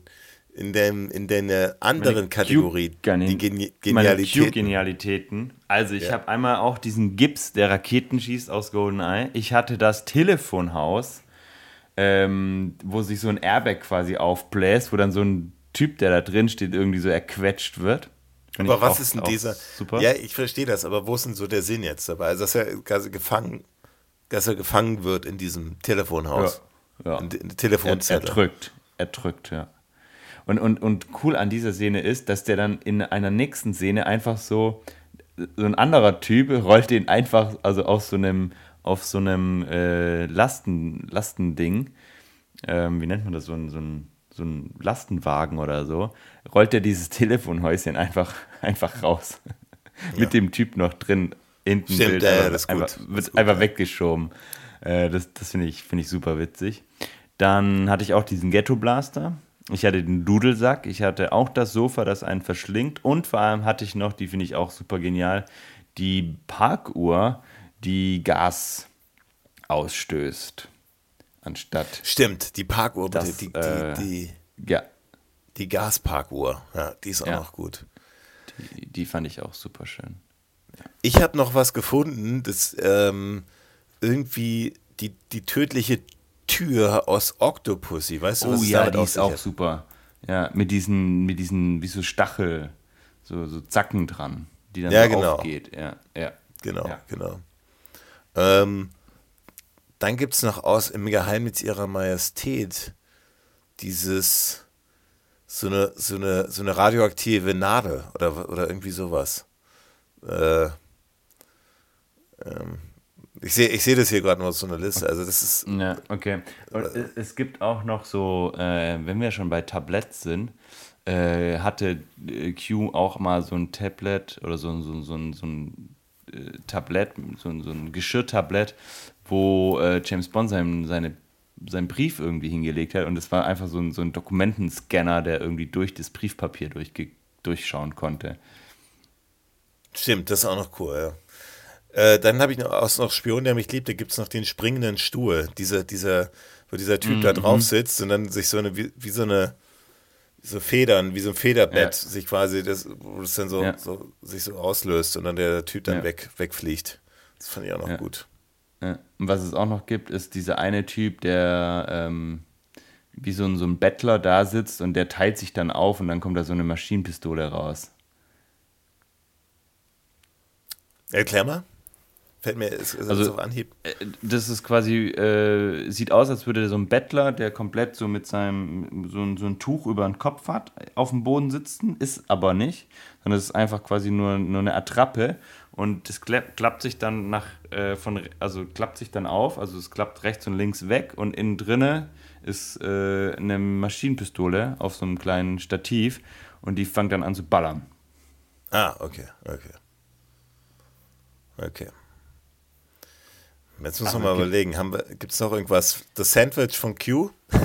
in, dem, in deiner anderen meine Kategorie, die Geni Genialitäten. Genialitäten. Also ich ja. habe einmal auch diesen Gips, der Raketen schießt aus GoldenEye. Ich hatte das Telefonhaus, ähm, wo sich so ein Airbag quasi aufbläst, wo dann so ein Typ, der da drin steht, irgendwie so erquetscht wird. Find aber was auch, ist denn dieser? Super. Ja, ich verstehe das, aber wo ist denn so der Sinn jetzt dabei? Also, dass er gefangen, dass er gefangen wird in diesem Telefonhaus. Ja. ja. In, in Telefonzelle. Er, er drückt. Er drückt, ja. Und, und, und cool an dieser Szene ist, dass der dann in einer nächsten Szene einfach so, so ein anderer Typ rollt den einfach, also auf so einem, auf so einem äh, Lasten, Lastending, ähm, wie nennt man das, so ein, so ein so ein Lastenwagen oder so, rollt er dieses Telefonhäuschen einfach, einfach raus. Ja. Mit dem Typ noch drin, hinten Stimmt, Bild, ja, das einfach, gut. wird gut, einfach ja. weggeschoben. Äh, das das finde ich, find ich super witzig. Dann hatte ich auch diesen Ghetto Blaster. Ich hatte den Dudelsack. Ich hatte auch das Sofa, das einen verschlingt. Und vor allem hatte ich noch, die finde ich auch super genial, die Parkuhr, die Gas ausstößt anstatt. Stimmt, die Parkuhr, das, die, die, äh, die, ja. die Gasparkuhr, ja, die ist auch ja. noch gut. Die, die, fand ich auch super schön. Ja. Ich habe noch was gefunden, das ähm, irgendwie die, die tödliche Tür aus Octopussy, weißt du, was oh, ja, die ist auch hat? super. Ja, mit diesen, mit diesen, wie so Stachel, so, so Zacken dran, die dann ja, so genau. aufgeht. Ja, ja. Genau, ja. genau. Ähm, dann gibt es noch aus im Geheimnis ihrer Majestät dieses so eine, so eine, so eine radioaktive Nadel oder, oder irgendwie sowas. Äh, ähm, ich sehe ich seh das hier gerade nur so eine Liste. Also das ist. Ja, okay. Und es, es gibt auch noch so, äh, wenn wir schon bei Tabletts sind, äh, hatte äh, Q auch mal so ein Tablet oder so, so, so, so ein äh, Tablett, so, so ein Geschirrtablett, wo äh, James Bond sein, seine, seinen Brief irgendwie hingelegt hat. Und es war einfach so ein, so ein Dokumentenscanner, der irgendwie durch das Briefpapier durchge durchschauen konnte. Stimmt, das ist auch noch cool, ja. Äh, dann habe ich noch, aus noch Spion, der mich liebt, da gibt es noch den springenden Stuhl. Dieser, dieser, wo dieser Typ mm -hmm. da drauf sitzt und dann sich so eine, wie, wie so eine, so Federn, wie so ein Federbett, ja. sich quasi, das, wo es dann so, ja. so, sich so auslöst und dann der Typ dann weg, wegfliegt. Das fand ich auch noch gut. Und was es auch noch gibt, ist dieser eine Typ, der ähm, wie so ein, so ein Bettler da sitzt und der teilt sich dann auf und dann kommt da so eine Maschinenpistole raus. Erklär mal. Fällt mir ist, ist also, auf Anhieb. Äh, das ist quasi, äh, sieht aus, als würde so ein Bettler, der komplett so mit seinem, so ein, so ein Tuch über den Kopf hat, auf dem Boden sitzen, ist aber nicht, sondern es ist einfach quasi nur, nur eine Attrappe und das klappt, klappt sich dann nach, äh, von, also klappt sich dann auf, also es klappt rechts und links weg und innen drinne ist äh, eine Maschinenpistole auf so einem kleinen Stativ und die fängt dann an zu ballern. Ah, okay, okay. Okay. Jetzt müssen wir mal überlegen, gibt es noch irgendwas? Das Sandwich von Q?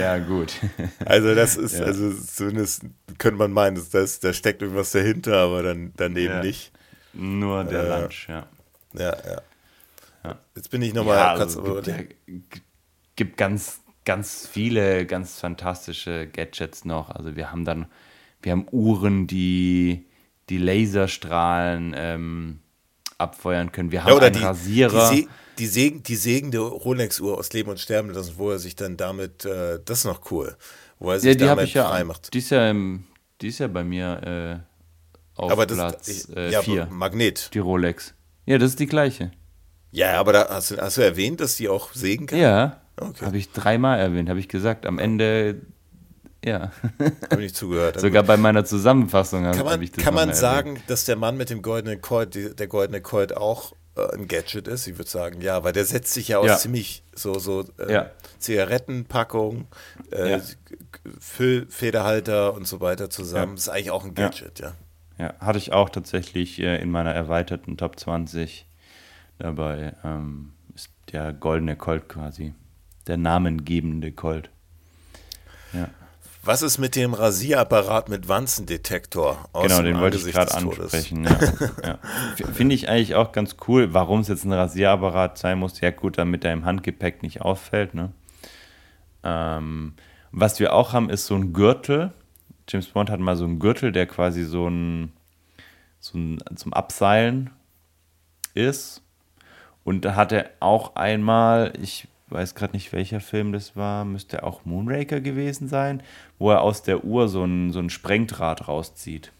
ja, gut. Also das ist, ja. also zumindest könnte man meinen, dass das, da steckt irgendwas dahinter, aber dann daneben ja. nicht. Nur der äh, Lunch, ja. Ja, ja. ja. Jetzt bin ich nochmal ja, kurz also, gibt, gibt ganz, ganz viele ganz fantastische Gadgets noch. Also wir haben dann, wir haben Uhren, die die Laserstrahlen ähm, abfeuern können. Wir haben ja, oder einen die, Rasierer. Die, die, Segen, die sägende Rolex-Uhr aus Leben und Sterben lassen, wo er sich dann damit, äh, das ist noch cool, wo er sich ja, die damit ich frei ja, macht. Die ist ja, im, die ist ja bei mir äh, auf aber das, Platz 4. Äh, ja, Magnet. Die Rolex. Ja, das ist die gleiche. Ja, aber da hast du, hast du erwähnt, dass die auch sägen kann? Ja, okay. habe ich dreimal erwähnt, habe ich gesagt. Am Ende ja. Habe ich nicht zugehört. Sogar bei meiner Zusammenfassung habe man, ich das Kann man sagen, dass der Mann mit dem goldenen Colt, der goldene Colt auch äh, ein Gadget ist? Ich würde sagen, ja, weil der setzt sich ja aus ja. ziemlich so, so äh, ja. Zigarettenpackung, äh, ja. Füllfederhalter und so weiter zusammen. Ist eigentlich auch ein Gadget, ja. Ja, hatte ich auch tatsächlich äh, in meiner erweiterten Top 20 dabei. Ähm, ist der goldene Colt quasi. Der namengebende Colt. Ja. Was ist mit dem Rasierapparat mit Wanzendetektor? genau, den wollte ich gerade ansprechen. Ja. ja. Finde ich eigentlich auch ganz cool. Warum es jetzt ein Rasierapparat sein muss, ja gut, damit er im Handgepäck nicht auffällt. Ne? Ähm, was wir auch haben, ist so ein Gürtel. James Bond hat mal so einen Gürtel, der quasi so ein, so ein zum Abseilen ist. Und da hat er auch einmal, ich weiß gerade nicht, welcher Film das war, müsste auch Moonraker gewesen sein, wo er aus der Uhr so ein, so ein Sprengdraht rauszieht.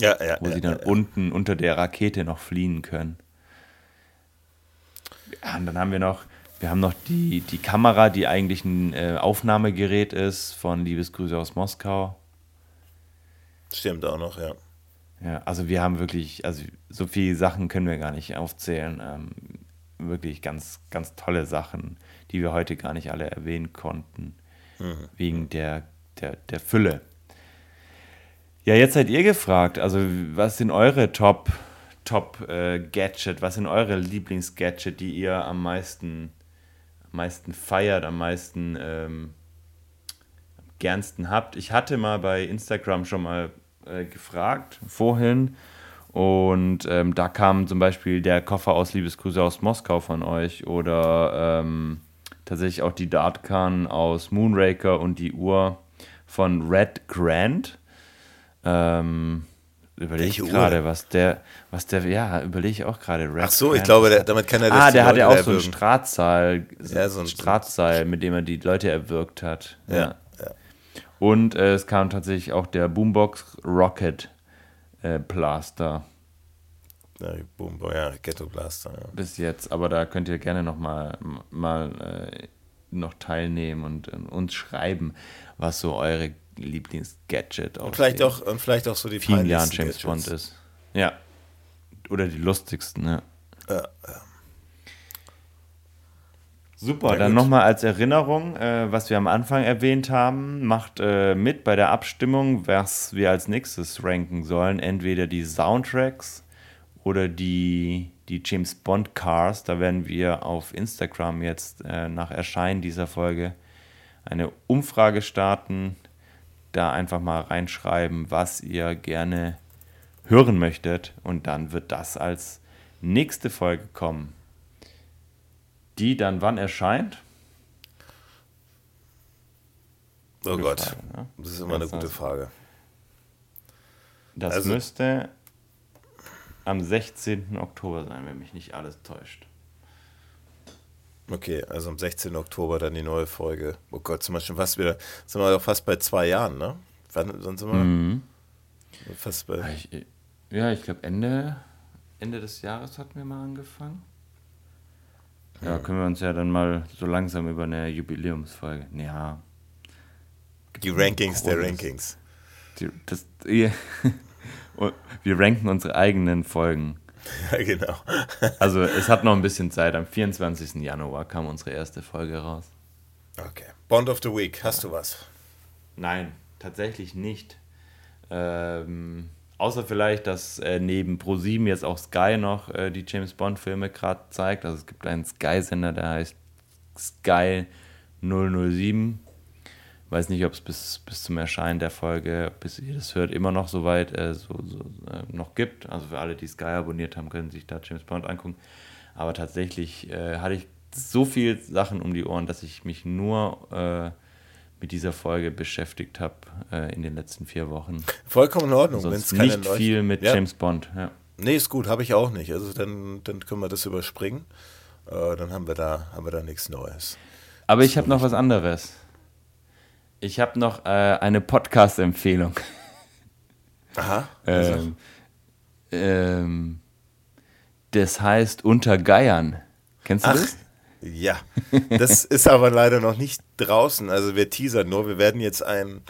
Ja, ja. Wo ja, sie dann ja, unten unter der Rakete noch fliehen können. Ja, und dann haben wir noch, wir haben noch die, die Kamera, die eigentlich ein äh, Aufnahmegerät ist von Liebesgrüße aus Moskau. Stimmt auch noch, ja. Ja, also wir haben wirklich, also so viele Sachen können wir gar nicht aufzählen. Ähm, wirklich ganz, ganz tolle Sachen, die wir heute gar nicht alle erwähnen konnten, mhm. wegen der, der, der Fülle. Ja, jetzt seid ihr gefragt, also was sind eure Top, Top äh, Gadget, was sind eure Lieblingsgadget, die ihr am meisten, am meisten feiert, am meisten ähm, gernsten habt? Ich hatte mal bei Instagram schon mal äh, gefragt, vorhin, und ähm, da kam zum Beispiel der Koffer aus Liebesgrüße aus Moskau von euch oder ähm, tatsächlich auch die Dartcan aus Moonraker und die Uhr von Red Grant. Ähm, überlege ich gerade, was der, was der, ja, überlege ich auch gerade. Ach so, Grant, ich glaube, der, damit kann er das Ah, der hat ja auch so ein Straßseil, ja, so ein Straßseil, mit dem er die Leute erwürgt hat. Ja. ja. ja. Und äh, es kam tatsächlich auch der Boombox Rocket äh, Blaster. Ja, Boom, ja, Ghetto Blaster. Ja. Bis jetzt, aber da könnt ihr gerne noch mal, mal äh, noch teilnehmen und äh, uns schreiben, was so eure Lieblingsgadget und vielleicht auch Und vielleicht auch so die vielen Jahren James Gadgets. Bond ist. Ja. Oder die lustigsten, ja. Ja, ja. Super, ja, dann nochmal als Erinnerung, äh, was wir am Anfang erwähnt haben, macht äh, mit bei der Abstimmung, was wir als nächstes ranken sollen. Entweder die Soundtracks oder die, die James Bond Cars. Da werden wir auf Instagram jetzt äh, nach Erscheinen dieser Folge eine Umfrage starten. Da einfach mal reinschreiben, was ihr gerne hören möchtet. Und dann wird das als nächste Folge kommen die dann wann erscheint? Oh gute Gott, Frage, ne? das ist immer das eine gute Frage. Das also, müsste am 16. Oktober sein, wenn mich nicht alles täuscht. Okay, also am 16. Oktober dann die neue Folge. Oh Gott, sind wir schon fast wieder, sind wir doch fast bei zwei Jahren, ne? Wann sind wir? Mhm. Fast bei. Ich, ja, ich glaube Ende, Ende des Jahres hatten wir mal angefangen. Ja, können wir uns ja dann mal so langsam über eine Jubiläumsfolge. Ja. Die Rankings der Rankings. Die, das, ja. wir ranken unsere eigenen Folgen. Ja, genau. also es hat noch ein bisschen Zeit. Am 24. Januar kam unsere erste Folge raus. Okay. Bond of the Week, hast du was? Nein, tatsächlich nicht. Ähm, Außer vielleicht, dass äh, neben Pro7 jetzt auch Sky noch äh, die James Bond-Filme gerade zeigt. Also es gibt einen Sky-Sender, der heißt Sky 007. Weiß nicht, ob es bis, bis zum Erscheinen der Folge, bis ihr das hört, immer noch so weit äh, so, so äh, noch gibt. Also für alle, die Sky abonniert haben, können sich da James Bond angucken. Aber tatsächlich äh, hatte ich so viele Sachen um die Ohren, dass ich mich nur äh, mit dieser Folge beschäftigt habe äh, in den letzten vier Wochen. Vollkommen in Ordnung. wenn es nicht Leucht viel mit ja. James Bond. Ja. Nee, ist gut, habe ich auch nicht. Also dann, dann können wir das überspringen. Äh, dann haben wir da, haben wir da nichts Neues. Aber ich habe noch was anderes. Ich habe noch äh, eine Podcast-Empfehlung. Aha. ähm, ähm, das heißt Unter Geiern. Kennst du Ach, das? Ja, das ist aber leider noch nicht draußen. Also wir teasern nur. Wir werden jetzt ein,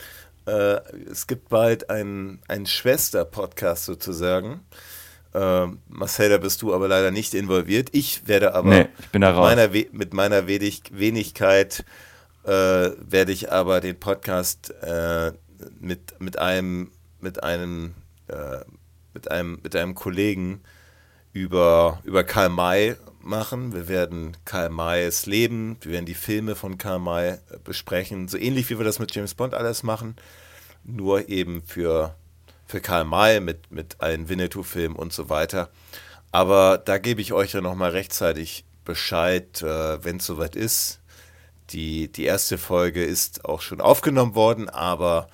äh, es gibt bald einen, Schwester-Podcast sozusagen. Äh, Marcel, da bist du aber leider nicht involviert. Ich werde aber nee, ich bin da mit, meiner mit meiner Wenig Wenigkeit äh, werde ich aber den Podcast äh, mit, mit einem mit einem äh, mit einem mit einem Kollegen über über Karl May machen. Wir werden Karl Mays Leben, wir werden die Filme von Karl May äh, besprechen, so ähnlich wie wir das mit James Bond alles machen, nur eben für, für Karl May mit, mit allen Winnetou-Filmen und so weiter. Aber da gebe ich euch ja nochmal rechtzeitig Bescheid, äh, wenn es soweit ist. Die, die erste Folge ist auch schon aufgenommen worden, aber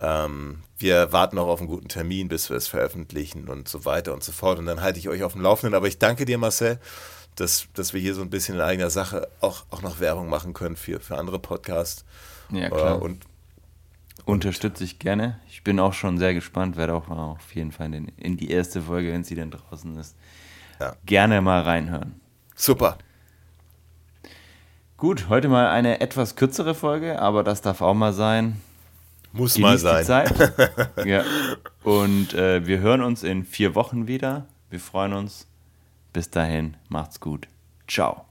ähm, wir warten noch auf einen guten Termin, bis wir es veröffentlichen und so weiter und so fort. Und dann halte ich euch auf dem Laufenden. Aber ich danke dir, Marcel, dass, dass wir hier so ein bisschen in eigener Sache auch, auch noch Werbung machen können für, für andere Podcasts. Ja, klar. und, Unterstütze ich gerne. Ich bin auch schon sehr gespannt, werde auch auf jeden Fall in, in die erste Folge, wenn sie denn draußen ist, ja. gerne mal reinhören. Super. Gut, heute mal eine etwas kürzere Folge, aber das darf auch mal sein. Muss Genießt mal sein. Die Zeit. ja. Und äh, wir hören uns in vier Wochen wieder. Wir freuen uns. Bis dahin, macht's gut. Ciao.